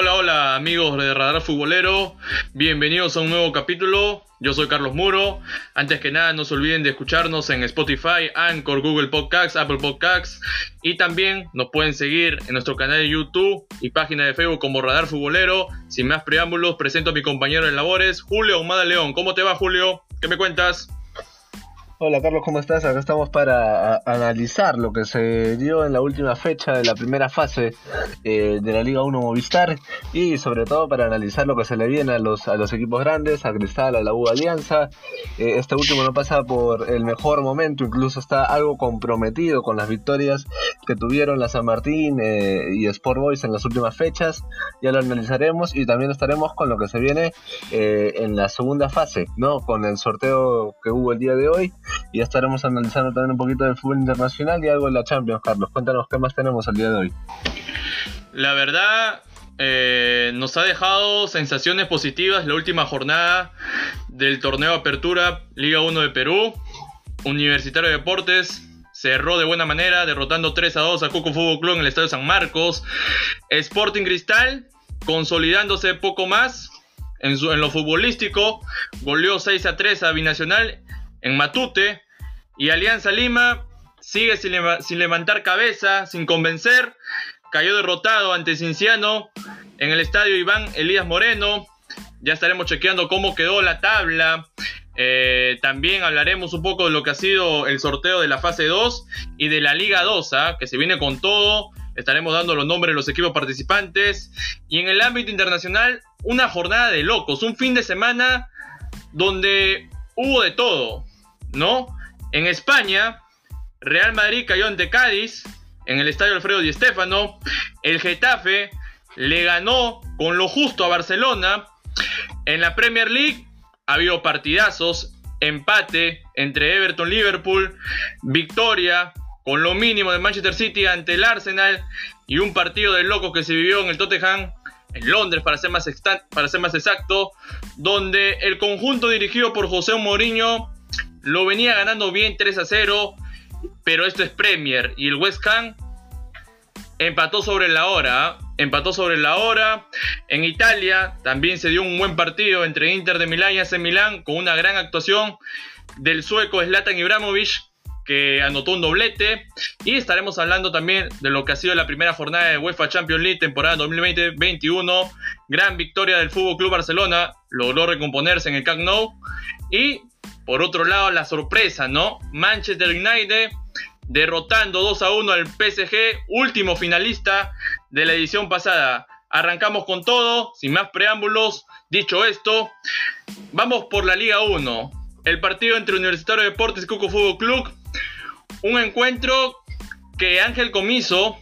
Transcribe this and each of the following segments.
Hola, hola amigos de Radar Futbolero, bienvenidos a un nuevo capítulo. Yo soy Carlos Muro. Antes que nada, no se olviden de escucharnos en Spotify, Anchor, Google Podcasts, Apple Podcasts y también nos pueden seguir en nuestro canal de YouTube y página de Facebook como Radar Futbolero. Sin más preámbulos, presento a mi compañero en labores, Julio Humada León. ¿Cómo te va, Julio? ¿Qué me cuentas? Hola Carlos, ¿cómo estás? Acá estamos para analizar lo que se dio en la última fecha de la primera fase eh, de la Liga 1 Movistar y sobre todo para analizar lo que se le viene a los, a los equipos grandes, a Cristal, a la U Alianza. Eh, este último no pasa por el mejor momento, incluso está algo comprometido con las victorias que tuvieron la San Martín eh, y Sport Boys en las últimas fechas. Ya lo analizaremos y también estaremos con lo que se viene en la segunda fase, ¿no? Con el sorteo que hubo el día de hoy y estaremos analizando también un poquito del fútbol internacional y algo de la Champions, Carlos. Cuéntanos qué más tenemos el día de hoy. La verdad, eh, nos ha dejado sensaciones positivas la última jornada del torneo Apertura Liga 1 de Perú. Universitario de Deportes cerró de buena manera, derrotando 3 a 2 a Cuco Fútbol Club en el Estadio San Marcos. Sporting Cristal, consolidándose poco más en, en lo futbolístico, goleó 6 a 3 a Binacional en Matute. Y Alianza Lima sigue sin, levantar cabeza, sin convencer. Cayó derrotado ante Cinciano en el estadio Iván Elías Moreno. Ya estaremos chequeando cómo quedó la tabla. Eh, también hablaremos un poco de lo que ha sido el sorteo de la fase 2 y de la Liga 2, ¿ah? que se viene con todo. Estaremos dando los nombres de los equipos participantes. Y en el ámbito internacional, una jornada de locos. Un fin de semana donde hubo de todo. ¿No? En España, Real Madrid cayó ante Cádiz en el estadio Alfredo Di Stéfano. El Getafe le ganó con lo justo a Barcelona. En la Premier League ha habido partidazos, empate entre Everton y Liverpool, victoria con lo mínimo de Manchester City ante el Arsenal y un partido de locos que se vivió en el Tottenham en Londres para ser más, para ser más exacto, donde el conjunto dirigido por José Mourinho lo venía ganando bien 3 a 0, pero esto es Premier y el West Ham empató sobre la hora. Empató sobre la hora. En Italia también se dio un buen partido entre Inter de Milán y AC Milán con una gran actuación del sueco Zlatan Ibrahimovic que anotó un doblete y estaremos hablando también de lo que ha sido la primera jornada de UEFA Champions League temporada 2020-21. Gran victoria del Fútbol Club Barcelona, logró recomponerse en el Camp Nou y por otro lado, la sorpresa, ¿no? Manchester United derrotando 2 a 1 al PSG, último finalista de la edición pasada. Arrancamos con todo, sin más preámbulos. Dicho esto, vamos por la Liga 1. El partido entre Universitario de Deportes y Cuco Fútbol Club. Un encuentro que Ángel Comiso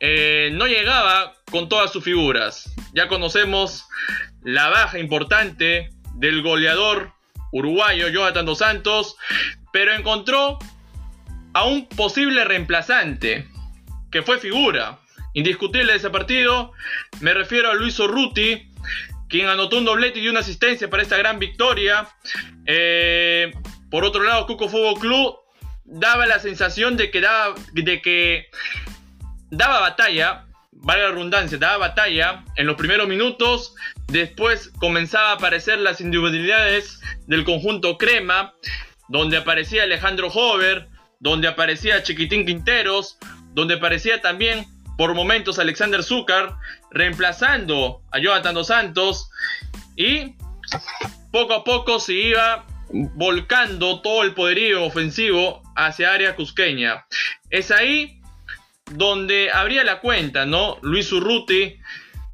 eh, no llegaba con todas sus figuras. Ya conocemos la baja importante del goleador uruguayo Jonathan Dos Santos, pero encontró a un posible reemplazante, que fue figura indiscutible de ese partido. Me refiero a Luis Orruti, quien anotó un doblete y una asistencia para esta gran victoria. Eh, por otro lado, Cuco Fútbol Club daba la sensación de que daba, de que daba batalla, vale la redundancia, daba batalla en los primeros minutos. Después comenzaba a aparecer las individualidades del conjunto Crema, donde aparecía Alejandro Hover, donde aparecía Chiquitín Quinteros, donde aparecía también por momentos Alexander Zúcar, reemplazando a Jonathan Dos Santos, y poco a poco se iba volcando todo el poderío ofensivo hacia área cusqueña. Es ahí donde abría la cuenta, ¿no? Luis Urruti.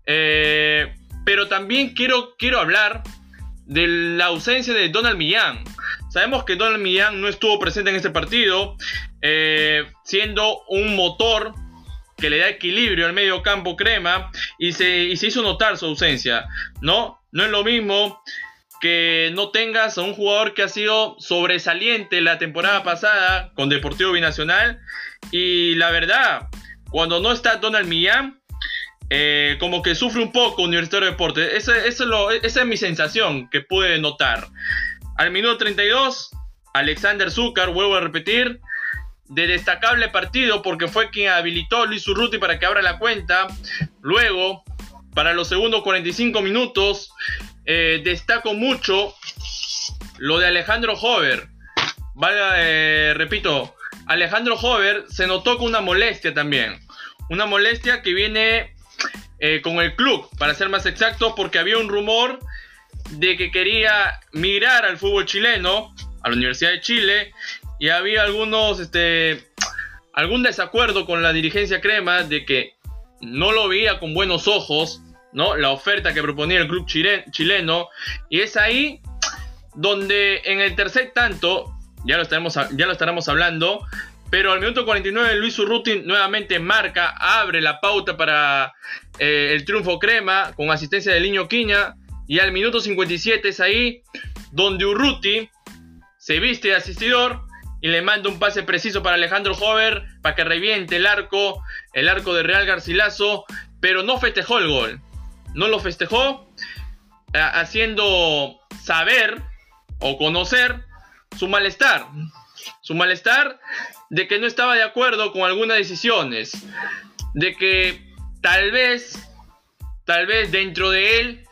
Eh, pero también quiero, quiero hablar de la ausencia de Donald Millán. Sabemos que Donald Millán no estuvo presente en este partido, eh, siendo un motor que le da equilibrio al medio campo crema y se, se hizo notar su ausencia. No, no es lo mismo que no tengas a un jugador que ha sido sobresaliente la temporada pasada con Deportivo Binacional y la verdad, cuando no está Donald Millán, eh, como que sufre un poco Universitario de Deportes. Esa, es mi sensación que pude notar. Al minuto 32, Alexander Zúcar, vuelvo a repetir, de destacable partido porque fue quien habilitó Luis Urruti para que abra la cuenta. Luego, para los segundos 45 minutos, eh, destaco mucho lo de Alejandro Hover. Vale, repito, Alejandro Hover se notó con una molestia también. Una molestia que viene con el club, para ser más exacto, porque había un rumor de que quería migrar al fútbol chileno, a la Universidad de Chile, y había algunos, este, algún desacuerdo con la dirigencia crema de que no lo veía con buenos ojos, ¿no? La oferta que proponía el club chileno, y es ahí donde en el tercer tanto, ya lo estaremos, ya lo estaremos hablando, pero al minuto 49 Luis Urruti nuevamente marca, abre la pauta para eh, el triunfo crema con asistencia de Liño Quiña. Y al minuto 57 es ahí donde Urruti se viste de asistidor y le manda un pase preciso para Alejandro Hover para que reviente el arco, el arco de Real Garcilaso, pero no festejó el gol. No lo festejó, haciendo saber o conocer su malestar. Su malestar de que no estaba de acuerdo con algunas decisiones. De que tal vez, tal vez dentro de él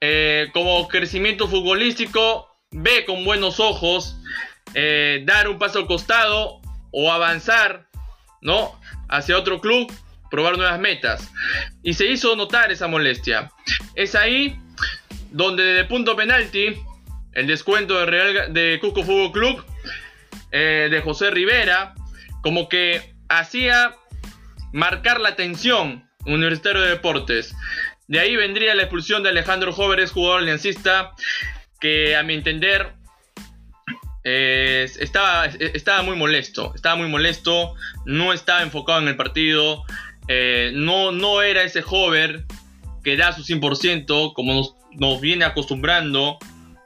eh, como crecimiento futbolístico, ve con buenos ojos eh, dar un paso al costado o avanzar, ¿no? Hacia otro club, probar nuevas metas. Y se hizo notar esa molestia. Es ahí donde de punto penalti, el descuento de, Real, de Cusco Fútbol Club, eh, de José Rivera, como que hacía marcar la tensión Universitario de Deportes. De ahí vendría la expulsión de Alejandro Jóvenes, jugador aliancista, que a mi entender estaba, muy molesto. Estaba muy molesto, no estaba enfocado en el partido, eh, no, no era ese joven que da su 100% como nos, nos viene acostumbrando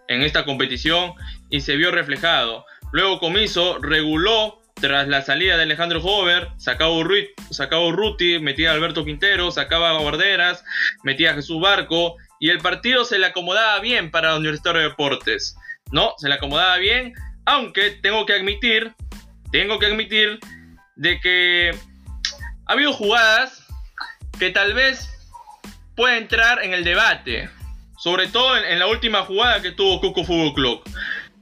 en esta competición y se vio reflejado. Luego Comiso reguló tras la salida de Alejandro Hover, sacaba, sacaba Urruti, metía a Alberto Quintero, sacaba a Guarderas, metía a Jesús Barco, y el partido se le acomodaba bien para Universitario de Deportes, ¿no? Se le acomodaba bien, aunque tengo que admitir, tengo que admitir de que ha habido jugadas que tal vez puede entrar en el debate, sobre todo en, la última jugada que tuvo Cuco Fútbol Club.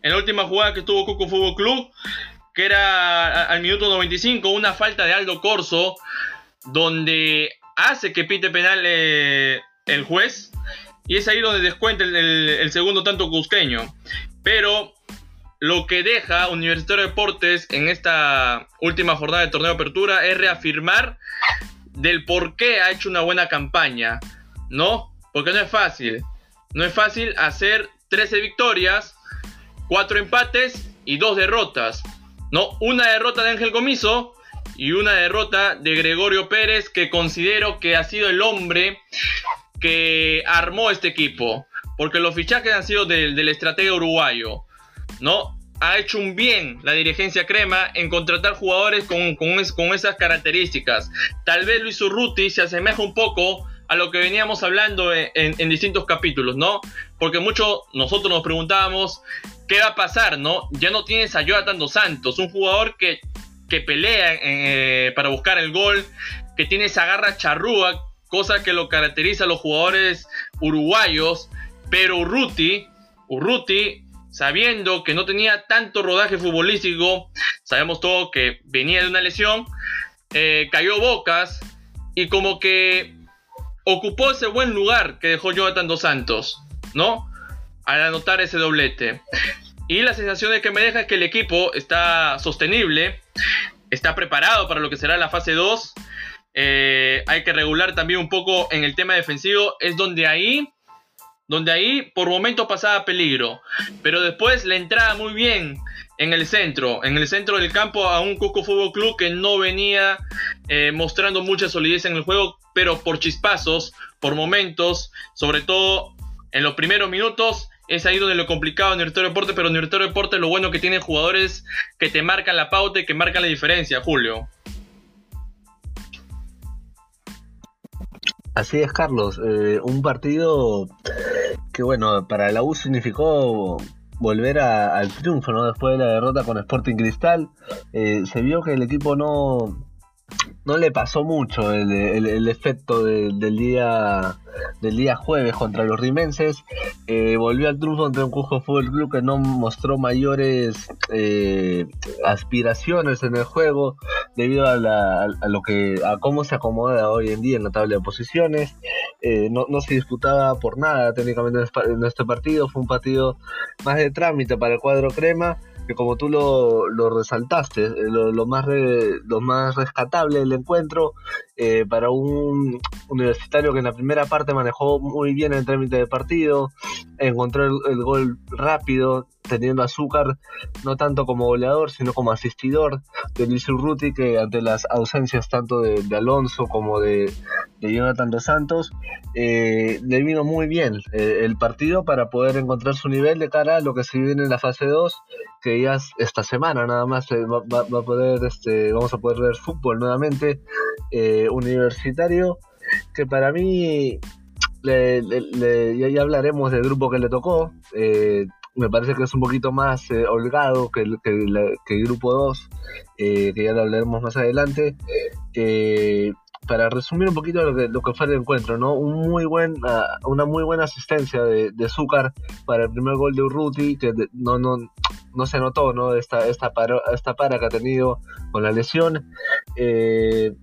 En la última jugada que tuvo Cuco Fútbol Club, que era al minuto 95, una falta de Aldo Corso, donde hace que pite penal eh, el juez, y es ahí donde descuenta el, segundo tanto cusqueño. Pero lo que deja Universitario de Deportes en esta última jornada de torneo de apertura es reafirmar del por qué ha hecho una buena campaña, ¿no? Porque no es fácil. No es fácil hacer 13 victorias, 4 empates y 2 derrotas. No, una derrota de Ángel Comiso y una derrota de Gregorio Pérez que considero que ha sido el hombre que armó este equipo. Porque los fichajes han sido del, del estratega uruguayo. ¿No? Ha hecho un bien la dirigencia crema en contratar jugadores con, con, esas características. Tal vez Luis Urruti se asemeja un poco a lo que veníamos hablando en, en, distintos capítulos, ¿no? Porque mucho nosotros nos preguntábamos ¿qué va a pasar, no? Ya no tienes a Jonathan Dos Santos, un jugador que, que pelea eh, para buscar el gol, que tiene esa garra charrúa, cosa que lo caracteriza a los jugadores uruguayos, pero Urruti, Urruti, sabiendo que no tenía tanto rodaje futbolístico, sabemos todo que venía de una lesión, eh, cayó bocas y como que ocupó ese buen lugar que dejó Jonathan Dos Santos, ¿no? Al anotar ese doblete. Y la sensación de que me deja es que el equipo está sostenible, está preparado para lo que será la fase 2. Eh, hay que regular también un poco en el tema defensivo. Es donde ahí, donde ahí por momentos pasaba peligro. Pero después le entraba muy bien en el centro, en el centro del campo a un Cusco Fútbol Club que no venía eh, mostrando mucha solidez en el juego, pero por chispazos, por momentos, sobre todo en los primeros minutos, es ahí donde lo complicado en Universitario Deporte, pero en Universitario Deporte lo bueno que tiene jugadores que te marcan la pauta y que marcan la diferencia, Julio. Así es, Carlos. Eh, un partido que, bueno, para la U significó volver al triunfo, ¿no? Después de la derrota con Sporting Cristal. Eh, se vio que el equipo no, no le pasó mucho el, efecto del día del día jueves contra los rimenses. Eh, volvió al triunfo contra un Cusco Fútbol Club que no mostró mayores eh, aspiraciones en el juego debido a, lo que a cómo se acomoda hoy en día en la tabla de posiciones. Eh, no, se disputaba por nada técnicamente en este partido. Fue un partido más de trámite para el cuadro crema que como tú lo, resaltaste, eh, lo, más lo más rescatable del encuentro eh, para un universitario que en la primera parte manejó muy bien el trámite de partido, encontró el, gol rápido, teniendo azúcar no tanto como goleador, sino como asistidor de Luis Urruti, que ante las ausencias tanto de, Alonso como de, Jonathan dos Santos, eh, le vino muy bien el partido para poder encontrar su nivel de cara a lo que se viene en la fase 2 que ya esta semana nada más eh, va, a poder, este, vamos a poder ver fútbol nuevamente eh, universitario, que para mí ya, hablaremos del grupo que le tocó. Eh, me parece que es un poquito más holgado que el, que, grupo 2, que ya lo hablaremos más adelante para resumir un poquito lo que, lo que fue el encuentro, ¿no? Un muy buen, ah, una muy buena asistencia de, de Zúcar para el primer gol de Urruti, que no, no, no se notó, ¿no? Esta, esta, esta para que ha tenido con la lesión. Eh,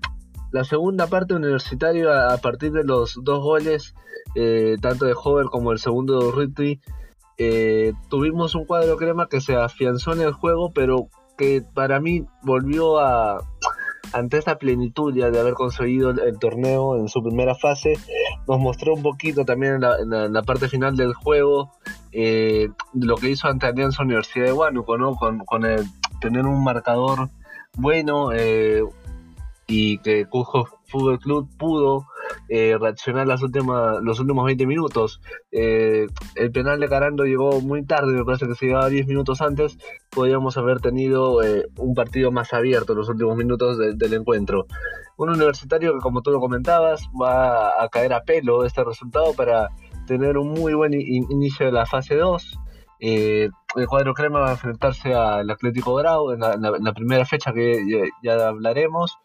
la segunda parte universitario, a, partir de los dos goles, eh, tanto de Hover como el segundo de Urruti, eh, tuvimos un cuadro crema que se afianzó en el juego, pero que para mí volvió a ante esta plenitud ya de haber conseguido el, torneo en su primera fase, nos mostró un poquito también en la, parte final del juego eh, lo que hizo ante Alianza Universidad de Huánuco, ¿no? Con, con el tener un marcador bueno eh, y que Cusco Fútbol Club pudo eh, reaccionar las últimas, los últimos 20 minutos. Eh, el penal de Carando llegó muy tarde, me parece que si llegaba 10 minutos antes, podríamos haber tenido eh, un partido más abierto en los últimos minutos del encuentro. Un universitario que, como tú lo comentabas, va a caer a pelo este resultado para tener un muy buen inicio de la fase 2. el cuadro crema va a enfrentarse al Atlético Grau en la, primera fecha que ya hablaremos.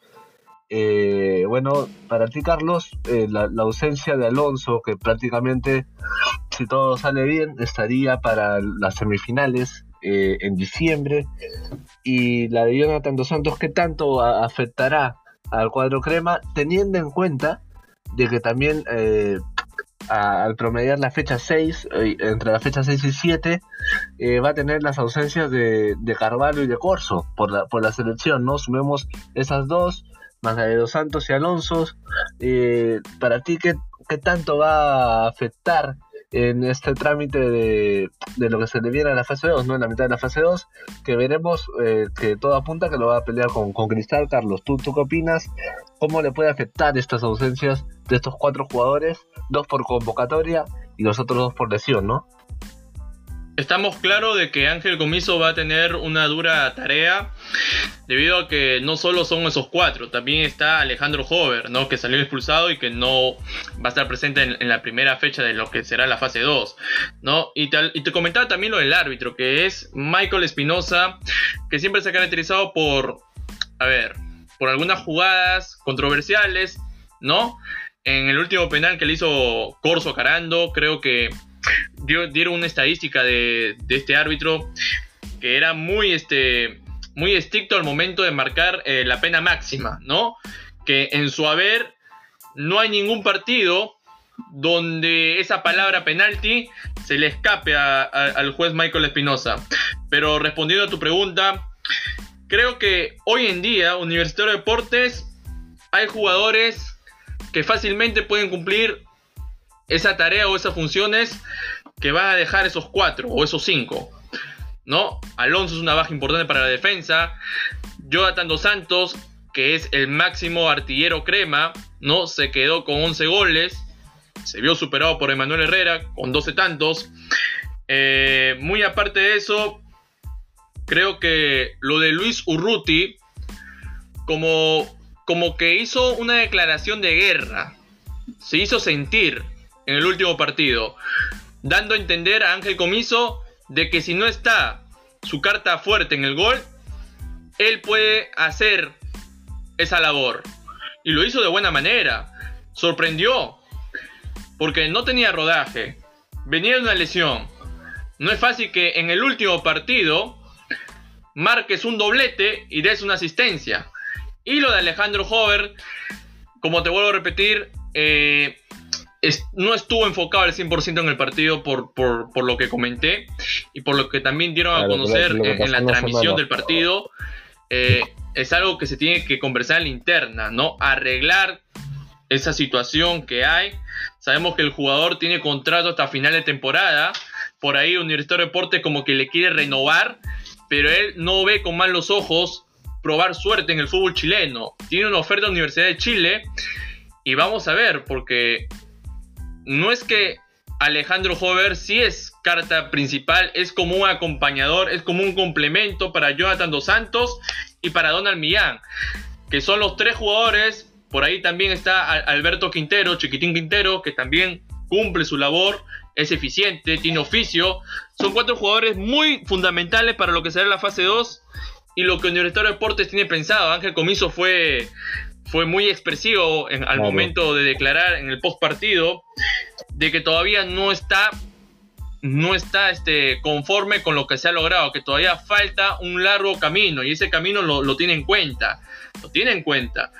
Eh, bueno, para ti, Carlos, eh, la, ausencia de Alonso, que prácticamente, si todo sale bien, estaría para las semifinales eh, en diciembre, y la de Jonathan dos Santos, ¿qué tanto afectará al cuadro crema, teniendo en cuenta de que también al promediar la fecha 6, entre la fecha 6 y 7, va a tener las ausencias de, de Carvalho y de Corso por la, por la selección, ¿no? Sumemos esas dos, más de Dos Santos y Alonso. Eh, para ti, ¿qué, ¿qué, tanto va a afectar en este trámite de, lo que se le viene a la fase 2, ¿no? En la mitad de la fase 2, que veremos eh, que todo apunta que lo va a pelear con, con Cristal. Carlos, ¿tú, ¿tú qué opinas? ¿Cómo le puede afectar estas ausencias de estos cuatro jugadores? Dos por convocatoria y los otros dos por lesión, ¿no? Estamos claros de que Ángel Comiso va a tener una dura tarea debido a que no solo son esos cuatro, también está Alejandro Hover, ¿no? que salió expulsado y que no va a estar presente en, la primera fecha de lo que será la fase 2. ¿no? Y, te, y te comentaba también lo del árbitro, que es Michael Espinosa, que siempre se ha caracterizado por, a ver, por algunas jugadas controversiales, ¿no? En el último penal que le hizo Corso Carando, creo que dieron una estadística de, este árbitro que era muy, este, muy estricto al momento de marcar eh, la pena máxima, ¿no? Que en su haber no hay ningún partido donde esa palabra penalti se le escape al juez Michael Espinosa. Pero respondiendo a tu pregunta, creo que hoy en día, Universitario de Deportes, hay jugadores que fácilmente pueden cumplir esa tarea o esas funciones que va a dejar esos cuatro o esos cinco. ¿No? Alonso es una baja importante para la defensa. Jonathan Dos Santos, que es el máximo artillero crema, ¿no? Se quedó con 11 goles. Se vio superado por Emanuel Herrera con 12 tantos. Eh, muy aparte de eso, creo que lo de Luis Urruti, como, como que hizo una declaración de guerra. Se hizo sentir en el último partido, dando a entender a Ángel Comiso de que si no está su carta fuerte en el gol, él puede hacer esa labor. y lo hizo de buena manera. Sorprendió, porque no tenía rodaje, venía de una lesión. No es fácil que en el último partido marques un doblete y des una asistencia. Y lo de Alejandro Hover, como te vuelvo a repetir, eh, no estuvo enfocado al 100% en el partido por, lo que comenté y por lo que también dieron a conocer en, la transmisión del partido. Eh, es algo que se tiene que conversar en la interna, ¿no? Arreglar esa situación que hay. Sabemos que el jugador tiene contrato hasta final de temporada. Por ahí Universitario de Deportes como que le quiere renovar, pero él no ve con malos ojos probar suerte en el fútbol chileno. Tiene una oferta de Universidad de Chile y vamos a ver, porque no es que Alejandro Hover sí es carta principal, es como un acompañador, es como un complemento para Jonathan Dos Santos y para Donald Millán, que son los tres jugadores. Por ahí también está Alberto Quintero, Chiquitín Quintero, que también cumple su labor, es eficiente, tiene oficio. Son cuatro jugadores muy fundamentales para lo que será la fase 2 y lo que Universitario de Deportes tiene pensado. Ángel Comiso fue fue muy expresivo al momento de declarar en el post partido de que todavía no está no está este, conforme con lo que se ha logrado, que todavía falta un largo camino y ese camino lo, lo tiene en cuenta, lo tiene en cuenta.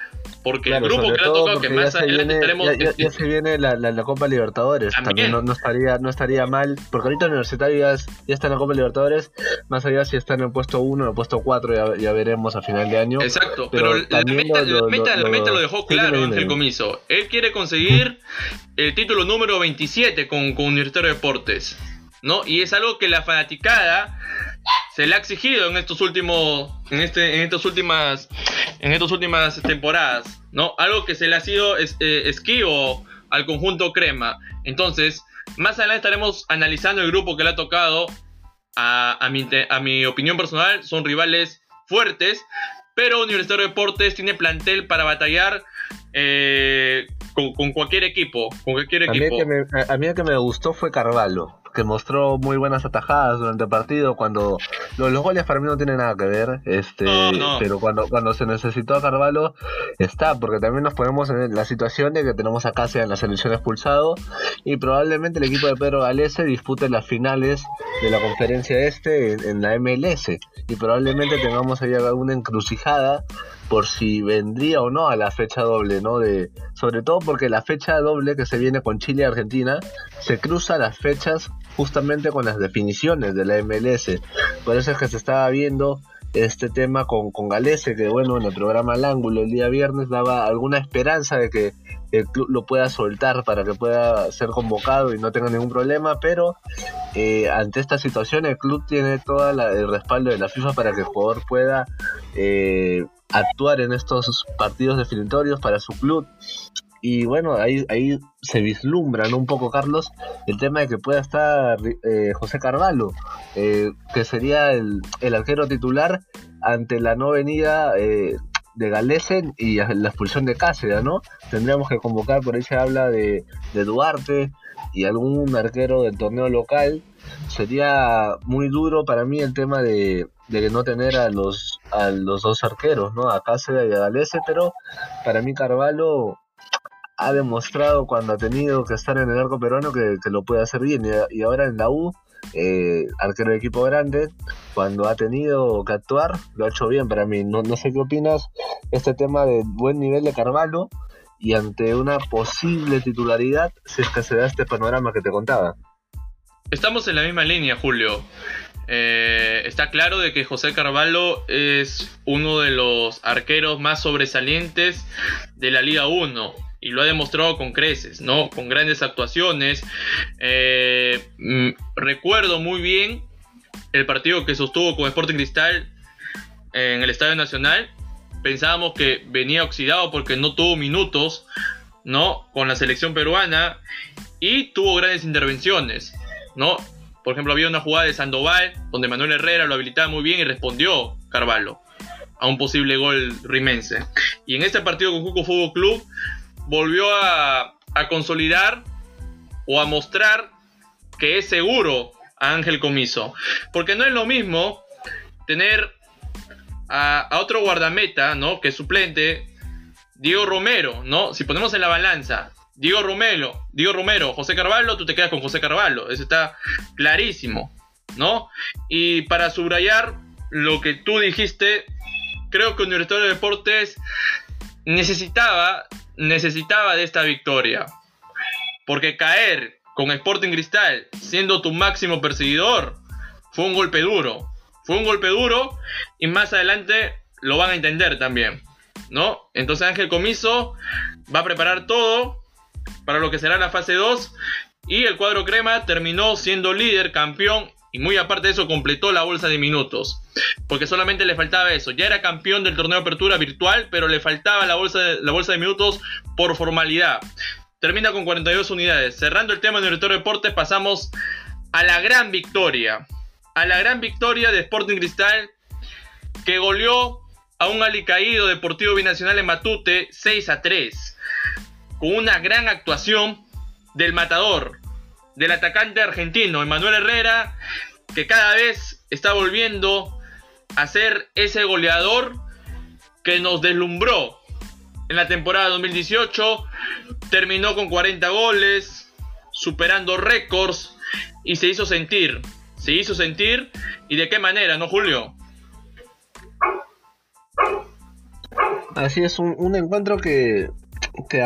Porque el grupo que le ha tocado, que más adelante estaremos. Ya, se viene la, la, Copa Libertadores. También, no, estaría, no estaría mal. Porque ahorita Universitario ya, está en la Copa Libertadores. Más allá si está en el puesto 1 o en el puesto 4, ya, veremos a final de año. Exacto, pero, la, meta, lo, meta, lo, dejó claro Ángel Comiso. Él quiere conseguir el título número 27 con, con Universitario de Deportes. ¿no? Y es algo que la fanaticada se le ha exigido en estos últimos en este en estas últimas en estas últimas temporadas no algo que se le ha sido eh, esquivo al conjunto crema. Entonces más adelante estaremos analizando el grupo que le ha tocado. A, a, mi, a mi opinión personal son rivales fuertes pero Universitario de Deportes tiene plantel para batallar eh, con, cualquier equipo con cualquier equipo. a mí, a mí el que me gustó fue Carvalho que mostró muy buenas atajadas durante el partido. Cuando los, goles para mí no tienen nada que ver, este, pero cuando, cuando se necesitó a Carvalho está, porque también nos ponemos en la situación de que tenemos a Casia en la selección expulsado y probablemente el equipo de Pedro Galese dispute las finales de la conferencia este en, la MLS y probablemente tengamos ahí alguna encrucijada por si vendría o no a la fecha doble, ¿no? De, sobre todo porque la fecha doble que se viene con Chile y Argentina se cruza las fechas justamente con las definiciones de la MLS. Por eso es que se estaba viendo este tema con, con Galese, que bueno, en el programa Al Ángulo el día viernes daba alguna esperanza de que el club lo pueda soltar para que pueda ser convocado y no tenga ningún problema, pero eh, ante esta situación el club tiene todo el respaldo de la FIFA para que el jugador pueda eh, actuar en estos partidos definitorios para su club y bueno, ahí, ahí se vislumbra un poco, Carlos, el tema de que pueda estar eh, José Carvalho, eh, que sería el, arquero titular ante la no venida eh, de Galesen y la expulsión de Cáceres, ¿no? Tendríamos que convocar, por ahí se habla de, Duarte y algún arquero del torneo local. Sería muy duro para mí el tema de, de no tener a los, a los dos arqueros, ¿no? A Cáceres y a Galese, pero para mí Carvalho ha demostrado cuando ha tenido que estar en el arco peruano que, lo puede hacer bien. Y, ahora en la U, eh, arquero de equipo grande, cuando ha tenido que actuar, lo ha hecho bien para mí. No, no sé qué opinas este tema de buen nivel de Carvalho y ante una posible titularidad, si es que se da este panorama que te contaba. Estamos en la misma línea, Julio. Eh, está claro de que José Carvalho es uno de los arqueros más sobresalientes de la Liga 1 y lo ha demostrado con creces, ¿no? Con grandes actuaciones. Eh, mm, recuerdo muy bien el partido que sostuvo con Sporting Cristal en el Estadio Nacional. Pensábamos que venía oxidado porque no tuvo minutos, ¿no? Con la selección peruana y tuvo grandes intervenciones, ¿no? Por ejemplo, había una jugada de Sandoval donde Manuel Herrera lo habilitaba muy bien y respondió Carvalho a un posible gol rimense. Y en este partido con Juco Fútbol Club volvió a, consolidar o a mostrar que es seguro a Ángel Comiso. Porque no es lo mismo tener a, otro guardameta, ¿no? Que es suplente, Diego Romero, ¿no? Si ponemos en la balanza, Diego Romero, Diego Romero, José Carvalho, tú te quedas con José Carvalho, eso está clarísimo, ¿no? Y para subrayar lo que tú dijiste, creo que Universitario de Deportes necesitaba, necesitaba de esta victoria. Porque caer con Sporting Cristal siendo tu máximo perseguidor fue un golpe duro. Fue un golpe duro y más adelante lo van a entender también. ¿No? Entonces Ángel Comiso va a preparar todo para lo que será la fase 2 y el cuadro crema terminó siendo líder, campeón y muy aparte de eso completó la bolsa de minutos. Porque solamente le faltaba eso. Ya era campeón del torneo de apertura virtual, pero le faltaba la bolsa de, la bolsa de minutos por formalidad. Termina con 42 unidades. Cerrando el tema de Director de Deportes, pasamos a la gran victoria. A la gran victoria de Sporting Cristal que goleó a un alicaído Deportivo Binacional en Matute 6 a 3. Con una gran actuación del matador, del atacante argentino, Emanuel Herrera, que cada vez está volviendo a ser ese goleador que nos deslumbró en la temporada 2018. Terminó con 40 goles, superando récords y se hizo sentir. Se hizo sentir y de qué manera, ¿no, Julio? Así es, un, un encuentro que que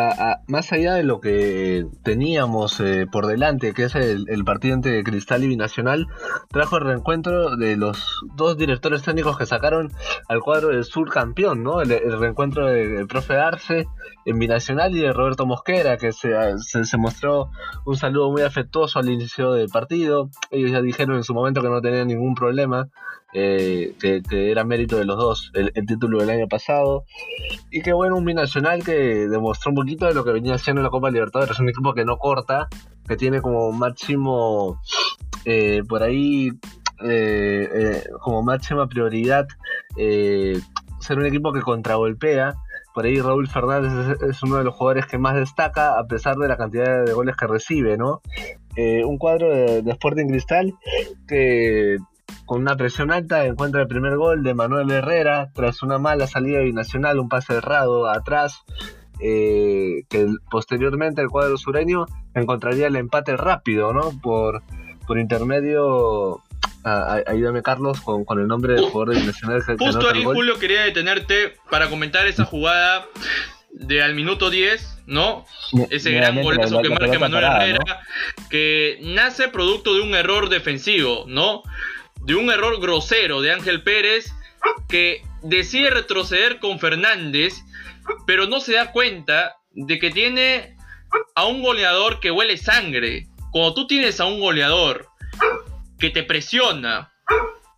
más allá de lo que teníamos eh, por delante, que es el, partido entre Cristal y Binacional, trajo el reencuentro de los dos directores técnicos que sacaron al cuadro del sur campeón, ¿no? El, reencuentro del profe Arce en Binacional y de Roberto Mosquera, que se, se, mostró un saludo muy afectuoso al inicio del partido. Ellos ya dijeron en su momento que no tenían ningún problema eh, que, era mérito de los dos el, título del año pasado. Y que bueno, un binacional que demostró un poquito de lo que venía haciendo en la Copa Libertadores. Un equipo que no corta, que tiene como máximo eh, por ahí, eh, como máxima prioridad ser un equipo que contragolpea. Por ahí Raúl Fernández es, uno de los jugadores que más destaca a pesar de la cantidad de goles que recibe, ¿no? un cuadro de, de Sporting Cristal que con una presión alta encuentra el primer gol de Manuel Herrera tras una mala salida binacional, un pase errado atrás, eh, que posteriormente el cuadro sureño encontraría el empate rápido, ¿no? Por, por intermedio, ayúdame Carlos con, el nombre del jugador de binacional. Justo ahí, Julio, quería detenerte para comentar esa jugada de al minuto 10, ¿no? Ese gran golazo que marca Manuel Herrera, que nace producto de un error defensivo, ¿no? De un error grosero de Ángel Pérez que decide retroceder con Fernández, pero no se da cuenta de que tiene a un goleador que huele sangre. Cuando tú tienes a un goleador que te presiona,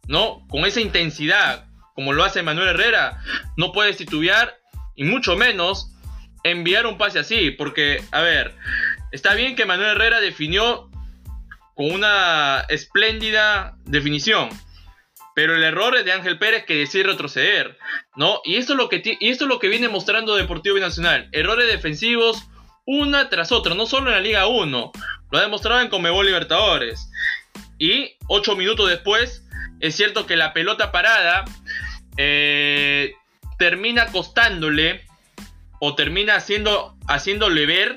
¿no? Con esa intensidad, como lo hace Manuel Herrera, no puedes titubear y mucho menos enviar un pase así, porque, a ver, está bien que Manuel Herrera definió con una espléndida definición. Pero el error es de Ángel Pérez que decide retroceder, ¿no? Y esto es lo que, y esto es lo que viene mostrando Deportivo Binacional. Errores defensivos una tras otra, no solo en la Liga 1, lo ha demostrado en Comebol Libertadores. Y ocho minutos después, es cierto que la pelota parada eh, termina costándole o termina haciendo, haciéndole ver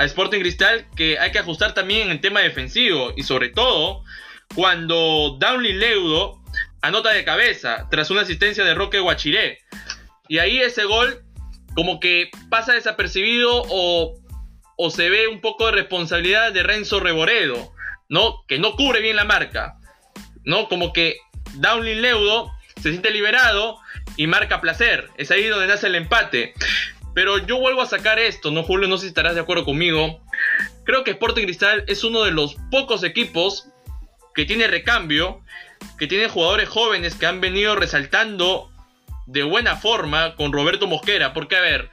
a Sporting Cristal que hay que ajustar también en el tema defensivo y sobre todo cuando Downley Leudo anota de cabeza tras una asistencia de Roque Guachiré. Y ahí ese gol como que pasa desapercibido o, o se ve un poco de responsabilidad de Renzo Reboredo, ¿no? Que no cubre bien la marca, ¿no? Como que Downley Leudo se siente liberado y marca placer. Es ahí donde nace el empate. Pero yo vuelvo a sacar esto, ¿no, Julio? No sé si estarás de acuerdo conmigo. Creo que Sporting Cristal es uno de los pocos equipos que tiene recambio, que tiene jugadores jóvenes que han venido resaltando de buena forma con Roberto Mosquera. Porque, a ver,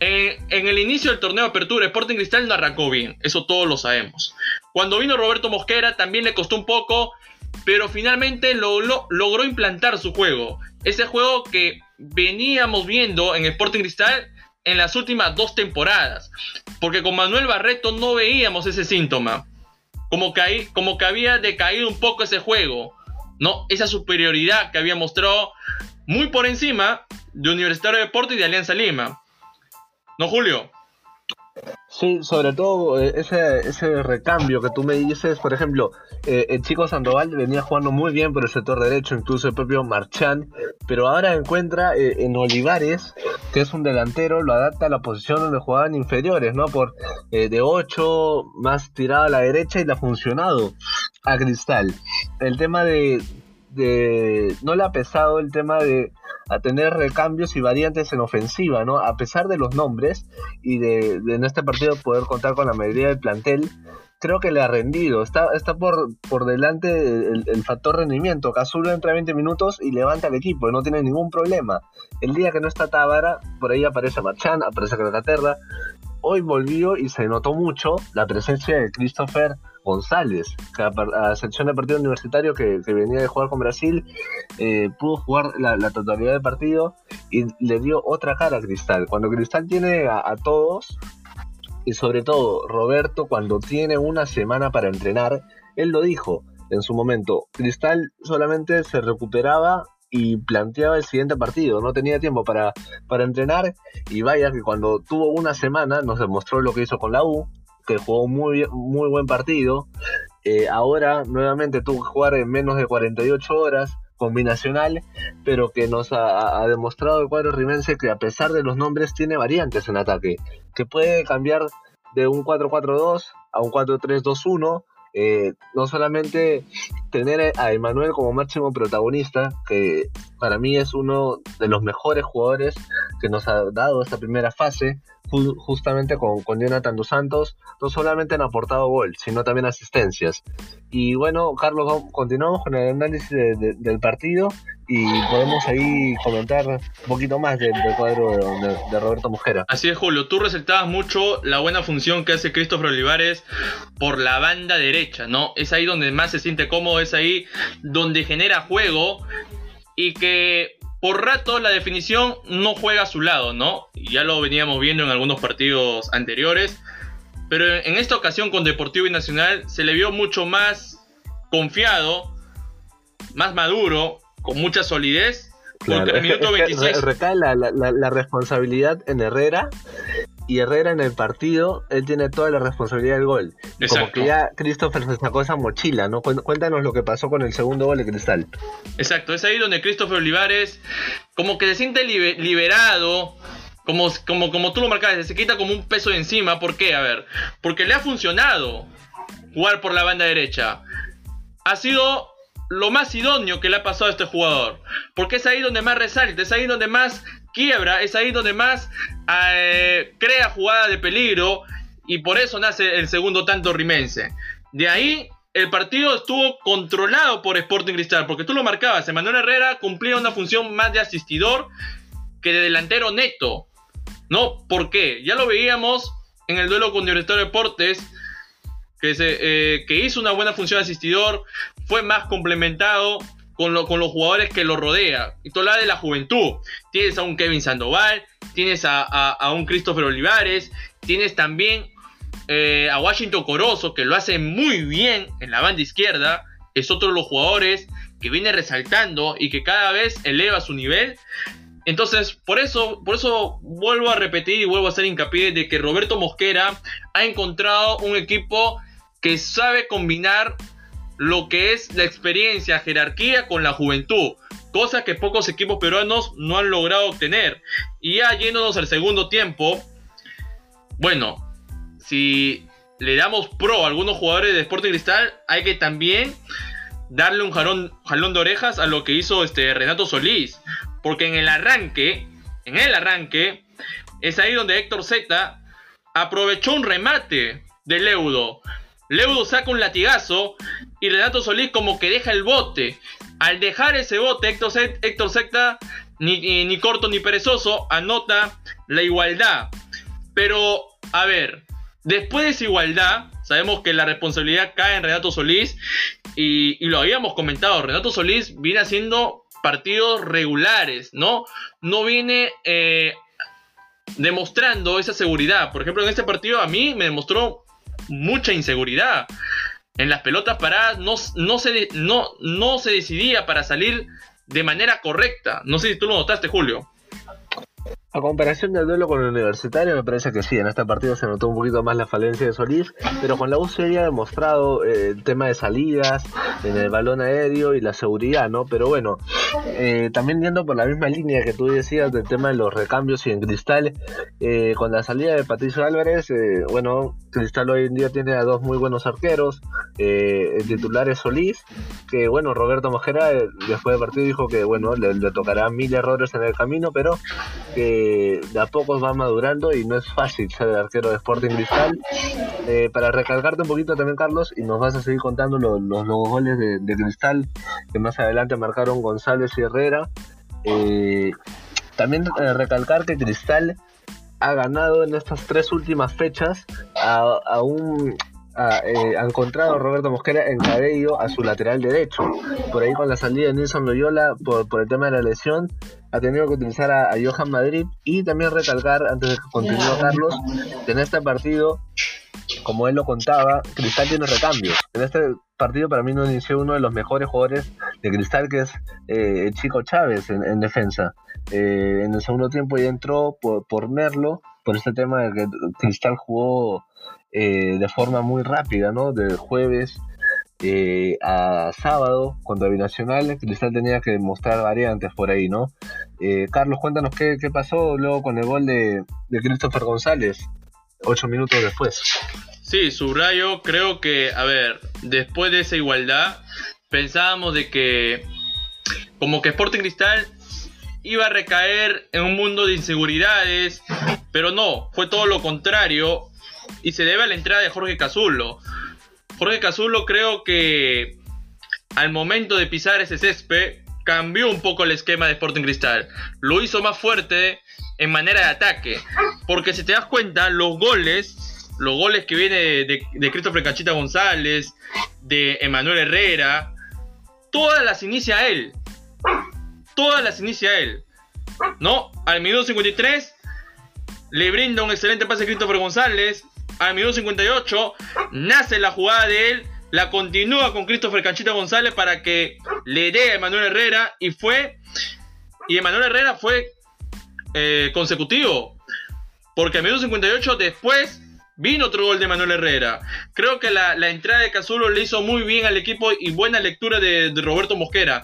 en, el inicio del torneo de apertura, Sporting Cristal no arrancó bien, eso todos lo sabemos. Cuando vino Roberto Mosquera también le costó un poco, pero finalmente logró implantar su juego. Ese juego que veníamos viendo en Sporting Cristal en las últimas dos temporadas. Porque con Manuel Barreto no veíamos ese síntoma. Como que, como que había decaído un poco ese juego. ¿no? Esa superioridad que había mostrado muy por encima de Universitario de Deportes y de Alianza Lima. ¿No, Julio? Sí, sobre todo eh, ese, ese recambio que tú me dices, por ejemplo, eh, el chico Sandoval venía jugando muy bien por el sector derecho, incluso el propio Marchán, pero ahora encuentra eh, en Olivares, que es un delantero, lo adapta a la posición donde jugaban inferiores, ¿no? Por de 8 más tirada a la derecha y le ha funcionado a Cristal. El tema de, no le ha pesado el tema de a tener recambios y variantes en ofensiva, ¿no? A pesar de los nombres y de, en este partido poder contar con la mayoría del plantel, creo que le ha rendido. Está, está por, por delante el, factor rendimiento. Cazulo entra 20 minutos y levanta el equipo, no tiene ningún problema. El día que no está Tábara, por ahí aparece Marchán, aparece Calacaterra. Hoy volvió y se notó mucho la presencia de Christopher González, que a, sección de partido universitario que, venía de jugar con Brasil, eh, pudo jugar la, totalidad del partido y le dio otra cara a Cristal. Cuando Cristal tiene a, todos, y sobre todo Roberto, cuando tiene una semana para entrenar, él lo dijo en su momento, Cristal solamente se recuperaba y planteaba el siguiente partido, no tenía tiempo para, para entrenar y vaya que cuando tuvo una semana nos demostró lo que hizo con la U, que jugó muy, muy buen partido. Eh, ahora nuevamente tuvo que jugar en menos de 48 horas combinacional, pero que nos ha, demostrado el cuadro rimense que a pesar de los nombres tiene variantes en ataque, que puede cambiar de un 4-4-2 a un 4-3-2-1 eh, no solamente tener a Emanuel como máximo protagonista, que para mí es uno de los mejores jugadores que nos ha dado esta primera fase, justamente con, con Jonathan dos Santos, no solamente han aportado gol, sino también asistencias. Y bueno, Carlos, continuamos con el análisis del partido y podemos ahí comentar un poquito más del, cuadro de, Roberto Mujera. Así es, Julio, tú resaltabas mucho la buena función que hace Christopher Olivares por la banda derecha, ¿no? Es ahí donde más se siente cómodo, es ahí donde genera juego y que por rato la definición no juega a su lado, ¿no? Ya lo veníamos viendo en algunos partidos anteriores. Pero en esta ocasión con Deportivo y Nacional se le vio mucho más confiado, más maduro, con mucha solidez. Claro, el minuto 26... recae la, la, responsabilidad en Herrera y Herrera en el partido, él tiene toda la responsabilidad del gol. Como que ya Christopher se sacó esa mochila, ¿no? Cuéntanos lo que pasó con el segundo gol de Cristal. Exacto, es ahí donde Christopher Olivares como que se siente liberado, como, como, como tú lo marcabas, se quita como un peso de encima. ¿Por qué? A ver, porque le ha funcionado jugar por la banda derecha. Ha sido lo más idóneo que le ha pasado a este jugador. Porque es ahí donde más resalta, es ahí donde más quiebra, es ahí donde más eh, crea jugada de peligro y por eso nace el segundo tanto rimense. De ahí el partido estuvo controlado por Sporting Cristal, porque tú lo marcabas, Emanuel Herrera cumplía una función más de asistidor que de delantero neto. ¿No? ¿Por qué? Ya lo veíamos en el duelo con Universitario Deportes, que, eh, que hizo una buena función de asistidor, fue más complementado con, los jugadores que lo rodea. Y todo la de la juventud. Tienes a un Kevin Sandoval, tienes a, un Christopher Olivares, tienes también eh, a Washington Corozo, que lo hace muy bien en la banda izquierda. Es otro de los jugadores que viene resaltando y que cada vez eleva su nivel. Entonces, por eso, por eso vuelvo a repetir y vuelvo a hacer hincapié de que Roberto Mosquera ha encontrado un equipo que sabe combinar lo que es la experiencia, jerarquía con la juventud, cosa que pocos equipos peruanos no han logrado obtener. Y ya yéndonos al segundo tiempo, bueno, si le damos pro a algunos jugadores de Sporting Cristal, hay que también darle un jalón, jalón de orejas a lo que hizo este Renato Solís, porque en el arranque, en el arranque, es ahí donde Héctor Z aprovechó un remate de Leudo. Leudo saca un latigazo y Renato Solís como que deja el bote. Al dejar ese bote, Héctor, Héctor Secta, ni, ni corto ni perezoso, anota la igualdad. Pero, a ver, después de esa igualdad, sabemos que la responsabilidad cae en Renato Solís y, lo habíamos comentado, Renato Solís viene haciendo partidos regulares, ¿no? No viene eh, demostrando esa seguridad. Por ejemplo, en este partido a mí me demostró mucha inseguridad en las pelotas paradas no, no, se, no, no se decidía para salir de manera correcta. No sé si tú lo notaste, Julio. A comparación del duelo con el Universitario, me parece que sí, en este partido se notó un poquito más la falencia de Solís, pero con la U se había demostrado eh, el tema de salidas, en el balón aéreo y la seguridad, ¿no? Pero bueno, eh, también yendo por la misma línea que tú decías del tema de los recambios y en Cristal, eh, con la salida de Patricio Álvarez, bueno, Cristal hoy en día tiene a dos muy buenos arqueros, el titular es Solís, que bueno, Roberto Mojera después del partido dijo que bueno, le, le tocará mil errores en el camino, pero que de a poco va madurando y no es fácil ser el arquero de Sporting Cristal. Eh, para recalcarte un poquito también, Carlos, y nos vas a seguir contando los, los, goles de, Cristal que más adelante marcaron González y Herrera. Eh, también eh, recalcar que Cristal ha ganado en estas tres últimas fechas a, un ha, encontrado a Roberto Mosquera en cabello a su lateral derecho. Por ahí con la salida de Nilson Loyola por, el tema de la lesión, ha tenido que utilizar a, Johan Madrid y también recalcar, antes de que continúe Carlos, que en este partido, como él lo contaba, Cristal tiene recambios. En este partido para mí no inició uno de los mejores jugadores de Cristal, que es eh, Chico Chávez en, defensa. Eh, en el segundo tiempo ya entró por, por Merlo, por este tema de que Cristal jugó eh, de forma muy rápida, ¿no? De jueves eh, a sábado contra Binacional, Cristal tenía que mostrar variantes por ahí, ¿no? Eh, Carlos, cuéntanos qué, pasó luego con el gol de, de Christopher González, ocho minutos después. Sí, subrayo, creo que, a ver, después de esa igualdad, pensábamos de que como que Sporting Cristal iba a recaer en un mundo de inseguridades, pero no, fue todo lo contrario y se debe a la entrada de Jorge Cazullo. Jorge Cazullo creo que al momento de pisar ese césped cambió un poco el esquema de Sporting Cristal. Lo hizo más fuerte en manera de ataque. Porque si te das cuenta, los goles, los goles que viene de, de Christopher Cachita González, de Emanuel Herrera, todas las inicia él. Todas las inicia él. ¿No? Al minuto 53 le brinda un excelente pase a Christopher González al minuto 58 nace la jugada de él, la continúa con Christopher Canchita González para que le dé a Emanuel Herrera y fue, y Emanuel Herrera fue eh, consecutivo, porque al minuto 58 después vino otro gol de Emanuel Herrera. Creo que la, entrada de Cazulo le hizo muy bien al equipo y buena lectura de Roberto Mosquera.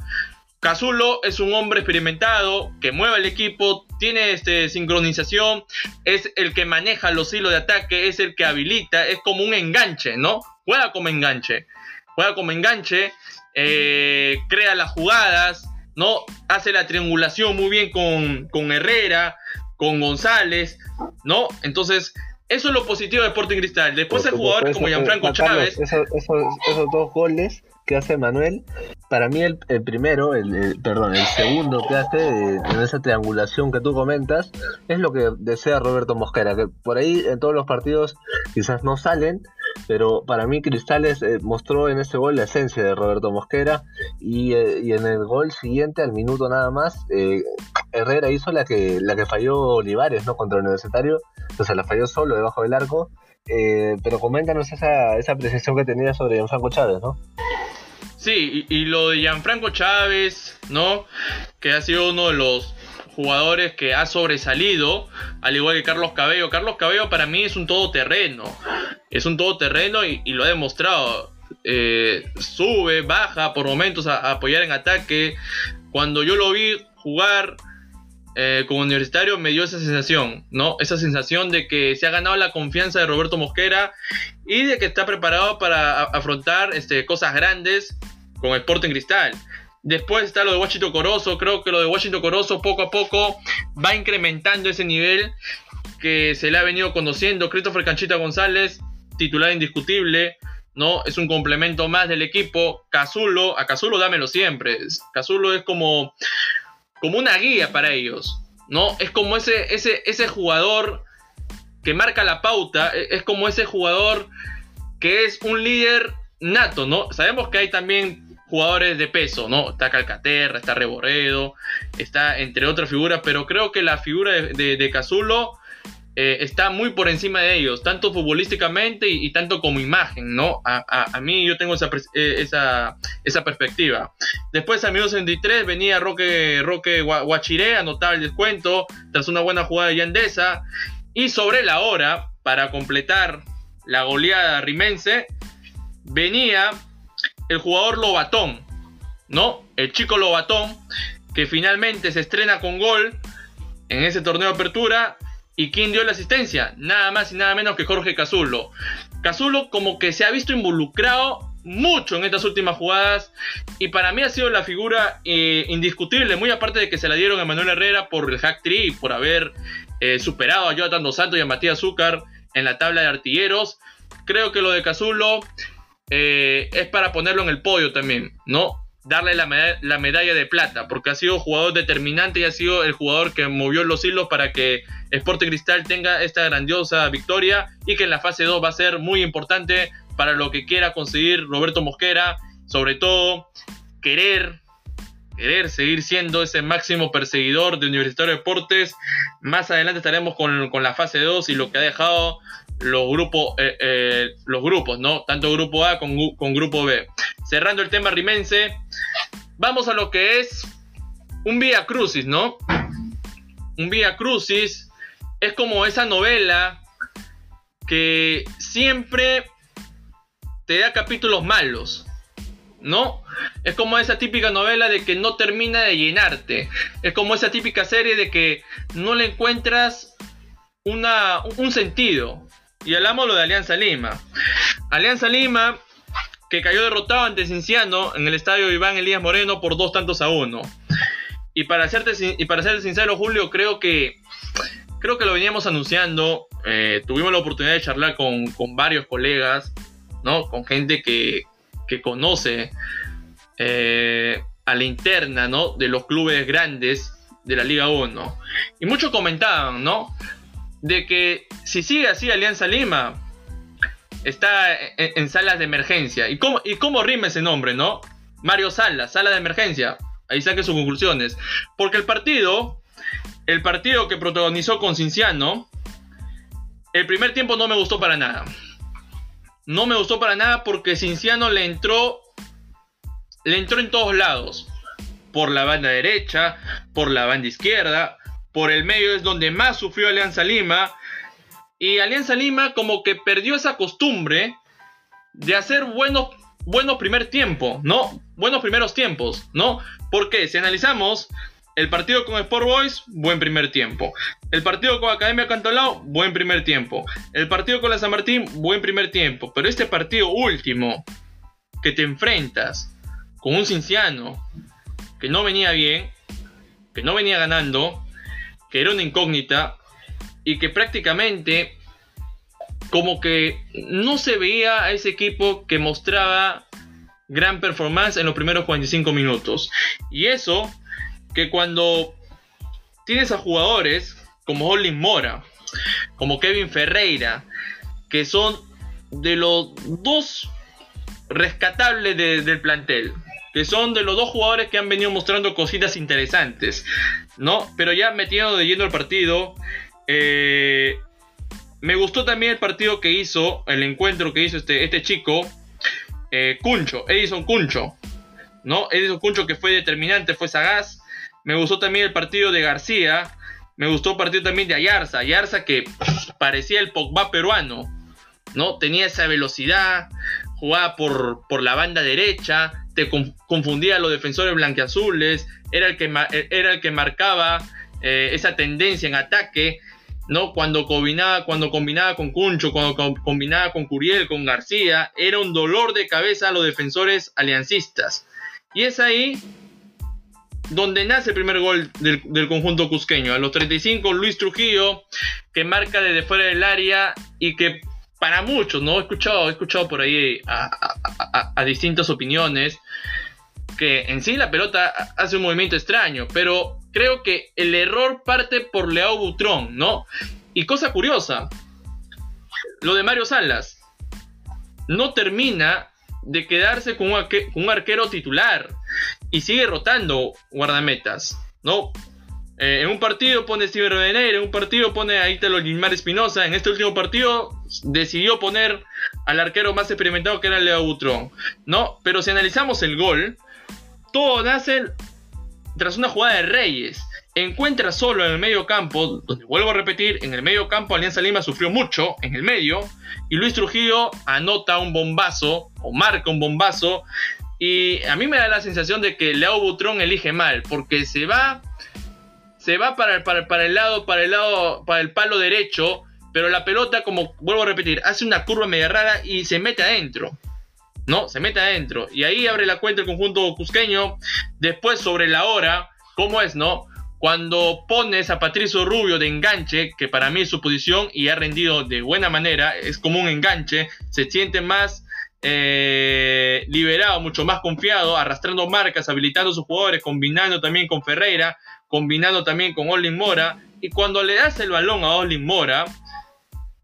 Cazulo es un hombre experimentado que mueve al equipo, tiene este, sincronización, es el que maneja los hilos de ataque, es el que habilita, es como un enganche, ¿no? Juega como enganche, juega como enganche, eh, crea las jugadas, ¿no? Hace la triangulación muy bien con, con Herrera, con González, ¿no? Entonces, eso es lo positivo de Sporting Cristal. Después el jugador como Gianfranco Chávez. esos dos goles que hace Manuel, para mí el, primero, el, perdón, el segundo que hace en esa triangulación que tú comentas, es lo que desea Roberto Mosquera, que por ahí en todos los partidos quizás no salen, pero para mí Cristales eh, mostró en ese gol la esencia de Roberto Mosquera y, eh, y en el gol siguiente, al minuto nada más, eh, Herrera hizo la que, la que falló Olivares, ¿no? Contra el Universitario, entonces la falló solo debajo del arco. Pero coméntanos esa, esa apreciación que tenía sobre Gianfranco Chávez, ¿no? Sí, y, lo de Gianfranco Chávez, ¿no? Que ha sido uno de los jugadores que ha sobresalido, al igual que Carlos Cabello. Carlos Cabello para mí es un todoterreno, es un todoterreno y, y lo ha demostrado. Eh, sube, baja por momentos a, apoyar en ataque. Cuando yo lo vi jugar eh, como universitario me dio esa sensación, ¿no? Esa sensación de que se ha ganado la confianza de Roberto Mosquera y de que está preparado para afrontar este, cosas grandes con Sporting Cristal. Después está lo de Washington Corozo. Creo que lo de Washington Corozo poco a poco va incrementando ese nivel que se le ha venido conociendo. Christopher Canchita González, titular indiscutible. ¿no? Es un complemento más del equipo. Cazulo, a Cazulo dámelo siempre. Cazulo es como, como una guía para ellos. ¿no? Es como ese, ese, ese jugador que marca la pauta. E, es como ese jugador que es un líder nato, ¿no? Sabemos que hay también jugadores de peso, ¿no? Está Calcaterra, está Reborredo, está entre otras figuras, pero creo que la figura de, de, Cazulo eh, está muy por encima de ellos, tanto futbolísticamente y, tanto como imagen, ¿no? A, mí yo tengo esa, eh, esa, esa, perspectiva. Después, al minuto 63, venía Roque, Roque Guachiré, anotaba el descuento, tras una buena jugada de Yandesa. Y sobre la hora, para completar la goleada rimense, venía el jugador Lobatón, ¿no? El chico Lobatón, que finalmente se estrena con gol en ese torneo de apertura ¿Y quién dio la asistencia? Nada más y nada menos que Jorge Cazulo. Cazulo como que se ha visto involucrado mucho en estas últimas jugadas y para mí ha sido la figura eh, indiscutible, muy aparte de que se la dieron a Manuel Herrera por el hack tree, por haber eh, superado a Jonathan Dos Santos y a Matías Zúcar en la tabla de artilleros. Creo que lo de Cazulo eh, es para ponerlo en el podio también, ¿no? Darle la, medalla de plata, porque ha sido jugador determinante y ha sido el jugador que movió los hilos para que Sporting Cristal tenga esta grandiosa victoria y que en la fase 2 va a ser muy importante para lo que quiera conseguir Roberto Mosquera, sobre todo querer querer seguir siendo ese máximo perseguidor de Universitario de Deportes. Más adelante estaremos con, la fase 2 y lo que ha dejado los grupos, eh, eh, los grupos, ¿no? Tanto grupo A con, con grupo B cerrando el tema rimense, vamos a lo que es un Vía Crucis, ¿no? Un Vía Crucis es como esa novela que siempre te da capítulos malos, ¿no? Es como esa típica novela de que no termina de llenarte. Es como esa típica serie de que no le encuentras una, un sentido. Y hablamos lo de Alianza Lima. Alianza Lima que cayó derrotado ante Cinciano en el estadio Iván Elías Moreno por dos tantos a uno. Y para serte, y para ser sincero, Julio, creo que creo que lo veníamos anunciando. Eh, tuvimos la oportunidad de charlar con, varios colegas, ¿no? Con gente que, conoce eh, a la interna, ¿no? De los clubes grandes de la Liga 1. Y muchos comentaban, ¿no? De que si sigue así Alianza Lima, está en, salas de emergencia. ¿Y cómo, ¿Y cómo ese nombre, no? Mario Salas, sala de emergencia. Ahí saque sus conclusiones. Porque el partido, el partido que protagonizó con Cinciano, el primer tiempo no me gustó para nada. No me gustó para nada porque Cinciano le entró, le entró en todos lados. Por la banda derecha, por la banda izquierda, por el medio es donde más sufrió Alianza Lima y Alianza Lima como que perdió esa costumbre de hacer buenos, primer tiempo, ¿no? Buenos primeros tiempos, ¿no? Porque si analizamos el partido con Sport Boys, buen primer tiempo. El partido con Academia Cantolao, buen primer tiempo. El partido con la San Martín, buen primer tiempo. Pero este partido último, que te enfrentas con un cinciano que no venía bien, que no venía ganando, que era una incógnita, y que prácticamente como que no se veía a ese equipo que mostraba gran performance en los primeros 45 minutos. Y eso que cuando tienes a jugadores como Olin Mora, como Kevin Ferreira, que son de los dos rescatables del plantel, que son de los dos jugadores que han venido mostrando cositas interesantes, ¿no? Pero ya metiendo de lleno el partido, eh, me gustó también el partido que hizo, el encuentro que hizo este, este chico, eh, Cuncho, Edison Cuncho. ¿no? Edison Cuncho que fue determinante, fue sagaz. Me gustó también el partido de García. Me gustó el partido también de Ayarza. Ayarza que parecía el Pogba peruano. ¿no? Tenía esa velocidad. Jugaba por, por la banda derecha. Te confundía a los defensores blanqueazules. Era el que, era el que marcaba eh, esa tendencia en ataque. ¿no? Cuando combinaba, cuando combinaba con Cuncho, cuando combinaba con Curiel, con García, era un dolor de cabeza a los defensores aliancistas. Y es ahí donde nace el primer gol del, conjunto cusqueño. A los 35, Luis Trujillo, que marca desde fuera del área y que para muchos, ¿no? He escuchado, he escuchado por ahí a distintas opiniones que en sí la pelota hace un movimiento extraño, pero creo que el error parte por Leao Butrón, ¿no? Y cosa curiosa, lo de Mario Salas no termina de quedarse con un, arquero titular y sigue rotando guardametas, ¿no? Eh, en un partido pone Steven Rodeneira, en un partido pone a Ítalo Gilmar Espinosa. En este último partido decidió poner al arquero más experimentado que era Leo Butrón. ¿no? Pero si analizamos el gol, todo nace tras una jugada de Reyes. Encuentra solo en el medio campo, donde vuelvo a repetir, en el medio campo Alianza Lima sufrió mucho en el medio. Y Luis Trujillo anota un bombazo, o marca un bombazo. Y a mí me da la sensación de que Leo Butrón elige mal, porque se va se va para, para, el lado, para el lado, para el palo derecho, pero la pelota, como vuelvo a repetir, hace una curva media rara y se mete adentro. ¿No? Se mete adentro. Y ahí abre la cuenta el conjunto cusqueño. Después, sobre la hora, ¿cómo es, no? Cuando pones a Patricio Rubio de enganche, que para mí es su posición y ha rendido de buena manera, es como un enganche, se siente más eh, liberado, mucho más confiado, arrastrando marcas, habilitando a sus jugadores, combinando también con Ferreira, combinando también con Olin Mora. Y cuando le das el balón a Olin Mora,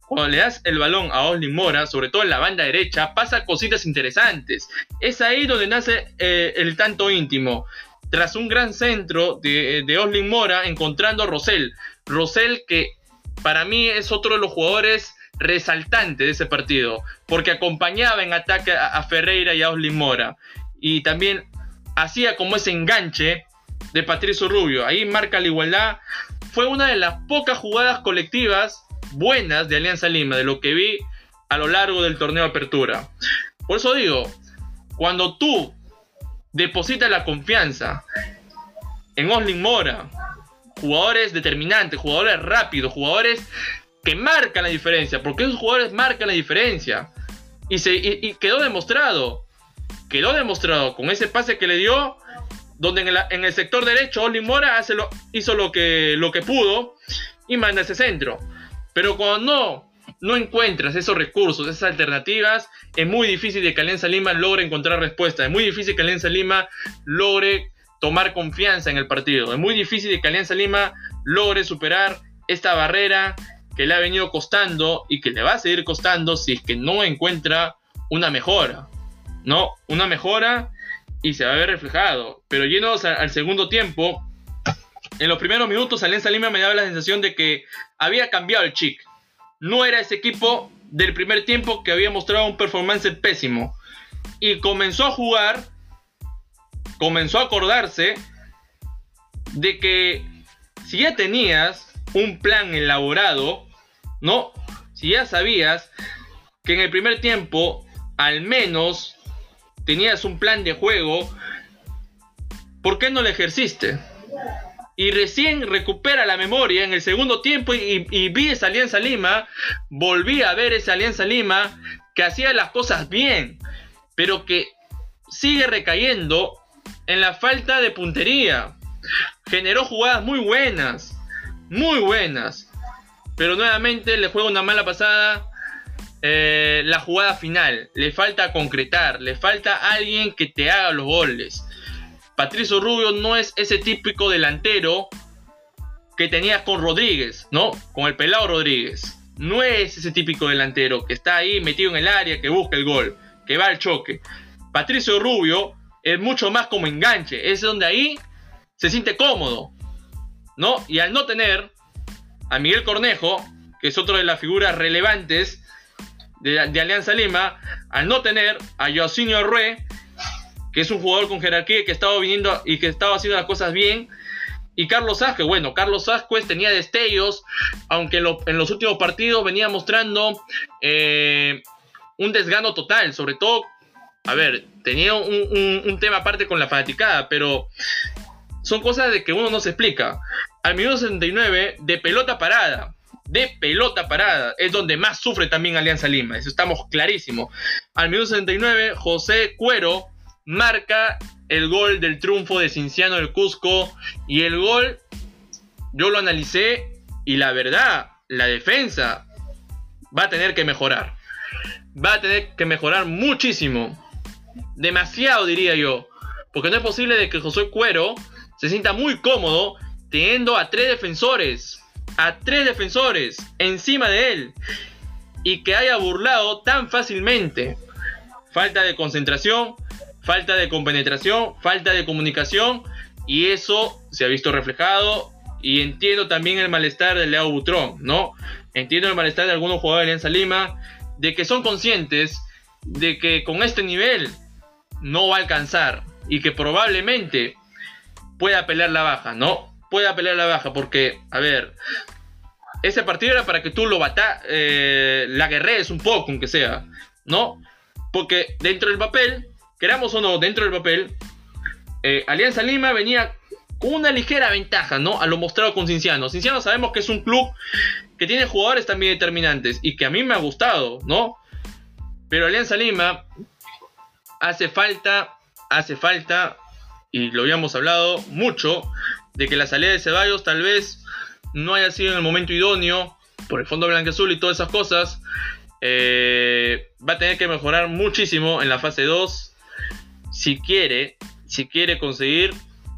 cuando le das el balón a Olin Mora, sobre todo en la banda derecha, pasa cositas interesantes. Es ahí donde nace eh, el tanto íntimo. Tras un gran centro de, de Oslin Mora, encontrando a Rosell. Rosell que para mí es otro de los jugadores resaltantes de ese partido, porque acompañaba en ataque a, Ferreira y a Oslin Mora. Y también hacía como ese enganche de Patricio Rubio. Ahí marca la igualdad. Fue una de las pocas jugadas colectivas buenas de Alianza Lima, de lo que vi a lo largo del torneo apertura. Por eso digo, cuando tú depositas la confianza en Oslin Mora, jugadores determinantes, jugadores rápidos, jugadores que marcan la diferencia, porque esos jugadores marcan la diferencia. Y, se, y quedó demostrado, quedó demostrado con ese pase que le dio donde en el, sector derecho Oli Mora hace lo, hizo lo que, lo que pudo y manda ese centro. Pero cuando no, encuentras esos recursos, esas alternativas, es muy difícil que Alianza Lima logre encontrar respuesta. Es muy difícil que Alianza Lima logre tomar confianza en el partido. Es muy difícil que Alianza Lima logre superar esta barrera que le ha venido costando y que le va a seguir costando si es que no encuentra una mejora. ¿No? Una mejora y se va a ver reflejado. Pero yéndonos al segundo tiempo, en los primeros minutos Alianza Lima me daba la sensación de que había cambiado el chic. No era ese equipo del primer tiempo que había mostrado un performance pésimo. Y comenzó a jugar, comenzó a acordarse de que si ya tenías un plan elaborado, ¿no? Si ya sabías que en el primer tiempo al menos tenías un plan de juego, ¿por qué no lo ejerciste? Y recién recupera la memoria en el segundo tiempo y, vi esa Alianza Lima, volví a ver esa Alianza Lima que hacía las cosas bien, pero que sigue recayendo en la falta de puntería. Generó jugadas muy buenas, muy buenas, pero nuevamente le juega una mala pasada eh, la jugada final. Le falta concretar, le falta alguien que te haga los goles. Patricio Rubio no es ese típico delantero que tenías con Rodríguez, ¿no? Con el pelado Rodríguez. No es ese típico delantero que está ahí metido en el área, que busca el gol, que va al choque. Patricio Rubio es mucho más como enganche, es donde ahí se siente cómodo, ¿no? Y al no tener a Miguel Cornejo, que es otro de las figuras relevantes de, Alianza Lima, al no tener a Yosinio Rue, que es un jugador con jerarquía que estaba viniendo y que estaba haciendo las cosas bien. Y Carlos Asque, bueno, Carlos Asquez tenía destellos, aunque en, los últimos partidos venía mostrando eh, un desgano total, sobre todo, a ver, tenía un, tema aparte con la fanaticada, pero son cosas de que uno no se explica. Al minuto 69, de pelota parada, de pelota parada es donde más sufre también Alianza Lima. Eso estamos clarísimos. Al minuto 69, José Cuero marca el gol del triunfo de Cinciano del Cusco. Y el gol, yo lo analicé y la verdad, la defensa va a tener que mejorar. Va a tener que mejorar muchísimo. Demasiado diría yo. Porque no es posible de que José Cuero se sienta muy cómodo teniendo a tres defensores a tres defensores encima de él y que haya burlado tan fácilmente. Falta de concentración, falta de compenetración, falta de comunicación y eso se ha visto reflejado y entiendo también el malestar de Leo Butrón, ¿no? Entiendo el malestar de algunos jugadores de Alianza Lima, de que son conscientes de que con este nivel no va a alcanzar y que probablemente pueda pelear la baja, ¿no? Pueda pelear la baja porque, a ver, ese partido era para que tú lo bata, eh, la guerrees un poco, aunque sea, ¿no? Porque dentro del papel, queramos o no, dentro del papel, eh, Alianza Lima venía con una ligera ventaja, ¿no? A lo mostrado con Cinciano. Cinciano sabemos que es un club que tiene jugadores también determinantes y que a mí me ha gustado, ¿no? Pero Alianza Lima hace falta, hace falta, y lo habíamos hablado mucho, de que la salida de Ceballos tal vez no haya sido en el momento idóneo por el fondo azul y todas esas cosas. Eh, va a tener que mejorar muchísimo en la fase 2 si quiere, si quiere conseguir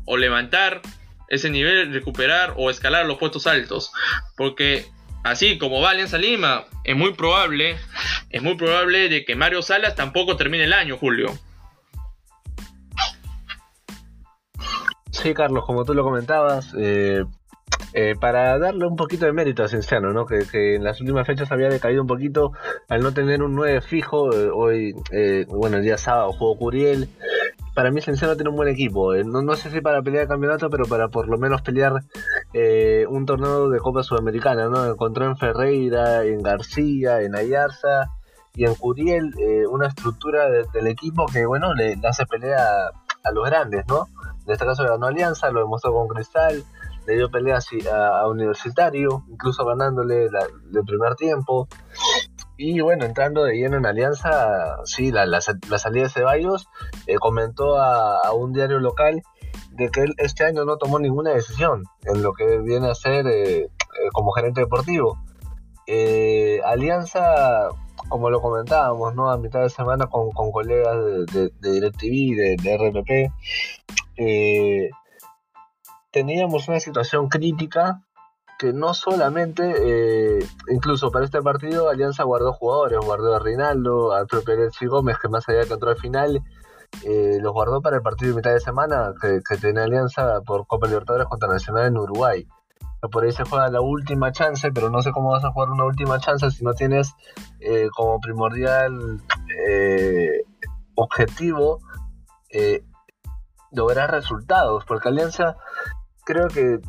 o levantar ese nivel, recuperar o escalar los puestos altos. Porque así como va Alianza Lima, es muy probable, es muy probable de que Mario Salas tampoco termine el año, Julio. Sí, Carlos, como tú lo comentabas, eh, eh, para darle un poquito de mérito a Cienciano, ¿no? Que, en las últimas fechas había decaído un poquito al no tener un 9 fijo. Eh, hoy, bueno, el día sábado jugó Curiel, para mí Cienciano tiene un buen equipo. Eh, no, sé si para pelear campeonato, pero para por lo menos pelear eh, un torneo de Copa Sudamericana. ¿no? Encontró en Ferreira, en García, en Ayarza y en Curiel eh, una estructura del equipo que bueno le, hace pelea a, los grandes. ¿no? En este caso ganó Alianza, lo demostró con Cristal, le dio pelea a, Universitario, incluso ganándole el primer tiempo. Y bueno, entrando de lleno en Alianza, sí, la, la, salida de Ceballos eh, comentó a, un diario local de que él este año no tomó ninguna decisión en lo que viene a ser eh, eh, como gerente deportivo. Alianza, como lo comentábamos, ¿no? A mitad de semana con, colegas de, de, DirecTV, de, de RPP, teníamos una situación crítica que no solamente, eh, incluso para este partido, Alianza guardó jugadores, guardó a Rinaldo, a Pérez y Gómez, que más allá que entró al final, eh, los guardó para el partido de mitad de semana que, tiene Alianza por Copa Libertadores contra Nacional en Uruguay. Por ahí se juega la última chance, pero no sé cómo vas a jugar una última chance si no tienes eh, como primordial objetivo lograr resultados, porque Alianza creo que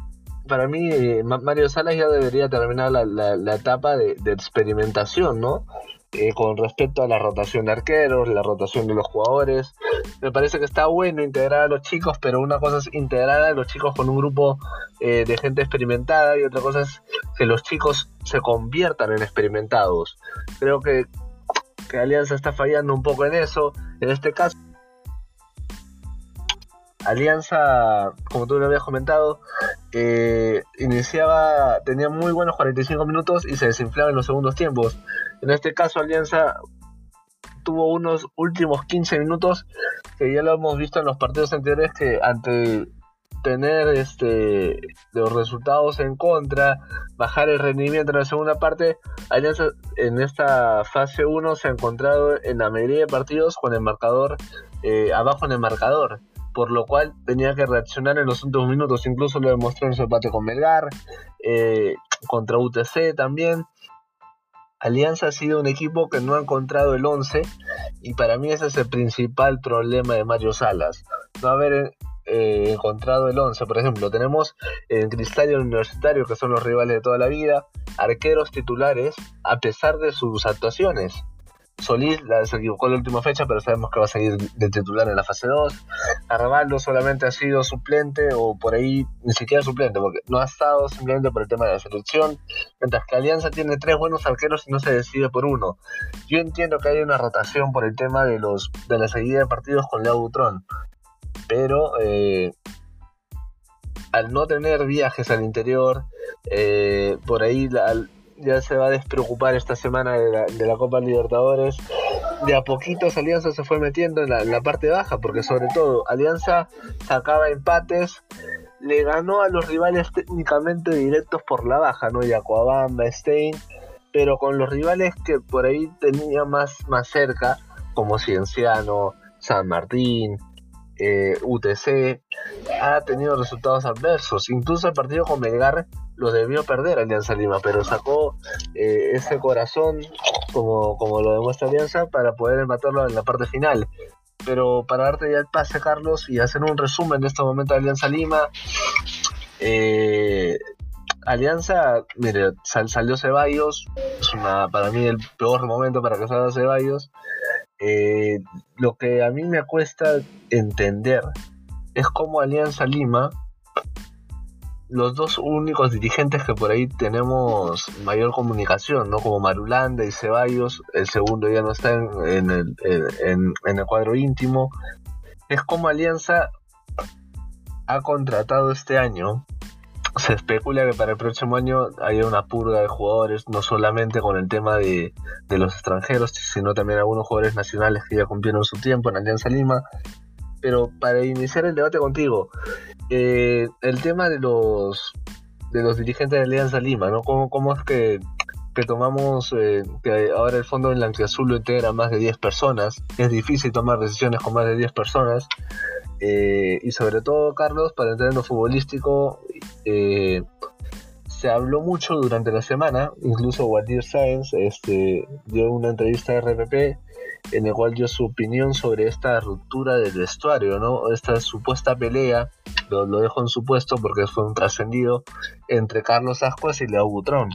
para mí eh, Mario Salas ya debería terminar la, etapa de, experimentación, ¿no? Eh, con respecto a la rotación de arqueros, la rotación de los jugadores. Me parece que está bueno integrar a los chicos, pero una cosa es integrar a los chicos con un grupo eh, de gente experimentada y otra cosa es que los chicos se conviertan en experimentados. Creo que, que Alianza está fallando un poco en eso. En este caso, Alianza, como tú lo habías comentado, eh, iniciaba, tenía muy buenos 45 minutos y se desinflaba en los segundos tiempos. En este caso, Alianza tuvo unos últimos 15 minutos que ya lo hemos visto en los partidos anteriores que ante tener este los resultados en contra, bajar el rendimiento en la segunda parte, Alianza en esta fase 1 se ha encontrado en la mayoría de partidos con el marcador eh, abajo en el marcador por lo cual tenía que reaccionar en los últimos minutos, incluso lo demostró en su empate con Melgar, eh, contra UTC también. Alianza ha sido un equipo que no ha encontrado el 11 y para mí ese es el principal problema de Mario Salas, no haber eh, encontrado el 11. Por ejemplo, tenemos en Cristal y Universitario, que son los rivales de toda la vida, arqueros titulares a pesar de sus actuaciones. Solís la, se equivocó la última fecha, pero sabemos que va a seguir de titular en la fase 2. Arbaldo solamente ha sido suplente, o por ahí ni siquiera suplente, porque no ha estado simplemente por el tema de la selección. Mientras que Alianza tiene tres buenos arqueros y no se decide por uno. Yo entiendo que hay una rotación por el tema de los de la seguida de partidos con Leo Butrón, pero eh, al no tener viajes al interior, eh, por ahí la, ya se va a despreocupar esta semana de la, Copa Libertadores. De a poquitos Alianza se fue metiendo en la, parte baja, porque sobre todo Alianza sacaba empates, le ganó a los rivales técnicamente directos por la baja, ¿no? Yacuabamba, Stein, pero con los rivales que por ahí tenía más, más cerca, como Cienciano, San Martín, eh, UTC, ha tenido resultados adversos. Incluso el partido con Melgar lo debió perder Alianza Lima, pero sacó eh, ese corazón, como, como lo demuestra Alianza, para poder matarlo en la parte final. Pero para darte ya el pase, Carlos, y hacer un resumen de este momento de Alianza Lima, eh, Alianza, mire, salió Ceballos, es para mí el peor momento para que salga Ceballos. Eh, lo que a mí me cuesta entender es cómo Alianza Lima, los dos únicos dirigentes que por ahí tenemos mayor comunicación, ¿no? Como Marulanda y Ceballos, el segundo ya no está en, el, en el cuadro íntimo, es como Alianza ha contratado este año se especula que para el próximo año haya una purga de jugadores, no solamente con el tema de, los extranjeros, sino también algunos jugadores nacionales que ya cumplieron su tiempo en Alianza Lima. Pero para iniciar el debate contigo, eh, el tema de los de los dirigentes de Alianza Lima, ¿no? ¿Cómo, cómo es que, tomamos eh, que ahora el fondo en Azul lo integra más de 10 personas? Es difícil tomar decisiones con más de 10 personas. Eh, y sobre todo, Carlos, para entrar en lo futbolístico, se habló mucho durante la semana, incluso Waldir Sáenz este, dio una entrevista a RPP en el cual dio su opinión sobre esta ruptura del vestuario, ¿no? Esta supuesta pelea, lo, dejo en supuesto porque fue un trascendido, entre Carlos Ascuas y Leo Butrón,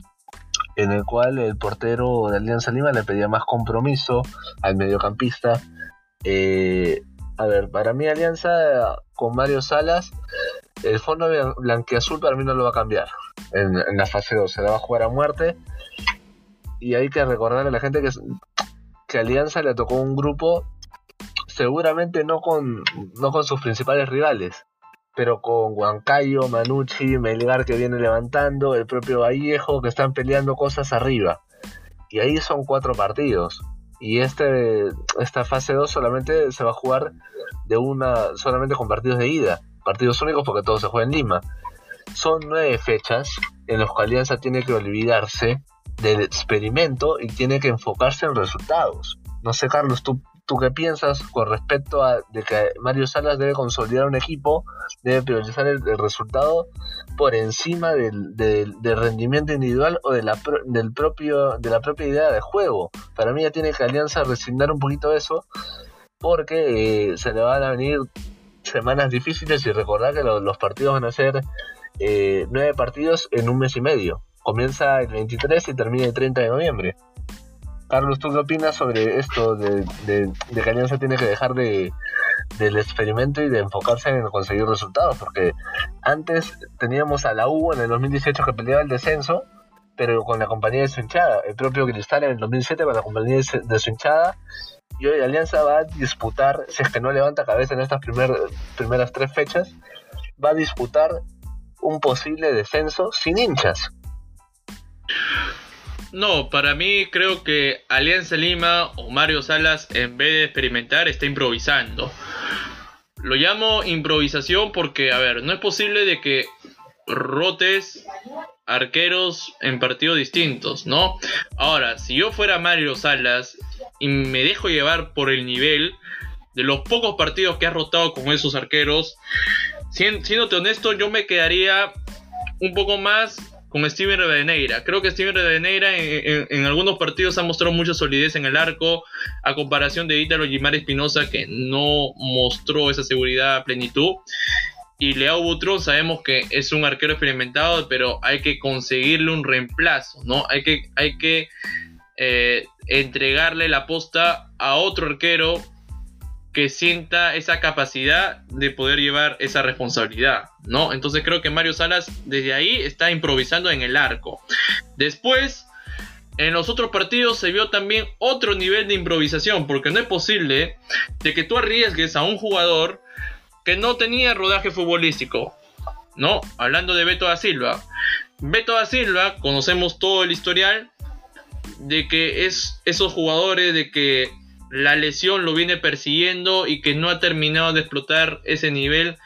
en el cual el portero de Alianza Lima le pedía más compromiso al mediocampista. Eh, a ver, para mí Alianza con Mario Salas, el fondo blanqueazul para mí no lo va a cambiar en, la fase 2, se la va a jugar a muerte. Y hay que recordar a la gente que, que Alianza le tocó un grupo seguramente no con, no con sus principales rivales, pero con Huancayo, Manucci, Melgar que viene levantando, el propio Vallejo que están peleando cosas arriba. Y ahí son cuatro partidos. Y este, esta fase 2 solamente se va a jugar de una, solamente con partidos de ida, partidos únicos porque todo se juega en Lima. Son nueve fechas en las que Alianza tiene que olvidarse del experimento y tiene que enfocarse en resultados. No sé, Carlos, tú ¿Tú qué piensas con respecto a de que Mario Salas debe consolidar un equipo, debe priorizar el, resultado por encima del, rendimiento individual o de la, del propio, de la propia idea de juego? Para mí ya tiene que Alianza resignar un poquito eso porque eh, se le van a venir semanas difíciles y recordar que los partidos van a ser eh, nueve partidos en un mes y medio. Comienza el 23 y termina el 30 de noviembre. Carlos, ¿tú qué opinas sobre esto de, que Alianza tiene que dejar de, del experimento y de enfocarse en conseguir resultados? Porque antes teníamos a la U en el 2018 que peleaba el descenso, pero con la compañía de su hinchada. El propio Cristal en el 2007 con la compañía de su hinchada. Y hoy Alianza va a disputar, si es que no levanta cabeza en estas primeras tres fechas, va a disputar un posible descenso sin hinchas. No, para mí creo que Alianza Lima o Mario Salas en vez de experimentar está improvisando. Lo llamo improvisación porque, a ver, no es posible de que rotes arqueros en partidos distintos, ¿no? Ahora, si yo fuera Mario Salas y me dejo llevar por el nivel de los pocos partidos que ha rotado con esos arqueros, siéndote honesto, yo me quedaría un poco más con Steven Redeneira. Creo que Steven Redeneira en, en, algunos partidos ha mostrado mucha solidez en el arco, a comparación de Ítalo Gimar Espinosa, que no mostró esa seguridad a plenitud. Y Leao Butrón sabemos que es un arquero experimentado, pero hay que conseguirle un reemplazo, ¿no? Hay que, hay que eh, entregarle la posta a otro arquero que sienta esa capacidad de poder llevar esa responsabilidad, ¿no? Entonces creo que Mario Salas desde ahí está improvisando en el arco. Después, en los otros partidos se vio también otro nivel de improvisación, porque no es posible de que tú arriesgues a un jugador que no tenía rodaje futbolístico, ¿no? Hablando de Beto da Silva. Beto da Silva, conocemos todo el historial de que es esos jugadores de que la lesión lo viene persiguiendo y que no ha terminado de explotar ese nivel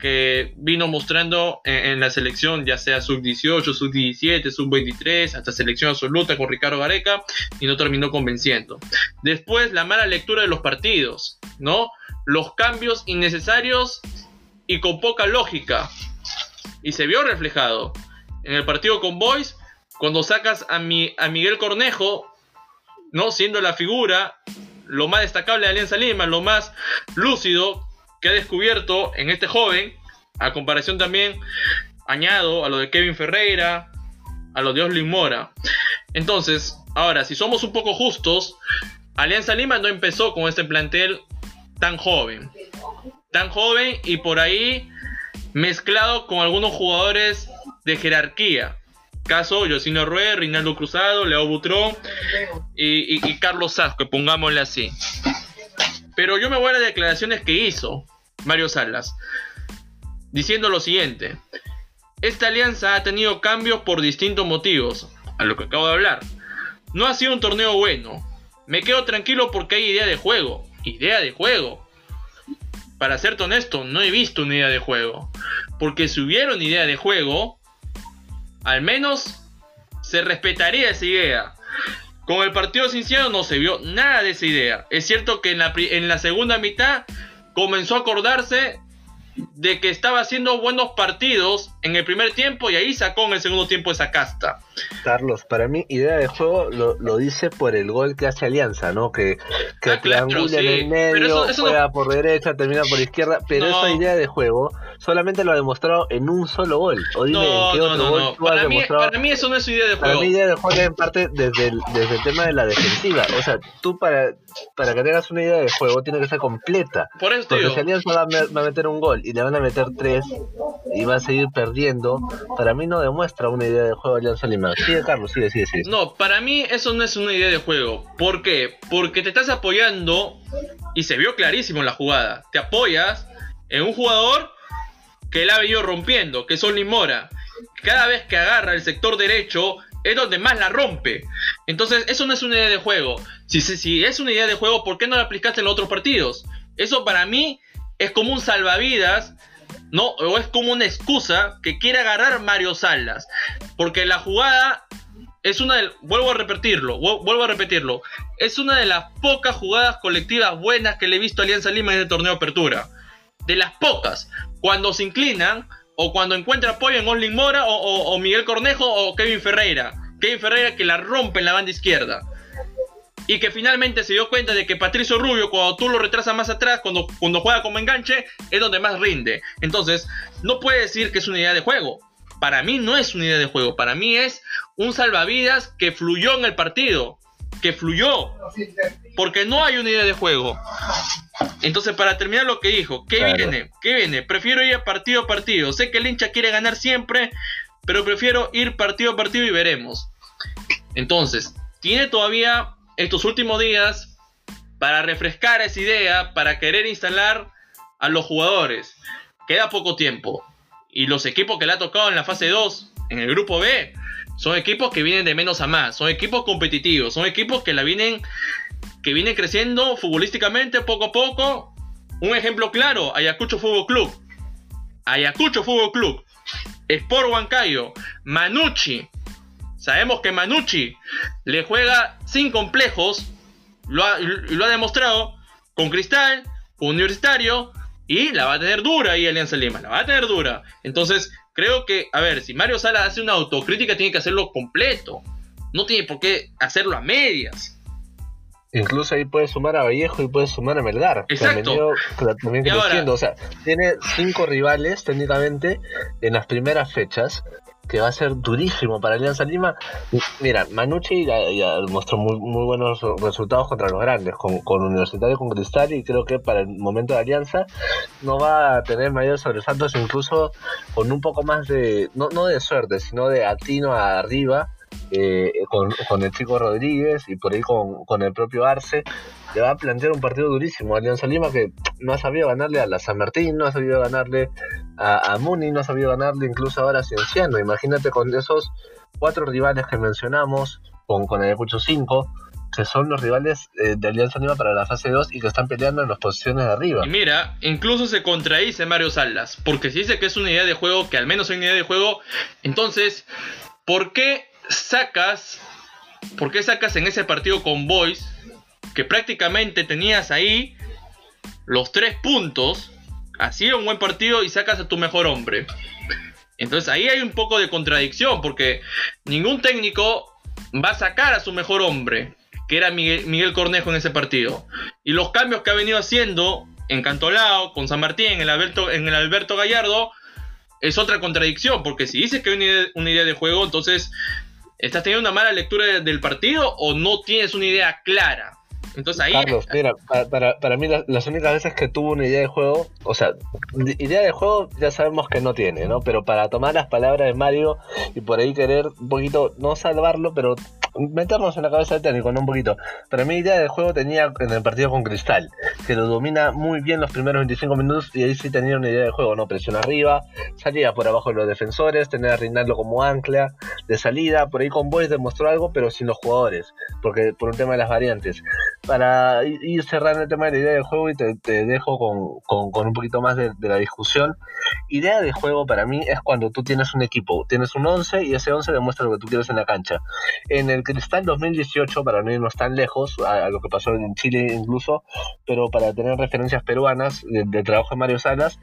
que vino mostrando en, la selección, ya sea sub-18, sub-17, sub-23, hasta selección absoluta con Ricardo Gareca, y no terminó convenciendo. Después, la mala lectura de los partidos, ¿no? Los cambios innecesarios y con poca lógica. Y se vio reflejado. En el partido con Boys, cuando sacas a, mi, a Miguel Cornejo, ¿no? Siendo la figura, lo más destacable de Alianza Lima, lo más lúcido que ha descubierto en este joven, a comparación también, añado a lo de Kevin Ferreira, a lo de Oslin Mora. Entonces, ahora, si somos un poco justos, Alianza Lima no empezó con este plantel tan joven. Tan joven y por ahí mezclado con algunos jugadores de jerarquía. Caso Josino Rueda, Rinaldo Cruzado, Leo Butrón y, Carlos que pongámosle así. Pero yo me voy a las declaraciones que hizo Mario Salas, diciendo lo siguiente. Esta alianza ha tenido cambios por distintos motivos, a lo que acabo de hablar. No ha sido un torneo bueno. Me quedo tranquilo porque hay idea de juego. Idea de juego. Para serte honesto, no he visto una idea de juego. Porque si hubiera una idea de juego, al menos se respetaría esa idea. Con el partido sincero no se vio nada de esa idea. Es cierto que en la, en la segunda mitad comenzó a acordarse de que estaba haciendo buenos partidos en el primer tiempo y ahí sacó en el segundo tiempo esa casta. Carlos, para mí idea de juego lo, dice por el gol que hace Alianza, ¿no? Que, que ah, triangula en el medio, juega por derecha, termina por izquierda, pero esa idea de juego solamente lo ha demostrado en un solo gol. O dime en qué otro gol para, mí, para mí eso no es idea de juego. Para mí idea de juego es en parte desde el, desde el tema de la defensiva. O sea, tú para, para que tengas una idea de juego tiene que ser completa. Por eso Porque si Alianza va a, meter un gol y le van a meter tres y va a seguir perdiendo, para mí no demuestra una idea de juego Alianza Lima. Sigue Carlos, sigue, sigue, sigue. No, para mí eso no es una idea de juego. ¿Por qué? Porque te estás apoyando y se vio clarísimo en la jugada. Te apoyas en un jugador que él ha venido rompiendo, que es Oli Mora. Cada vez que agarra el sector derecho es donde más la rompe. Entonces, eso no es una idea de juego. Si, si, si es una idea de juego, ¿por qué no la aplicaste en los otros partidos? Eso para mí es como un salvavidas, ¿no? O es como una excusa que quiere agarrar Mario Salas. Porque la jugada es una de, vuelvo a repetirlo, vuelvo a repetirlo, es una de las pocas jugadas colectivas buenas que le he visto a Alianza Lima en este torneo de apertura. De las pocas. Cuando se inclinan, o cuando encuentra apoyo en Oslin Mora, o, Miguel Cornejo, o Kevin Ferreira. Kevin Ferreira que la rompe en la banda izquierda. Y que finalmente se dio cuenta de que Patricio Rubio, cuando tú lo retrasas más atrás, cuando, cuando juega como enganche, es donde más rinde. Entonces, no puede decir que es una idea de juego. Para mí no es una idea de juego. Para mí es un salvavidas que fluyó en el partido. Que fluyó. Porque no hay una idea de juego. Entonces, para terminar lo que dijo, ¿qué viene? ¿Qué viene? Prefiero ir a partido a partido. Sé que el hincha quiere ganar siempre, pero prefiero ir partido a partido y veremos. Entonces, tiene todavía estos últimos días para refrescar esa idea, para querer instalar a los jugadores. Queda poco tiempo. Y los equipos que le ha tocado en la fase 2, en el grupo B, son equipos que vienen de menos a más, son equipos competitivos, son equipos que la vienen que viene creciendo futbolísticamente poco a poco. Un ejemplo claro, Ayacucho Fútbol Club. Ayacucho Fútbol Club. Sport Huancayo. Manucci. Sabemos que Manucci le juega sin complejos. Lo ha, lo ha demostrado con Cristal, Universitario. Y la va a tener dura ahí Alianza Lima. La va a tener dura. Entonces, creo que, a ver, si Mario Sala hace una autocrítica, tiene que hacerlo completo. No tiene por qué hacerlo a medias. Incluso ahí puedes sumar a Vallejo y puedes sumar a Melgar. Exacto. O sea, tiene cinco rivales técnicamente en las primeras fechas, que va a ser durísimo para Alianza Lima. Mira, Manucci ya, mostró muy, muy, buenos resultados contra los grandes, con, con Universitario, con Cristal, y creo que para el momento de Alianza no va a tener mayores sobresaltos, incluso con un poco más de, no, no de suerte, sino de atino arriba eh, con, el chico Rodríguez y por ahí con, el propio Arce, le va a plantear un partido durísimo Alianza Lima que no ha sabido ganarle a la San Martín, no ha sabido ganarle a, Muni, no ha sabido ganarle incluso ahora a Cienciano. Imagínate con esos cuatro rivales que mencionamos, con, con Ayacucho 5, que son los rivales eh, de Alianza Lima para la fase 2 y que están peleando en las posiciones de arriba. Y mira, incluso se contradice Mario Salas, porque si dice que es una idea de juego, que al menos es una idea de juego, entonces, ¿por qué sacas, ¿por qué sacas en ese partido con Boys, que prácticamente tenías ahí los tres puntos, hacía un buen partido y sacas a tu mejor hombre. Entonces ahí hay un poco de contradicción porque ningún técnico va a sacar a su mejor hombre, que era Miguel, Cornejo en ese partido. Y los cambios que ha venido haciendo en Cantolao, con San Martín, en el Alberto, en el Alberto Gallardo, es otra contradicción, porque si dices que hay una idea, de juego, entonces estás teniendo una mala lectura del partido o no tienes una idea clara. Entonces ahí. Carlos, mira, para, para, mí las, únicas veces que tuvo una idea de juego, o sea, idea de juego ya sabemos que no tiene, ¿no? Pero para tomar las palabras de Mario y por ahí querer un poquito, no salvarlo, pero meternos en la cabeza del técnico, no un poquito. Para mí, idea de juego tenía en el partido con Cristal, que lo domina muy bien los primeros 25 minutos y ahí sí tenía una idea de juego, ¿no? Presión arriba, salía por abajo de los defensores, tenía a Reinaldo como ancla de salida, por ahí con Boys demostró algo, pero sin los jugadores, porque por un tema de las variantes. Para ir cerrando el tema de la idea de juego y te, dejo con, con, un poquito más de, de la discusión, idea de juego para mí es cuando tú tienes un equipo, tienes un 11 y ese 11 demuestra lo que tú quieres en la cancha. En el Cristal 2018, para no irnos tan lejos, a, lo que pasó en Chile incluso, pero para tener referencias peruanas de, trabajo de Mario Salas,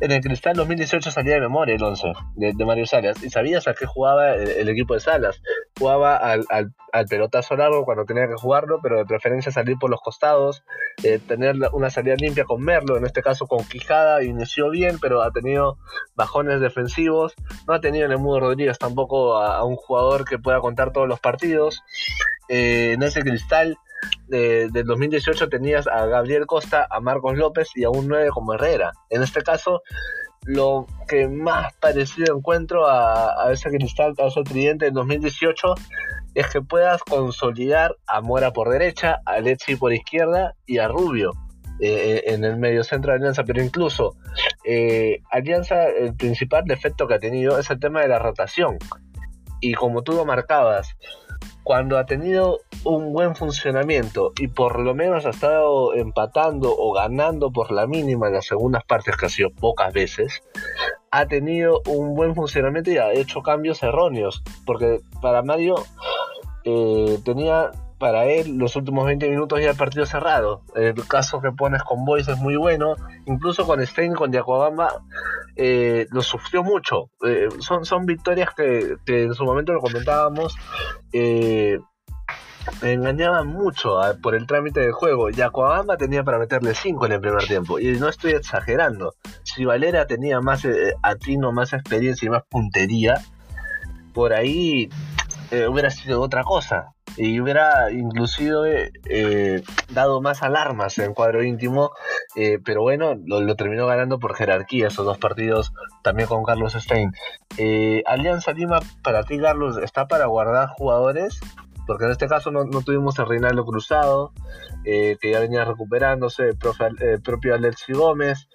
en el Cristal 2018 salía de memoria el 11 de, Mario Salas y sabías a qué jugaba el, equipo de Salas. Jugaba al, al, pelotazo largo cuando tenía que jugarlo, pero de preferencia salir por los costados, eh, tener una salida limpia con Merlo, en este caso con Quijada, inició bien, pero ha tenido bajones defensivos. No ha tenido en el Mudo Rodríguez tampoco a un jugador que pueda contar todos los partidos eh, en ese cristal de, del 2018 tenías a Gabriel Costa, a Marcos López y a un 9 como Herrera. En este caso, lo que más parecido encuentro a, ese cristal, a ese tridente del 2018, es que puedas consolidar a Mora por derecha, a Lechi por izquierda y a Rubio. Eh, en el medio centro de Alianza, pero incluso eh, Alianza, el principal defecto que ha tenido es el tema de la rotación. Y como tú lo marcabas, cuando ha tenido un buen funcionamiento y por lo menos ha estado empatando o ganando por la mínima en las segundas partes, que ha sido pocas veces, ha tenido un buen funcionamiento y ha hecho cambios erróneos. Porque para Mario eh, tenía para él los últimos 20 minutos ya el partido cerrado. El caso que pones con Boyce es muy bueno. Incluso con Stein, con Diacobamba, eh, lo sufrió mucho. Eh, son, son victorias que, en su momento lo comentábamos. Eh, engañaban mucho por el trámite del juego. Yacobamba tenía para meterle 5 en el primer tiempo. Y no estoy exagerando. Si Valera tenía más atino, más experiencia y más puntería, por ahí hubiera sido otra cosa y hubiera inclusive eh, dado más alarmas en cuadro íntimo, eh, pero bueno, lo, terminó ganando por jerarquía esos dos partidos también con Carlos Stein. Eh, Alianza Lima, para ti Carlos, ¿está para guardar jugadores? Porque en este caso no, tuvimos a Reinaldo Cruzado, que ya venía recuperándose, el propio Alexi Gómez,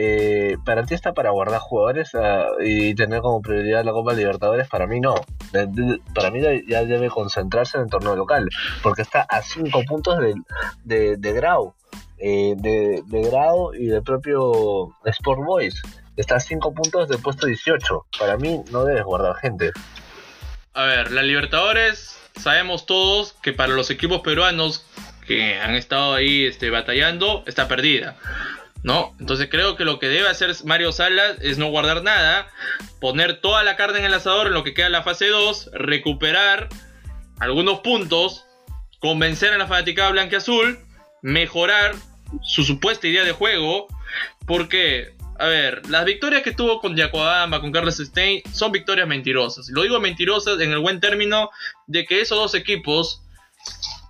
eh, para ti está para guardar jugadores ah, y tener como prioridad la Copa Libertadores, para mí no. para mí ya debe concentrarse en el torneo local, porque está a 5 puntos de, de, de Grau, eh, de, Grau y del propio Sport Boys. Está a 5 puntos del puesto 18. Para mí no debes guardar gente. A ver, la Libertadores, sabemos todos que para los equipos peruanos que han estado ahí este, batallando, está perdida. ¿No? Entonces creo que lo que debe hacer Mario Salas es no guardar nada, poner toda la carne en el asador en lo que queda la fase 2, recuperar algunos puntos, convencer a la fanaticada blanca-azul, mejorar su supuesta idea de juego, porque, a ver, las victorias que tuvo con Yacobamba, con Carlos Stein, son victorias mentirosas. Lo digo mentirosas en el buen término de que esos dos equipos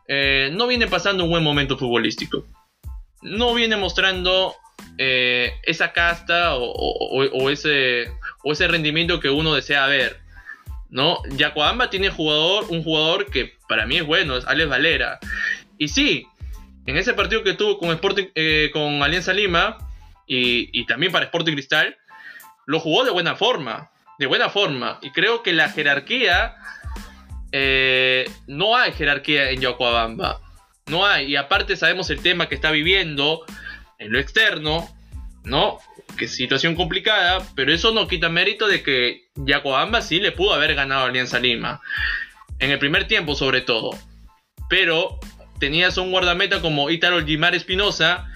eh, no vienen pasando un buen momento futbolístico no viene mostrando eh, esa casta o, ese, o ese rendimiento que uno desea ver. ¿no? Yacoamba tiene jugador, un jugador que para mí es bueno, es Alex Valera. Y sí, en ese partido que tuvo con, eh, con Alianza Lima y, también para Sporting Cristal, lo jugó de buena forma. De buena forma. Y creo que la jerarquía. Eh, no hay jerarquía en Yacoabamba. No hay. Y aparte sabemos el tema que está viviendo en lo externo, ¿no? Que situación complicada, pero eso no quita mérito de que Yacoamba sí le pudo haber ganado a Alianza Lima. En el primer tiempo, sobre todo. Pero tenías un guardameta como Italo Gimar Espinosa,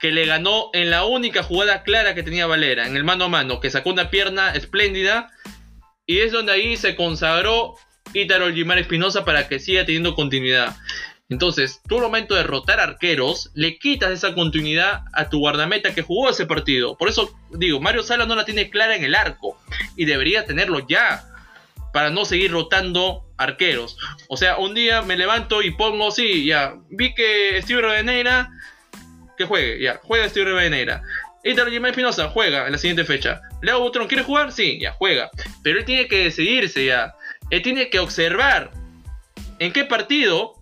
que le ganó en la única jugada clara que tenía Valera, en el mano a mano, que sacó una pierna espléndida. Y es donde ahí se consagró Ítalo Gimar Espinosa para que siga teniendo continuidad. Entonces, tú al momento de rotar arqueros, le quitas esa continuidad a tu guardameta que jugó ese partido. Por eso digo, Mario Sala no la tiene clara en el arco y debería tenerlo ya para no seguir rotando arqueros. O sea, un día me levanto y pongo, sí, ya, vi que Steve Reveneira, que juegue, ya, juega Steve Reveneira. Y Jiménez Espinosa juega en la siguiente fecha. Leo Butrón quiere jugar, sí, ya juega. Pero él tiene que decidirse ya. Él tiene que observar en qué partido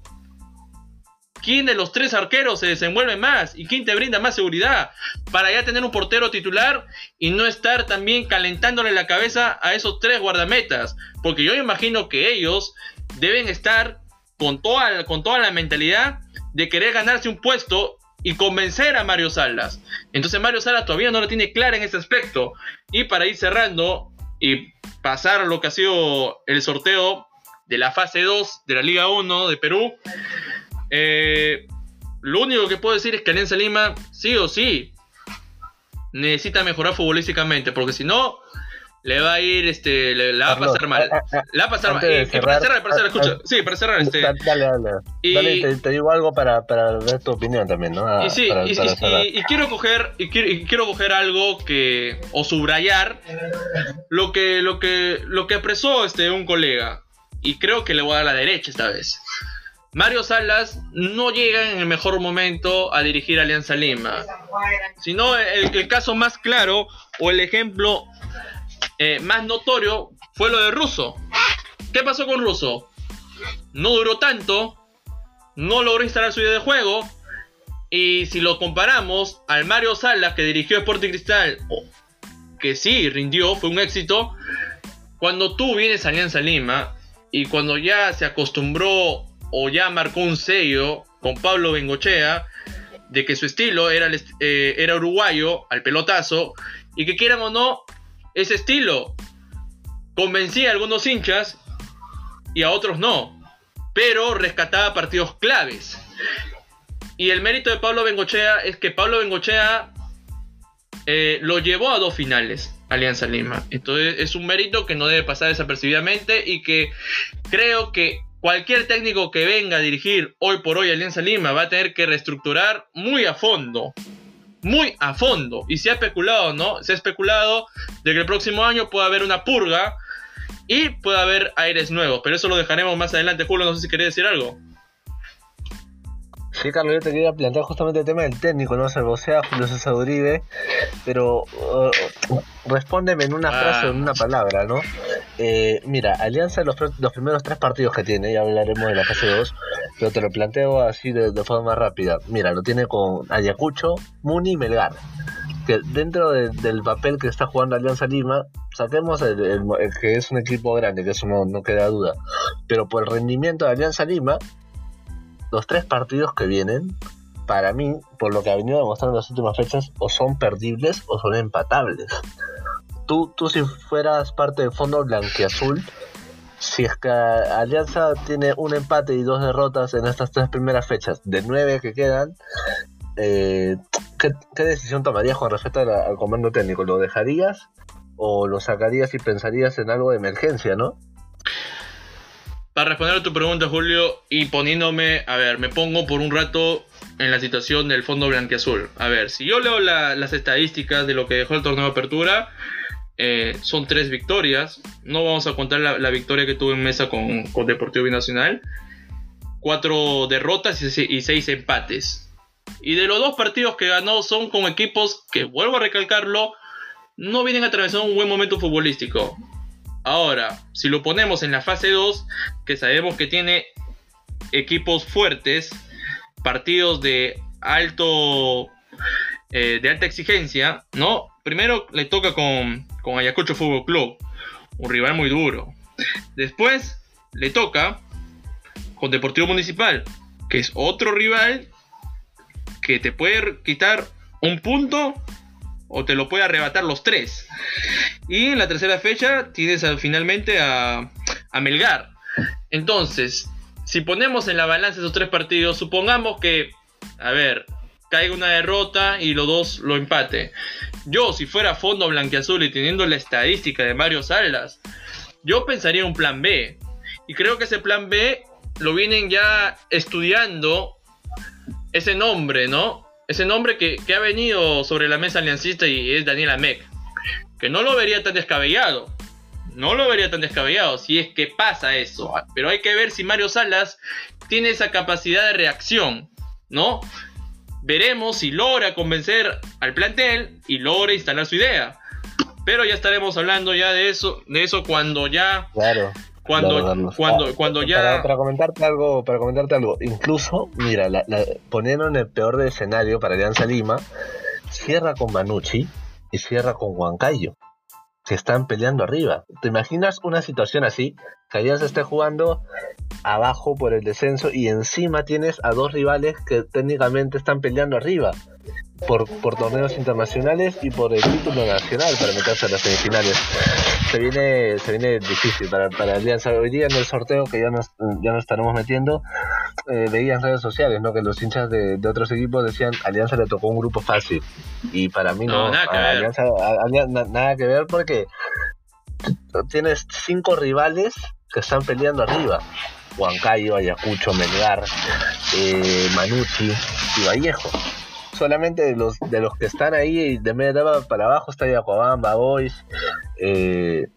quién de los tres arqueros se desenvuelve más y quién te brinda más seguridad para ya tener un portero titular y no estar también calentándole la cabeza a esos tres guardametas. Porque yo imagino que ellos deben estar con toda, con toda la mentalidad de querer ganarse un puesto y convencer a Mario Salas. Entonces Mario Salas todavía no lo tiene clara en ese aspecto. Y para ir cerrando y pasar lo que ha sido el sorteo de la fase 2 de la Liga 1 de Perú, eh, lo único que puedo decir es que Alianza Lima, sí o sí, necesita mejorar futbolísticamente, porque si no, le va a ir, este, le, va a pasar mal. Le va a pasar mal. Para cerrar, para cerrar, escucha. Sí, para cerrar, este. Dale, dale. Y, dale te, digo algo para, para ver tu opinión también, ¿no? y sí, y, quiero coger, y quiero, quiero coger algo que, o subrayar, lo que, lo que, lo que apresó este, un colega. Y creo que le voy a dar la derecha esta vez. Mario Salas no llega en el mejor momento a dirigir Alianza Lima, sino el, caso más claro o el ejemplo eh, más notorio fue lo de Russo. ¿Qué pasó con Russo? No duró tanto, no logró instalar su idea de juego, y si lo comparamos al Mario Salas que dirigió Sporting Cristal, que sí rindió, fue un éxito, cuando tú vienes a Alianza Lima y cuando ya se acostumbró o ya marcó un sello con Pablo Bengochea de que su estilo era, eh, era uruguayo al pelotazo y que quieran o no, ese estilo convencía a algunos hinchas y a otros no, pero rescataba partidos claves. Y el mérito de Pablo Bengochea es que Pablo Bengochea eh, lo llevó a dos finales, Alianza Lima. Entonces es un mérito que no debe pasar desapercibidamente y que creo que Cualquier técnico que venga a dirigir hoy por hoy Alianza Lima va a tener que reestructurar muy a fondo. Muy a fondo. Y se ha especulado, ¿no? Se ha especulado de que el próximo año pueda haber una purga y pueda haber aires nuevos. Pero eso lo dejaremos más adelante. Julio, no sé si quería decir algo. Sí, Carlos, yo te quería plantear justamente el tema del técnico, ¿no? Salvo sea Julio César Uribe, pero uh, respóndeme en una frase o en una ah. palabra, ¿no? Eh, mira, Alianza, los, los primeros tres partidos que tiene, ya hablaremos de la fase 2, pero te lo planteo así de, forma rápida. Mira, lo tiene con Ayacucho, Muni y Melgar. Que dentro del papel que está jugando Alianza Lima, saquemos el, que es un equipo grande, que eso no, no queda duda. Pero por el rendimiento de Alianza Lima, los tres partidos que vienen, para mí, por lo que ha venido demostrando las últimas fechas, o son perdibles o son empatables. Tú, tú si fueras parte del fondo blanquiazul, si es que Alianza tiene un empate y dos derrotas en estas tres primeras fechas, de nueve que quedan, eh, ¿qué, decisión tomarías con respecto al comando técnico? ¿Lo dejarías o lo sacarías y pensarías en algo de emergencia, no? Para responder a tu pregunta, Julio, y poniéndome, a ver, me pongo por un rato en la situación del fondo blanqueazul. A ver, si yo leo las estadísticas de lo que dejó el torneo de apertura, eh, son tres victorias. No vamos a contar la, victoria que tuvo en mesa con, Deportivo Binacional. Cuatro derrotas y, seis empates. Y de los dos partidos que ganó son con equipos que, vuelvo a recalcarlo, no vienen atravesando un buen momento futbolístico. Ahora, si lo ponemos en la fase 2, que sabemos que tiene equipos fuertes, partidos de alto eh, de alta exigencia, ¿no? Primero le toca con, con Ayacucho Fútbol Club, un rival muy duro. Después le toca con Deportivo Municipal, que es otro rival que te puede quitar un punto o te lo puede arrebatar los tres. Y en la tercera fecha tienes finalmente a, a Melgar. Entonces, si ponemos en la balanza esos tres partidos, supongamos que, a ver, caiga una derrota y los dos lo empate. Yo, si fuera fondo blanqueazul y teniendo la estadística de Mario Salas, yo pensaría en un plan B. Y creo que ese plan B lo vienen ya estudiando ese nombre, ¿no? Ese nombre que, que ha venido sobre la mesa aliancista y es Daniel Amec. Que no lo vería tan descabellado. No lo vería tan descabellado si es que pasa eso. Pero hay que ver si Mario Salas tiene esa capacidad de reacción, ¿no? Veremos si logra convencer al plantel y logra instalar su idea. Pero ya estaremos hablando ya de eso, de eso cuando ya Claro. Cuando cuando Ah, cuando para- ya Para, comentarte algo, para comentarte algo, incluso, mira, la, la- poniendo en el peor de escenario para Alianza Lima, cierra con Manucci y cierra con Huancayo, que están peleando arriba. ¿Te imaginas una situación así? Que Alianza esté jugando abajo por el descenso y encima tienes a dos rivales que técnicamente están peleando arriba. Por, por torneos internacionales y por el título nacional para meterse a las semifinales se viene se viene difícil para, para Alianza hoy día en el sorteo que ya nos ya nos estaremos metiendo eh, veía en redes sociales no que los hinchas de, de otros equipos decían Alianza le tocó un grupo fácil y para mí no, No, nada que a ver. Alianza, nada que ver porque tienes cinco rivales que están peleando arriba. Huancayo, Ayacucho, Melgar, eh, Manucci y Vallejo. Solamente de los de los que están ahí de media etapa para abajo está Yacuabamba, Boys eh,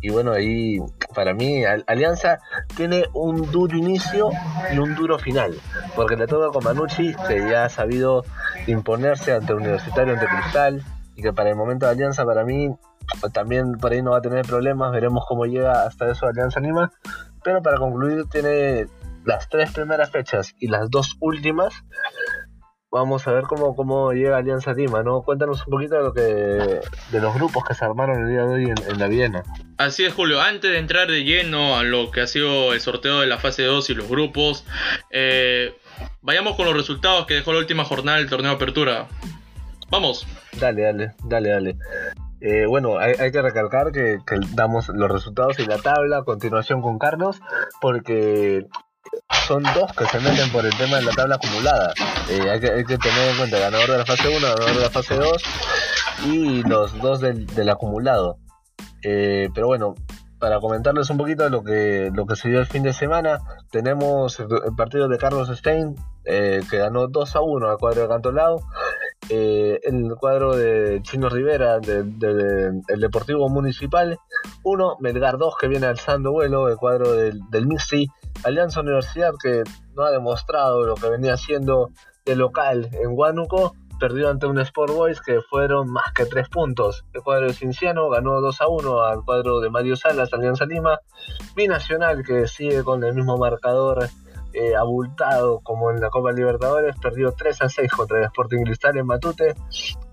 y bueno ahí para mí Al- Alianza tiene un duro inicio y un duro final porque le toca con Manucci que ya ha sabido imponerse ante Universitario ante Cristal y que para el momento de Alianza para mí también por ahí no va a tener problemas veremos cómo llega hasta eso Alianza Lima pero para concluir tiene las tres primeras fechas y las dos últimas vamos a ver cómo, cómo llega Alianza Lima, ¿no? Cuéntanos un poquito de lo que de los grupos que se armaron el día de hoy en, en la Viena. Así es, Julio. Antes de entrar de lleno a lo que ha sido el sorteo de la fase 2 y los grupos, eh, vayamos con los resultados que dejó la última jornada del torneo de apertura. Vamos. Dale, dale, dale, dale. Eh, bueno, hay, que recalcar que, damos los resultados y la tabla a continuación con Carlos, porque son dos que se meten por el tema de la tabla acumulada. Eh, hay, que, tener en cuenta ganador de la fase 1, ganador de la fase 2 y los dos del, acumulado. Eh, pero bueno, para comentarles un poquito lo que, lo que se dio el fin de semana, tenemos el, el partido de Carlos Stein, eh, que ganó 2 a 1 al cuadro de Cantolao. Eh, el cuadro de Chino Rivera, del de, el Deportivo Municipal, 1, Melgar 2, que viene alzando vuelo, el cuadro del, del Mixi, Alianza Universidad, que no ha demostrado lo que venía haciendo de local en Huánuco, perdió ante un Sport Boys que fueron más que 3 puntos. El cuadro de Cinciano ganó 2 a 1 al cuadro de Mario Salas, Alianza Lima, Binacional, que sigue con el mismo marcador eh, abultado como en la Copa Libertadores, perdió 3 a 6 contra el Sporting Cristal en Matute.